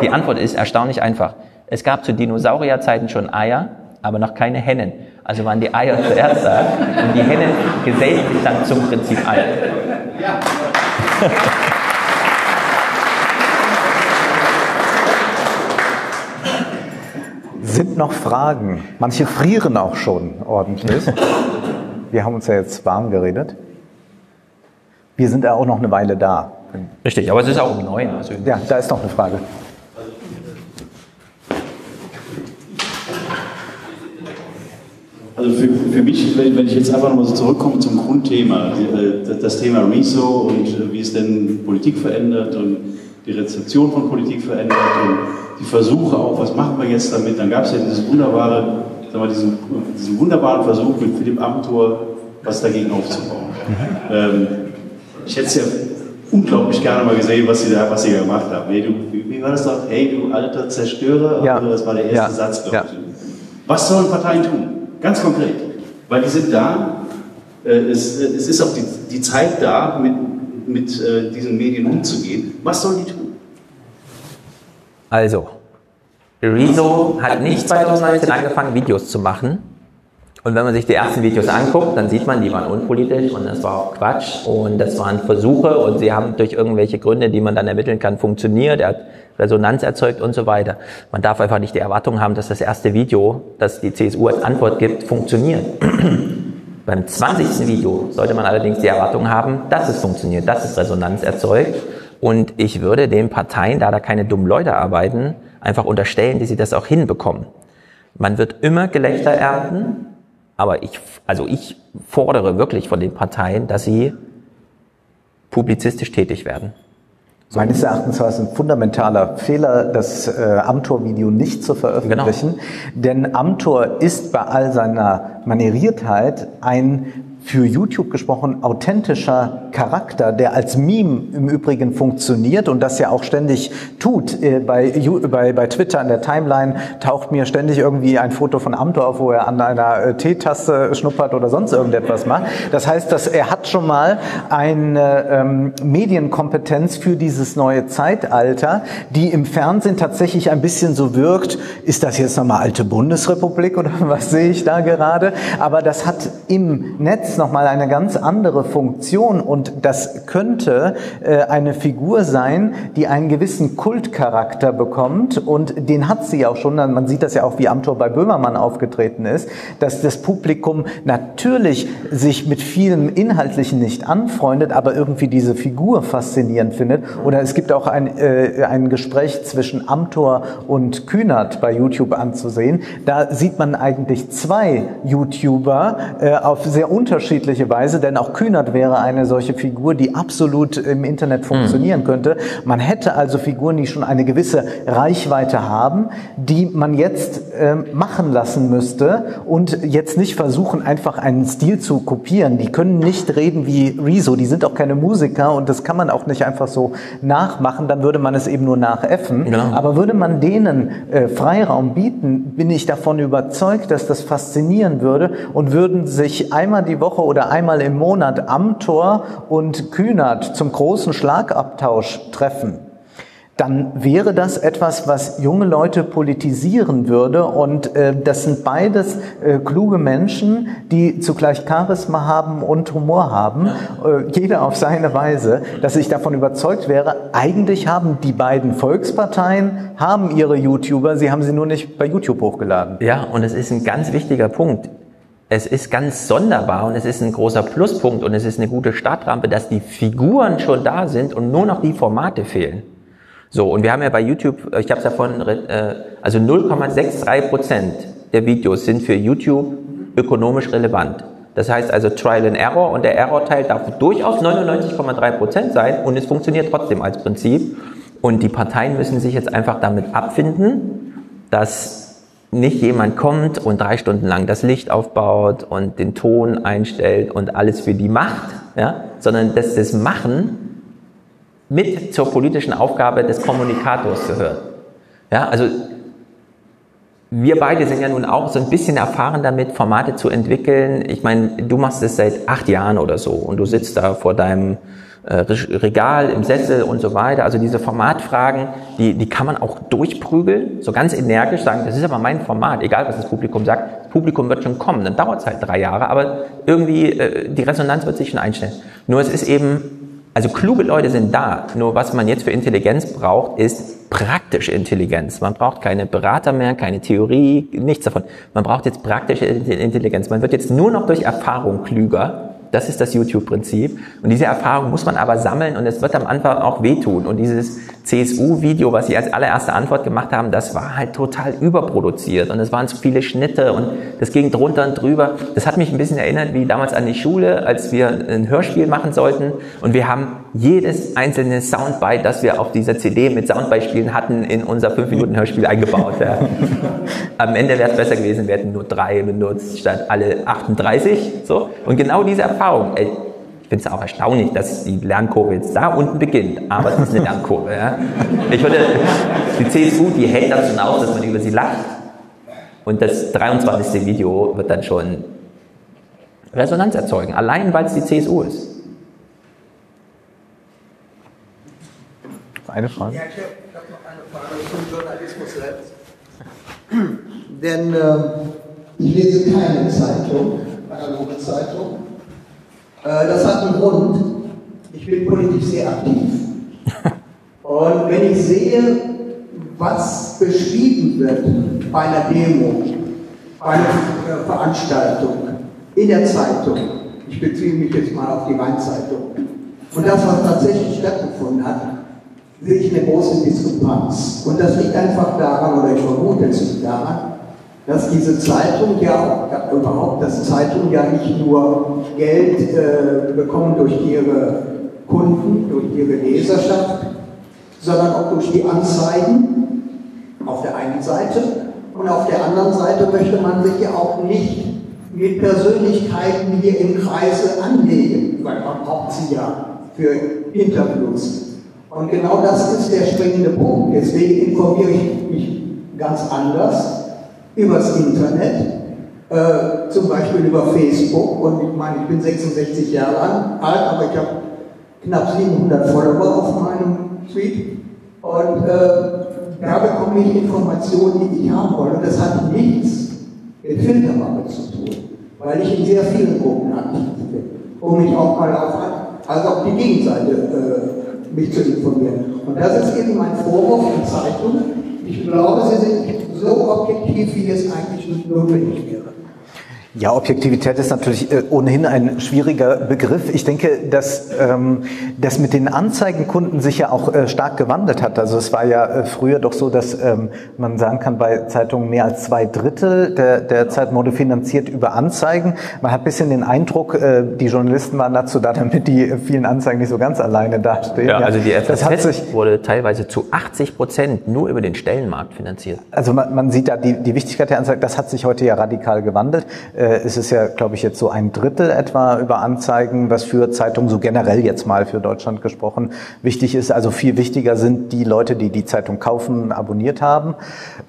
Die Antwort ist erstaunlich einfach. Es gab zu Dinosaurierzeiten schon Eier, aber noch keine Hennen. Also waren die Eier zuerst da und die Hennen gesellen sich dann zum Prinzip Ei. Ja. Sind noch Fragen? Manche frieren auch schon ordentlich. Wir haben uns ja jetzt warm geredet. Wir sind ja auch noch eine Weile da. Richtig, aber es ist auch um neun. Also Ja, da ist noch eine Frage. Also für, für mich, wenn, ich jetzt einfach nochmal so zurückkomme zum Grundthema, äh, das Thema Rezo und äh, wie es denn Politik verändert und die Rezeption von Politik verändert und die Versuche auch, was machen wir jetzt damit, dann gab es ja dieses wunderbare, sagen wir, diesen, diesen wunderbaren Versuch mit Philipp Amthor, was dagegen aufzubauen. Ähm, ich hätte es ja unglaublich gerne mal gesehen, was sie da, was sie da gemacht haben. Hey, du, wie, war das doch? Hey, du alter Zerstörer, Ja. das war der erste Ja. Satz, glaube Ja. ich. Was sollen Parteien tun? Ganz konkret. Weil die sind da, äh, es, äh, es ist auch die, die Zeit da, mit, mit äh, diesen Medien umzugehen. Was sollen die tun? Also, Rezo hat nicht 2019 angefangen, Videos zu machen. Und wenn man sich die ersten Videos anguckt, dann sieht man, die waren unpolitisch und das war auch Quatsch und das waren Versuche und sie haben durch irgendwelche Gründe, die man dann ermitteln kann, funktioniert. Er hat Resonanz erzeugt und so weiter. Man darf einfach nicht die Erwartung haben, dass das erste Video, das die CSU als Antwort gibt, funktioniert. [CLEARS THROAT] Beim 20. Video sollte man allerdings die Erwartung haben, dass es funktioniert, dass es Resonanz erzeugt. Und ich würde den Parteien, da da keine dummen Leute arbeiten, einfach unterstellen, dass sie das auch hinbekommen. Man wird immer Gelächter ernten, aber ich, also ich fordere wirklich von den Parteien, dass sie publizistisch tätig werden. Meines Erachtens war es ein fundamentaler Fehler, das äh, Amtor-Video nicht zu veröffentlichen. Denn Amtor ist bei all seiner Manieriertheit ein für YouTube gesprochen authentischer Charakter, der als Meme im Übrigen funktioniert und das ja auch ständig tut. Äh, Bei, bei, bei Twitter in der Timeline taucht mir ständig irgendwie ein Foto von Amtor auf, wo er an einer äh, Teetasse schnuppert oder sonst irgendetwas macht. Das heißt, dass er hat schon mal eine ähm, Medienkompetenz für dieses neue Zeitalter, die im Fernsehen tatsächlich ein bisschen so wirkt, ist das jetzt nochmal alte Bundesrepublik oder [LAUGHS] was sehe ich da gerade? Aber das hat im Netz nochmal eine ganz andere Funktion und das könnte äh, eine Figur sein, die einen gewissen Kultcharakter bekommt und den hat sie auch schon, man sieht das ja auch, wie Amtor bei Böhmermann aufgetreten ist, dass das Publikum natürlich sich mit vielem Inhaltlichen nicht anfreundet, aber irgendwie diese Figur faszinierend findet. Oder es gibt auch ein, äh, ein Gespräch zwischen Amtor und Kühnert bei YouTube anzusehen. Da sieht man eigentlich zwei YouTuber äh, auf sehr unterschiedliche Weise, denn auch Kühnert wäre eine solche Figur, die absolut im Internet funktionieren könnte. Man hätte also Figuren, die schon eine gewisse Reichweite haben, die man jetzt ähm, machen lassen müsste und jetzt nicht versuchen, einfach einen Stil zu kopieren. Die können nicht reden wie Rezo, die sind auch keine Musiker und das kann man auch nicht einfach so nachmachen, dann würde man es eben nur nachäffen. Genau. Aber würde man denen äh, Freiraum bieten, bin ich davon überzeugt, dass das faszinieren würde und würden sich einmal die Woche oder einmal im Monat Amtor und Kühnert zum großen Schlagabtausch treffen dann wäre das etwas, was junge Leute politisieren würde. Und äh, das sind beides äh, kluge Menschen, die zugleich Charisma haben und Humor haben, äh, jeder auf seine Weise, dass ich davon überzeugt wäre, eigentlich haben die beiden Volksparteien, haben ihre YouTuber, sie haben sie nur nicht bei YouTube hochgeladen. Ja, und es ist ein ganz wichtiger Punkt. Es ist ganz sonderbar und es ist ein großer Pluspunkt und es ist eine gute Startrampe, dass die Figuren schon da sind und nur noch die Formate fehlen. So, und wir haben ja bei YouTube, äh, ich habe es davon, äh, also 0,63 Prozent der Videos sind für YouTube ökonomisch relevant. Das heißt also Trial and Error und der Error-Teil darf durchaus 99,3 Prozent sein und es funktioniert trotzdem als Prinzip. Und die Parteien müssen sich jetzt einfach damit abfinden, dass nicht jemand kommt und drei Stunden lang das Licht aufbaut und den Ton einstellt und alles für die macht, ja, sondern dass das Machen mit zur politischen Aufgabe des Kommunikators gehört. Ja, also wir beide sind ja nun auch so ein bisschen erfahren damit, Formate zu entwickeln. Ich meine, du machst es seit acht Jahren oder so und du sitzt da vor deinem Regal im Sessel und so weiter. Also diese Formatfragen, die, die kann man auch durchprügeln, so ganz energisch sagen, das ist aber mein Format, egal was das Publikum sagt. Das Publikum wird schon kommen, dann dauert es halt drei Jahre, aber irgendwie äh, die Resonanz wird sich schon einstellen. Nur es ist eben Also kluge Leute sind da. Nur was man jetzt für Intelligenz braucht, ist praktische Intelligenz. Man braucht keine Berater mehr, keine Theorie, nichts davon. Man braucht jetzt praktische Intelligenz. Man wird jetzt nur noch durch Erfahrung klüger das ist das YouTube-Prinzip. Und diese Erfahrung muss man aber sammeln und es wird am Anfang auch wehtun. Und dieses CSU-Video, was Sie als allererste Antwort gemacht haben, das war halt total überproduziert und es waren zu viele Schnitte und das ging drunter und drüber. Das hat mich ein bisschen erinnert wie damals an die Schule, als wir ein Hörspiel machen sollten und wir haben jedes einzelne Soundbite, das wir auf dieser CD mit Soundbeispielen hatten, in unser 5-Minuten-Hörspiel eingebaut. Ja. [LAUGHS] Am Ende wäre es besser gewesen, wir hätten nur drei benutzt statt alle 38. So. Und genau diese Erfahrung, ey, ich finde es auch erstaunlich, dass die Lernkurve jetzt da unten beginnt, aber es ist eine Lernkurve. Ja. Ich würde, die CSU, die hält dazu aus, dass man über sie lacht. Und das 23. Video wird dann schon Resonanz erzeugen, allein weil es die CSU ist. Eine Frage? Ja, ich habe hab noch eine Frage zum Journalismus selbst. [CLEARS THROAT] Denn äh, ich lese keine Zeitung, analoge Zeitung. Äh, das hat einen Grund. Ich bin politisch sehr aktiv. [LAUGHS] Und wenn ich sehe, was beschrieben wird bei einer Demo, bei einer äh, Veranstaltung, in der Zeitung, ich beziehe mich jetzt mal auf die Rheinzeitung, und das, was tatsächlich stattgefunden hat, sehe ich eine große Diskrepanz. Und das liegt einfach daran, oder ich vermute es liegt daran, dass diese Zeitung ja, überhaupt, dass Zeitungen ja nicht nur Geld äh, bekommen durch ihre Kunden, durch ihre Leserschaft, sondern auch durch die Anzeigen auf der einen Seite und auf der anderen Seite möchte man sich ja auch nicht mit Persönlichkeiten hier im Kreise anlegen, weil man braucht sie ja für Interviews. Und genau das ist der springende Punkt. Deswegen informiere ich mich ganz anders übers Internet, äh, zum Beispiel über Facebook. Und ich meine, ich bin 66 Jahre alt, aber ich habe knapp 700 Follower auf meinem Tweet. Und äh, da bekomme ich Informationen, die ich haben wollte. Und das hat nichts mit Filtermappe zu tun, weil ich in sehr vielen Gruppen aktiv bin, um mich auch mal auf, also auf die Gegenseite äh, mich zu informieren. Und das ist eben mein Vorwurf in Zeitungen. Ich glaube, sie sind so objektiv, wie es eigentlich notwendig wäre. Ja, Objektivität ist natürlich äh, ohnehin ein schwieriger Begriff. Ich denke, dass ähm, das mit den Anzeigenkunden sich ja auch äh, stark gewandelt hat. Also es war ja äh, früher doch so, dass ähm, man sagen kann, bei Zeitungen mehr als zwei Drittel der, der Zeit wurde finanziert über Anzeigen. Man hat ein bisschen den Eindruck, äh, die Journalisten waren dazu da, damit die vielen Anzeigen nicht so ganz alleine dastehen. Ja, also die FAZ wurde teilweise zu 80 Prozent nur über den Stellenmarkt finanziert. Also man, man sieht da die, die Wichtigkeit der Anzeigen, das hat sich heute ja radikal gewandelt. Äh, äh, es ist ja, glaube ich, jetzt so ein Drittel etwa über Anzeigen, was für Zeitungen so generell jetzt mal für Deutschland gesprochen wichtig ist. Also viel wichtiger sind die Leute, die die Zeitung kaufen, abonniert haben.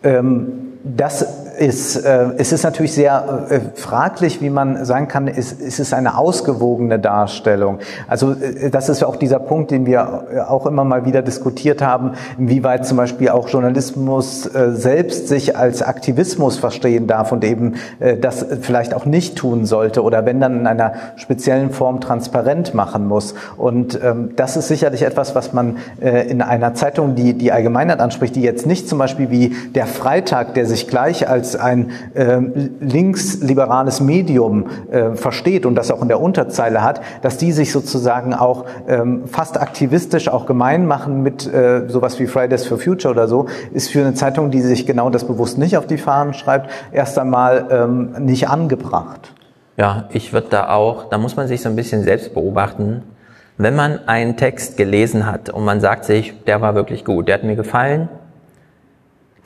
Ähm, das ist, äh, es ist natürlich sehr äh, fraglich, wie man sagen kann, ist, ist es eine ausgewogene Darstellung. Also äh, das ist auch dieser Punkt, den wir äh, auch immer mal wieder diskutiert haben, inwieweit zum Beispiel auch Journalismus äh, selbst sich als Aktivismus verstehen darf und eben äh, das vielleicht auch nicht tun sollte oder wenn dann in einer speziellen Form transparent machen muss. Und ähm, das ist sicherlich etwas, was man äh, in einer Zeitung, die die Allgemeinheit anspricht, die jetzt nicht zum Beispiel wie der Freitag, der sich gleich als ein äh, linksliberales Medium äh, versteht und das auch in der Unterzeile hat, dass die sich sozusagen auch ähm, fast aktivistisch auch gemein machen mit äh, sowas wie Fridays for Future oder so, ist für eine Zeitung, die sich genau das bewusst nicht auf die Fahnen schreibt, erst einmal ähm, nicht angebracht. Ja, ich würde da auch, da muss man sich so ein bisschen selbst beobachten. Wenn man einen Text gelesen hat und man sagt sich, der war wirklich gut, der hat mir gefallen,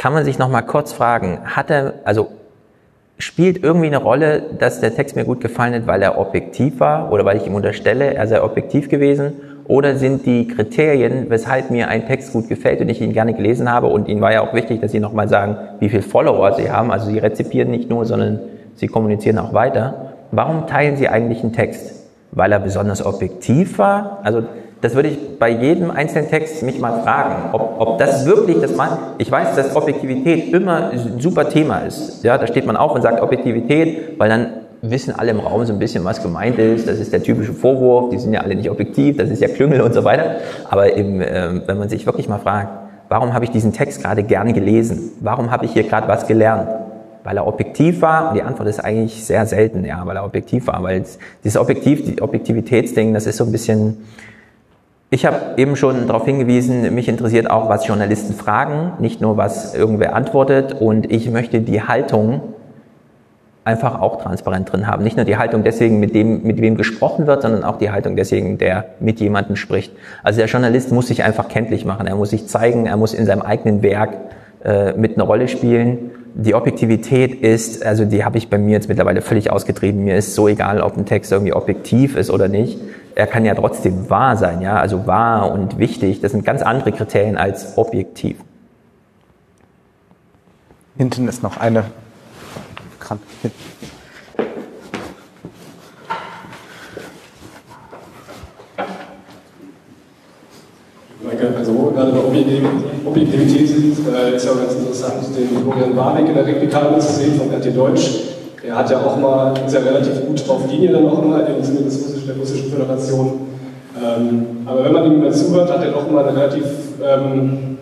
kann man sich noch mal kurz fragen, hat er, also spielt irgendwie eine Rolle, dass der Text mir gut gefallen hat, weil er objektiv war oder weil ich ihm unterstelle, er sei objektiv gewesen? Oder sind die Kriterien, weshalb mir ein Text gut gefällt und ich ihn gerne gelesen habe und Ihnen war ja auch wichtig, dass Sie nochmal sagen, wie viele Follower Sie haben, also Sie rezipieren nicht nur, sondern Sie kommunizieren auch weiter. Warum teilen Sie eigentlich einen Text? Weil er besonders objektiv war? Also das würde ich bei jedem einzelnen Text mich mal fragen, ob, ob das wirklich das mal. Ich weiß, dass Objektivität immer ein super Thema ist. Ja, da steht man auf und sagt Objektivität, weil dann wissen alle im Raum so ein bisschen, was gemeint ist. Das ist der typische Vorwurf, die sind ja alle nicht objektiv, das ist ja Klüngel und so weiter. Aber eben, äh, wenn man sich wirklich mal fragt, warum habe ich diesen Text gerade gerne gelesen? Warum habe ich hier gerade was gelernt? Weil er objektiv war? Und die Antwort ist eigentlich sehr selten, ja, weil er objektiv war. Weil dieses Objektiv, die Objektivitätsding, das ist so ein bisschen, ich habe eben schon darauf hingewiesen, mich interessiert auch, was Journalisten fragen, nicht nur, was irgendwer antwortet. Und ich möchte die Haltung einfach auch transparent drin haben. Nicht nur die Haltung deswegen, mit dem, mit wem gesprochen wird, sondern auch die Haltung deswegen, der mit jemandem spricht. Also der Journalist muss sich einfach kenntlich machen. Er muss sich zeigen, er muss in seinem eigenen Werk äh, mit einer Rolle spielen. Die Objektivität ist, also die habe ich bei mir jetzt mittlerweile völlig ausgetrieben. Mir ist so egal, ob ein Text irgendwie objektiv ist oder nicht. Er kann ja trotzdem wahr sein, ja, also wahr und wichtig. Das sind ganz andere Kriterien als objektiv. Hinten ist noch eine. Also gerade bei Objektivität sind, äh, ist ja auch ganz interessant, den Florian Warwick in der Replikale zu sehen von RT Deutsch. Er hat ja auch mal, ist ja relativ gut auf Linie dann auch immer im Sinne des Russischen, der Russischen Föderation. Ähm, aber wenn man ihm mal zuhört, hat er doch mal eine relativ ähm,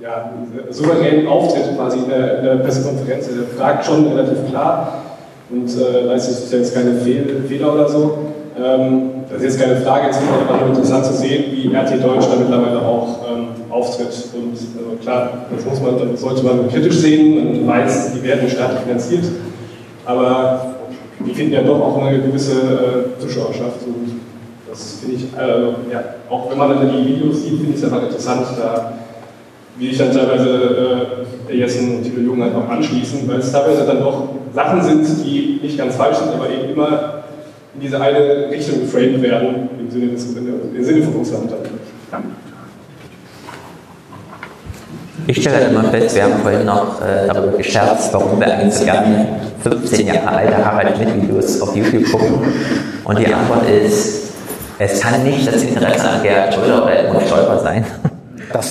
ja, souveränen Auftritt quasi in der, in der Pressekonferenz. Er fragt schon relativ klar und äh, weiß ist jetzt keine Fehl, Fehler oder so. Ähm, das ist jetzt keine Frage, jetzt ist einfach nur interessant zu sehen, wie RT Deutsch da mittlerweile auch ähm, auftritt. Und also klar, das muss man, das sollte man kritisch sehen, man weiß, die werden staatlich finanziert, aber die finden ja doch auch eine gewisse äh, Zuschauerschaft und das finde ich, äh, ja, auch wenn man dann die Videos sieht, finde ich es einfach interessant, da wie ich dann teilweise äh, der Jessen und Thilo Jung halt anschließen, weil es teilweise dann doch Sachen sind, die nicht ganz falsch sind, aber eben immer in diese eine Richtung geframed werden, im Sinne, des, im Sinne von Russland dann. Ich stelle immer fest, wir haben vorhin noch äh, darüber gescherzt, warum wir eigentlich so gerne 15 Jahre alte Harald Schmidt-Videos auf YouTube gucken. Und die Antwort ist, es kann nicht das Interesse an Gerhard Schröder oder Edmund Stolper sein,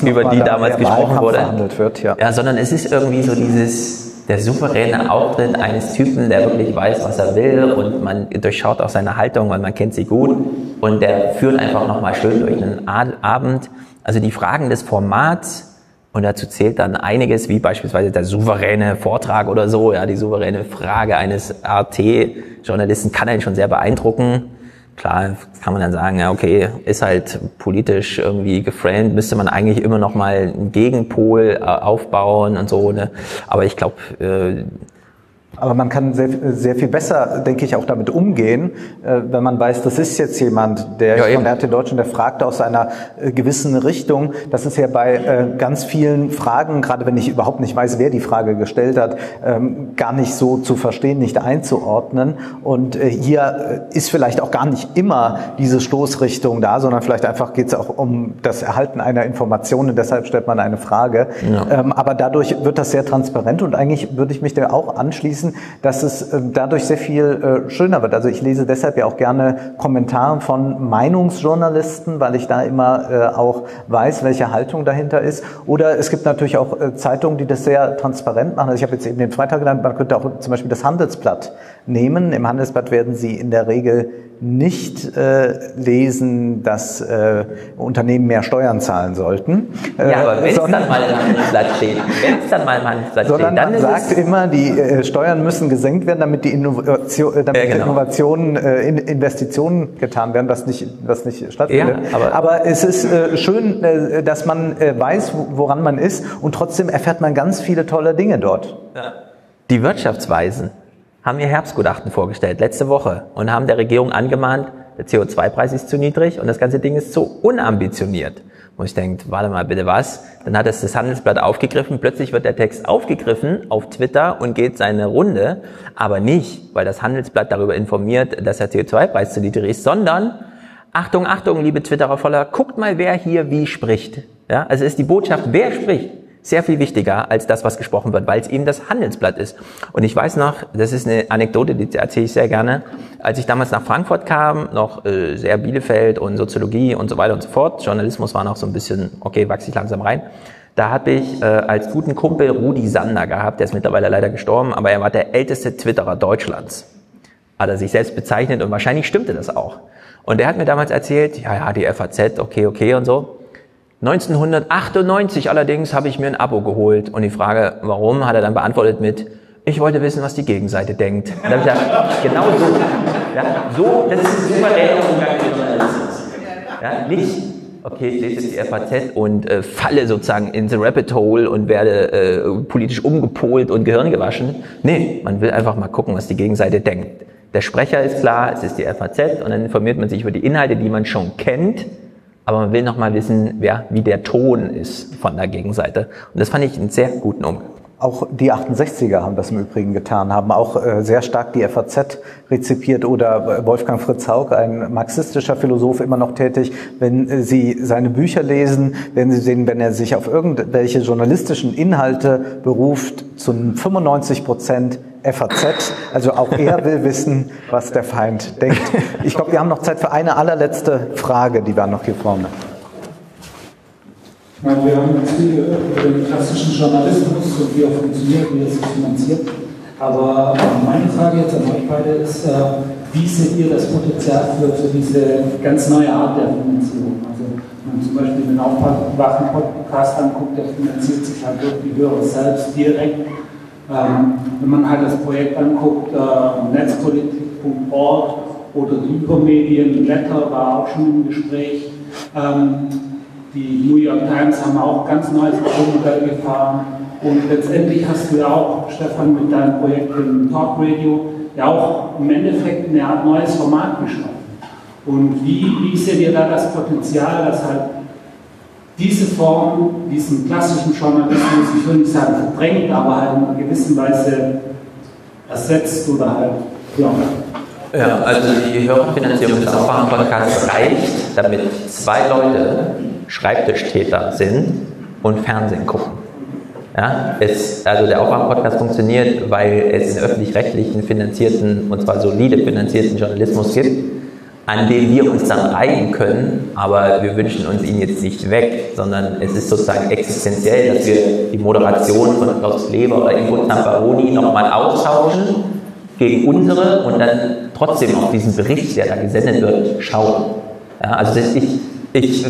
über die damals gesprochen wurde. Wird, ja. ja, sondern es ist irgendwie so dieses, der souveräne Auftritt eines Typen, der wirklich weiß, was er will und man durchschaut auch seine Haltung, weil man kennt sie gut und der führt einfach nochmal schön durch einen Abend. Also die Fragen des Formats und dazu zählt dann einiges, wie beispielsweise der souveräne Vortrag oder so. Ja, die souveräne Frage eines RT-Journalisten kann einen schon sehr beeindrucken. Klar kann man dann sagen, ja, okay, ist halt politisch irgendwie geframed, müsste man eigentlich immer noch mal einen Gegenpol äh, aufbauen und so. Ne? Aber ich glaube, äh, aber man kann sehr, sehr viel besser, denke ich, auch damit umgehen, äh, wenn man weiß, das ist jetzt jemand, der ja, von RT Deutschland, der fragt aus einer äh, gewissen Richtung. Das ist ja bei äh, ganz vielen Fragen, gerade wenn ich überhaupt nicht weiß, wer die Frage gestellt hat, ähm, gar nicht so zu verstehen, nicht einzuordnen. Und hier ist vielleicht auch gar nicht immer diese Stoßrichtung da, sondern vielleicht einfach geht es auch um das Erhalten einer Information und deshalb stellt man eine Frage. Ja. Ähm, aber dadurch wird das sehr transparent und eigentlich würde ich mich da auch anschließen schließen, dass es äh, dadurch sehr viel äh, schöner wird. Also ich lese deshalb ja auch gerne Kommentare von Meinungsjournalisten, weil ich da immer äh, auch weiß, welche Haltung dahinter ist. Oder es gibt natürlich auch Zeitungen, die das sehr transparent machen. Also ich habe jetzt eben den Freitag genannt, man könnte auch zum Beispiel das Handelsblatt nehmen. Im Handelsblatt werden Sie in der Regel nicht äh, lesen, dass äh, Unternehmen mehr Steuern zahlen sollten. Äh, ja, aber wenn es dann mal im Handelsblatt steht, wenn es dann mal im Handelsblatt steht, dann man sagt immer, die äh, Steuern müssen gesenkt werden, damit die Innovation, äh, damit ja, genau. Innovationen, äh, in, Investitionen getan werden, was nicht, was nicht stattfindet. Ja, aber, aber es ist äh, schön, äh, dass man äh, weiß, woran man ist und trotzdem erfährt man ganz viele tolle Dinge dort. Ja. Die Wirtschaftsweisen haben ihr Herbstgutachten vorgestellt, letzte Woche, und haben der Regierung angemahnt, der CO2-Preis ist zu niedrig und das ganze Ding ist zu unambitioniert. Wo ich denke, warte mal bitte was? Dann hat es das Handelsblatt aufgegriffen, plötzlich wird der Text aufgegriffen auf Twitter und geht seine Runde, aber nicht, weil das Handelsblatt darüber informiert, dass der CO2-Preis zu niedrig ist, sondern Achtung, Achtung, liebe Twitterer voller, guckt mal, wer hier wie spricht. Ja, also ist die Botschaft, wer spricht sehr viel wichtiger als das, was gesprochen wird, weil es eben das Handelsblatt ist. Und ich weiß noch, das ist eine Anekdote, die erzähle ich sehr gerne, als ich damals nach Frankfurt kam, noch äh, sehr Bielefeld und Soziologie und so weiter und so fort, Journalismus war noch so ein bisschen, okay, wachse ich langsam rein, da habe ich äh, als guten Kumpel Rudi Sander gehabt, der ist mittlerweile leider gestorben, aber er war der älteste Twitterer Deutschlands. hat er sich selbst bezeichnet und wahrscheinlich stimmte das auch. Und er hat mir damals erzählt, ja, ja, die FAZ, okay, okay und so. 1998 allerdings habe ich mir ein Abo geholt und die Frage, warum, hat er dann beantwortet mit, ich wollte wissen, was die Gegenseite denkt. Und dann habe ich gesagt, genau so. Ja, so, das ist ein mit Journalismus. Ja, nicht, okay, ich lese jetzt die FAZ und äh, falle sozusagen in the rabbit hole und werde äh, politisch umgepolt und Gehirn gewaschen. Nee, man will einfach mal gucken, was die Gegenseite denkt. Der Sprecher ist klar, es ist die FAZ und dann informiert man sich über die Inhalte, die man schon kennt, aber man will noch mal wissen, wer, wie der Ton ist von der Gegenseite. Und das fand ich einen sehr guten Umgang. Auch die 68er haben das im Übrigen getan, haben auch äh, sehr stark die FAZ rezipiert oder äh, Wolfgang Fritz Haug, ein marxistischer Philosoph, immer noch tätig. Wenn äh, Sie seine Bücher lesen, werden Sie sehen, wenn er sich auf irgendwelche journalistischen Inhalte beruft, zu 95 Prozent FAZ. Also auch er will wissen, was der Feind denkt. Ich glaube, wir haben noch Zeit für eine allerletzte Frage, die wir noch hier vorne. Ich meine, wir haben jetzt viel über den klassischen Journalismus und wie er funktioniert, wie er sich finanziert. Aber meine Frage jetzt an euch beide ist, äh, wie seht ihr das Potenzial für, für diese ganz neue Art der Finanzierung? Also wenn man zum Beispiel den Aufwachen-Podcast anguckt, der finanziert sich halt durch die Hörer selbst direkt. Ähm, wenn man halt das Projekt anguckt, äh, netzpolitik.org oder die Übermedien, Letter war auch schon im Gespräch. Ähm, die New York Times haben auch ganz neues Modell gefahren. Und letztendlich hast du ja auch, Stefan, mit deinem Projekt im Talk Radio ja auch im Endeffekt eine Art neues Format geschaffen. Und wie, wie seht ihr da das Potenzial, dass halt diese Form, diesen klassischen Journalismus, ich will nicht sagen verdrängt, aber halt in einer gewissen Weise ersetzt oder halt, ja. Ja, also die Hörerfinanzierung des Aufwachen-Podcasts reicht, damit zwei Leute Schreibtischtäter sind und Fernsehen gucken. Ja, es, also der Aufwachen-Podcast funktioniert, weil es einen öffentlich-rechtlichen finanzierten, und zwar solide finanzierten Journalismus gibt, an dem wir uns dann reiben können, aber wir wünschen uns ihn jetzt nicht weg, sondern es ist sozusagen existenziell, dass wir die Moderation von Klaus Kleber oder Ingo Zamparoni nochmal austauschen gegen unsere und dann trotzdem auf diesen Bericht, der da gesendet wird, schauen. Ja, also das, ich, ich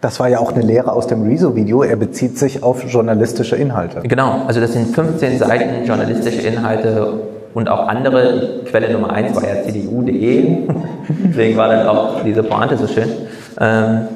das war ja auch eine Lehre aus dem Rezo-Video. Er bezieht sich auf journalistische Inhalte. Genau, also das sind 15 Seiten journalistische Inhalte und auch andere. Quelle Nummer eins war ja cdu.de. [LAUGHS] Deswegen war dann auch diese Pointe so schön. Ähm,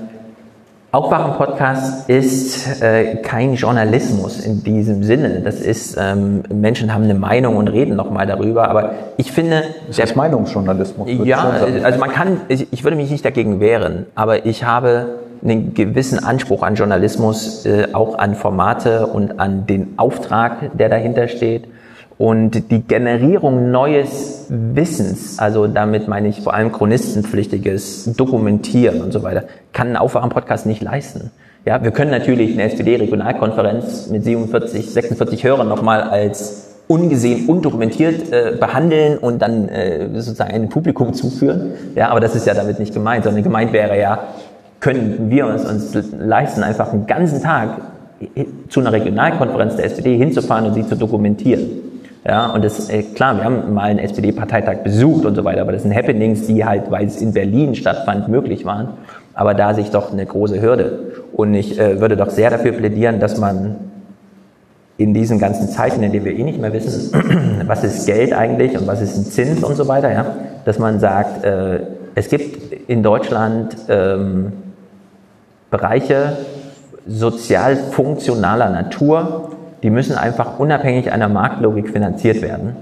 Aufwachen-Podcast ist äh, kein Journalismus in diesem Sinne. Das ist, ähm, Menschen haben eine Meinung und reden nochmal darüber. Aber ich finde... Das ist Meinungsjournalismus. Ja, also man kann, ich, ich würde mich nicht dagegen wehren, aber ich habe einen gewissen Anspruch an Journalismus, äh, auch an Formate und an den Auftrag, der dahinter steht. Und die Generierung neues Wissens, also damit meine ich vor allem chronistenpflichtiges Dokumentieren und so weiter, kann ein Aufwachen-Podcast nicht leisten. Ja, wir können natürlich eine SPD-Regionalkonferenz mit 47, 46 Hörern nochmal als ungesehen, undokumentiert äh, behandeln und dann äh, sozusagen ein Publikum zuführen. Ja, aber das ist ja damit nicht gemeint, sondern gemeint wäre ja, können wir uns, uns leisten, einfach einen ganzen Tag zu einer Regionalkonferenz der SPD hinzufahren und sie zu dokumentieren. Ja, und das, äh, klar, wir haben mal einen SPD-Parteitag besucht und so weiter, aber das sind Happenings, die halt, weil es in Berlin stattfand, möglich waren. Aber da sich doch eine große Hürde. Und ich äh, würde doch sehr dafür plädieren, dass man in diesen ganzen Zeiten, in denen wir eh nicht mehr wissen, [CLEARS THROAT] was ist Geld eigentlich und was ist ein Zins und so weiter, ja, dass man sagt, äh, es gibt in Deutschland ähm, Bereiche sozial funktionaler Natur, die müssen einfach unabhängig einer Marktlogik finanziert werden.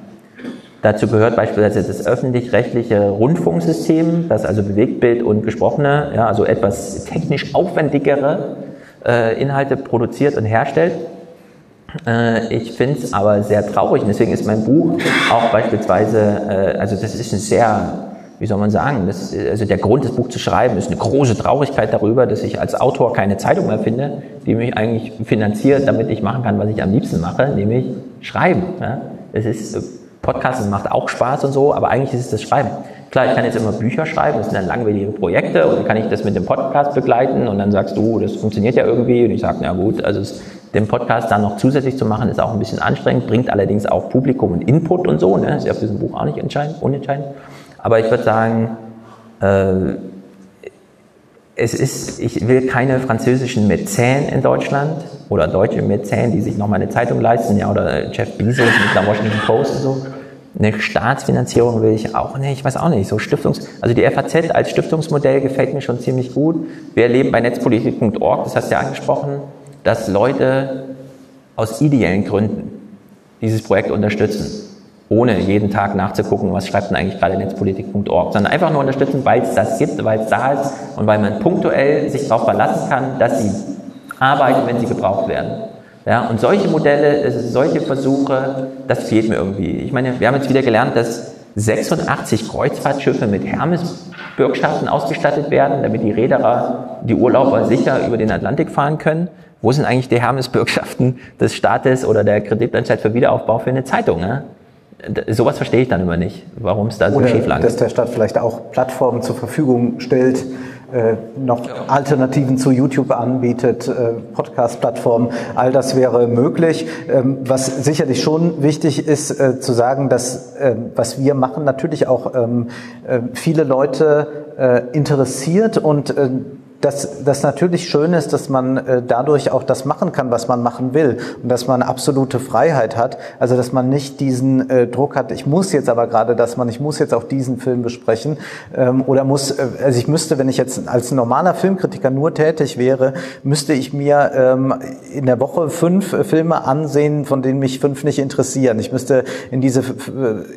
Dazu gehört beispielsweise das öffentlich-rechtliche Rundfunksystem, das also Bewegtbild und gesprochene, ja, also etwas technisch aufwendigere äh, Inhalte produziert und herstellt. Äh, ich finde es aber sehr traurig und deswegen ist mein Buch auch beispielsweise, äh, also das ist ein sehr wie soll man sagen, das, also der Grund, das Buch zu schreiben, ist eine große Traurigkeit darüber, dass ich als Autor keine Zeitung mehr finde, die mich eigentlich finanziert, damit ich machen kann, was ich am liebsten mache, nämlich schreiben. Ja? Es ist, Podcasten macht auch Spaß und so, aber eigentlich ist es das Schreiben. Klar, ich kann jetzt immer Bücher schreiben, das sind dann langweilige Projekte und dann kann ich das mit dem Podcast begleiten und dann sagst du, das funktioniert ja irgendwie und ich sage, na gut, also es Den Podcast dann noch zusätzlich zu machen, ist auch ein bisschen anstrengend, bringt allerdings auch Publikum und Input und so. Ne? Ist ja für diesem Buch auch nicht entscheidend, unentscheidend. Aber ich würde sagen, äh, es ist, ich will keine französischen Mäzen in Deutschland oder deutsche Mäzen, die sich nochmal eine Zeitung leisten, ja, oder Jeff Bezos mit der Washington Post und so. Eine Staatsfinanzierung will ich auch nicht, ich weiß auch nicht, so Stiftungs, also die FAZ als Stiftungsmodell gefällt mir schon ziemlich gut. Wir erleben bei netzpolitik.org, das hast du ja angesprochen, dass Leute aus ideellen Gründen dieses Projekt unterstützen ohne jeden Tag nachzugucken, was schreibt denn eigentlich gerade netzpolitik.org, sondern einfach nur unterstützen, weil es das gibt, weil es da ist und weil man punktuell sich darauf verlassen kann, dass sie arbeiten, wenn sie gebraucht werden. Ja, und solche Modelle, solche Versuche, das fehlt mir irgendwie. Ich meine, wir haben jetzt wieder gelernt, dass 86 Kreuzfahrtschiffe mit Hermes-Bürgschaften ausgestattet werden, damit die Reederer, die Urlauber sicher über den Atlantik fahren können. Wo sind eigentlich die Hermes-Bürgschaften des Staates oder der Kreditanstalt für Wiederaufbau für eine Zeitung? Ne? Sowas verstehe ich dann immer nicht, warum es da so Oder schief lang dass der Staat vielleicht auch Plattformen zur Verfügung stellt, äh, noch Alternativen zu YouTube anbietet, äh, Podcast-Plattformen, all das wäre möglich. Ähm, was sicherlich schon wichtig ist äh, zu sagen, dass äh, was wir machen natürlich auch ähm, äh, viele Leute äh, interessiert und dass das natürlich schön ist, dass man äh, dadurch auch das machen kann, was man machen will und dass man absolute Freiheit hat. Also dass man nicht diesen äh, Druck hat, ich muss jetzt aber gerade das man, ich muss jetzt auch diesen Film besprechen ähm, oder muss, äh, also ich müsste, wenn ich jetzt als normaler Filmkritiker nur tätig wäre, müsste ich mir ähm, in der Woche fünf äh, Filme ansehen, von denen mich fünf nicht interessieren. Ich müsste in diese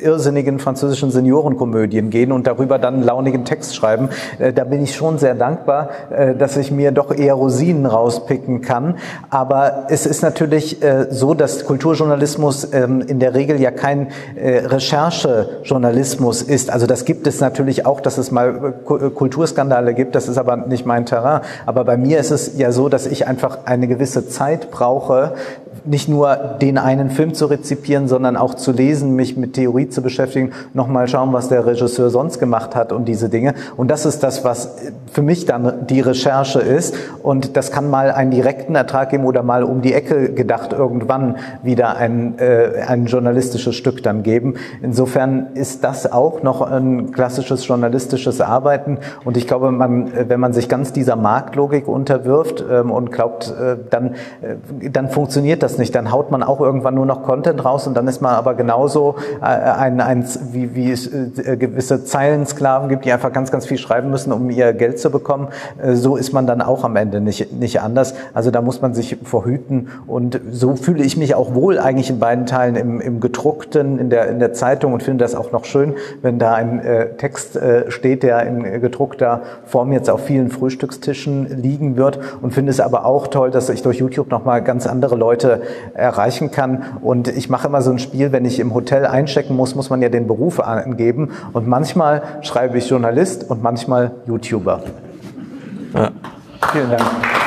irrsinnigen französischen Seniorenkomödien gehen und darüber dann einen launigen Text schreiben. Äh, da bin ich schon sehr dankbar dass ich mir doch eher Rosinen rauspicken kann. Aber es ist natürlich äh, so, dass Kulturjournalismus ähm, in der Regel ja kein äh, Recherchejournalismus ist. Also das gibt es natürlich auch, dass es mal Kulturskandale gibt. Das ist aber nicht mein Terrain. Aber bei mir ist es ja so, dass ich einfach eine gewisse Zeit brauche, nicht nur den einen Film zu rezipieren, sondern auch zu lesen, mich mit Theorie zu beschäftigen, nochmal schauen, was der Regisseur sonst gemacht hat und diese Dinge. Und das ist das, was für mich dann die Recherche ist. Und das kann mal einen direkten Ertrag geben oder mal um die Ecke gedacht irgendwann wieder ein, äh, ein journalistisches Stück dann geben. Insofern ist das auch noch ein klassisches journalistisches Arbeiten. Und ich glaube, man, wenn man sich ganz dieser Marktlogik unterwirft ähm, und glaubt, äh, dann, äh, dann funktioniert das nicht. Dann haut man auch irgendwann nur noch Content raus und dann ist man aber genauso äh, ein, ein wie, wie es äh, gewisse Zeilensklaven gibt, die einfach ganz, ganz viel schreiben müssen, um ihr Geld zu bekommen. Äh, so ist man dann auch am Ende nicht, nicht anders. Also da muss man sich verhüten und so fühle ich mich auch wohl eigentlich in beiden Teilen im, im gedruckten, in der, in der Zeitung und finde das auch noch schön, wenn da ein äh, Text äh, steht, der in gedruckter Form jetzt auf vielen Frühstückstischen liegen wird und finde es aber auch toll, dass ich durch YouTube nochmal ganz andere Leute erreichen kann. Und ich mache immer so ein Spiel, wenn ich im Hotel einchecken muss, muss man ja den Beruf angeben. Und manchmal schreibe ich Journalist und manchmal YouTuber. Ja. Vielen Dank.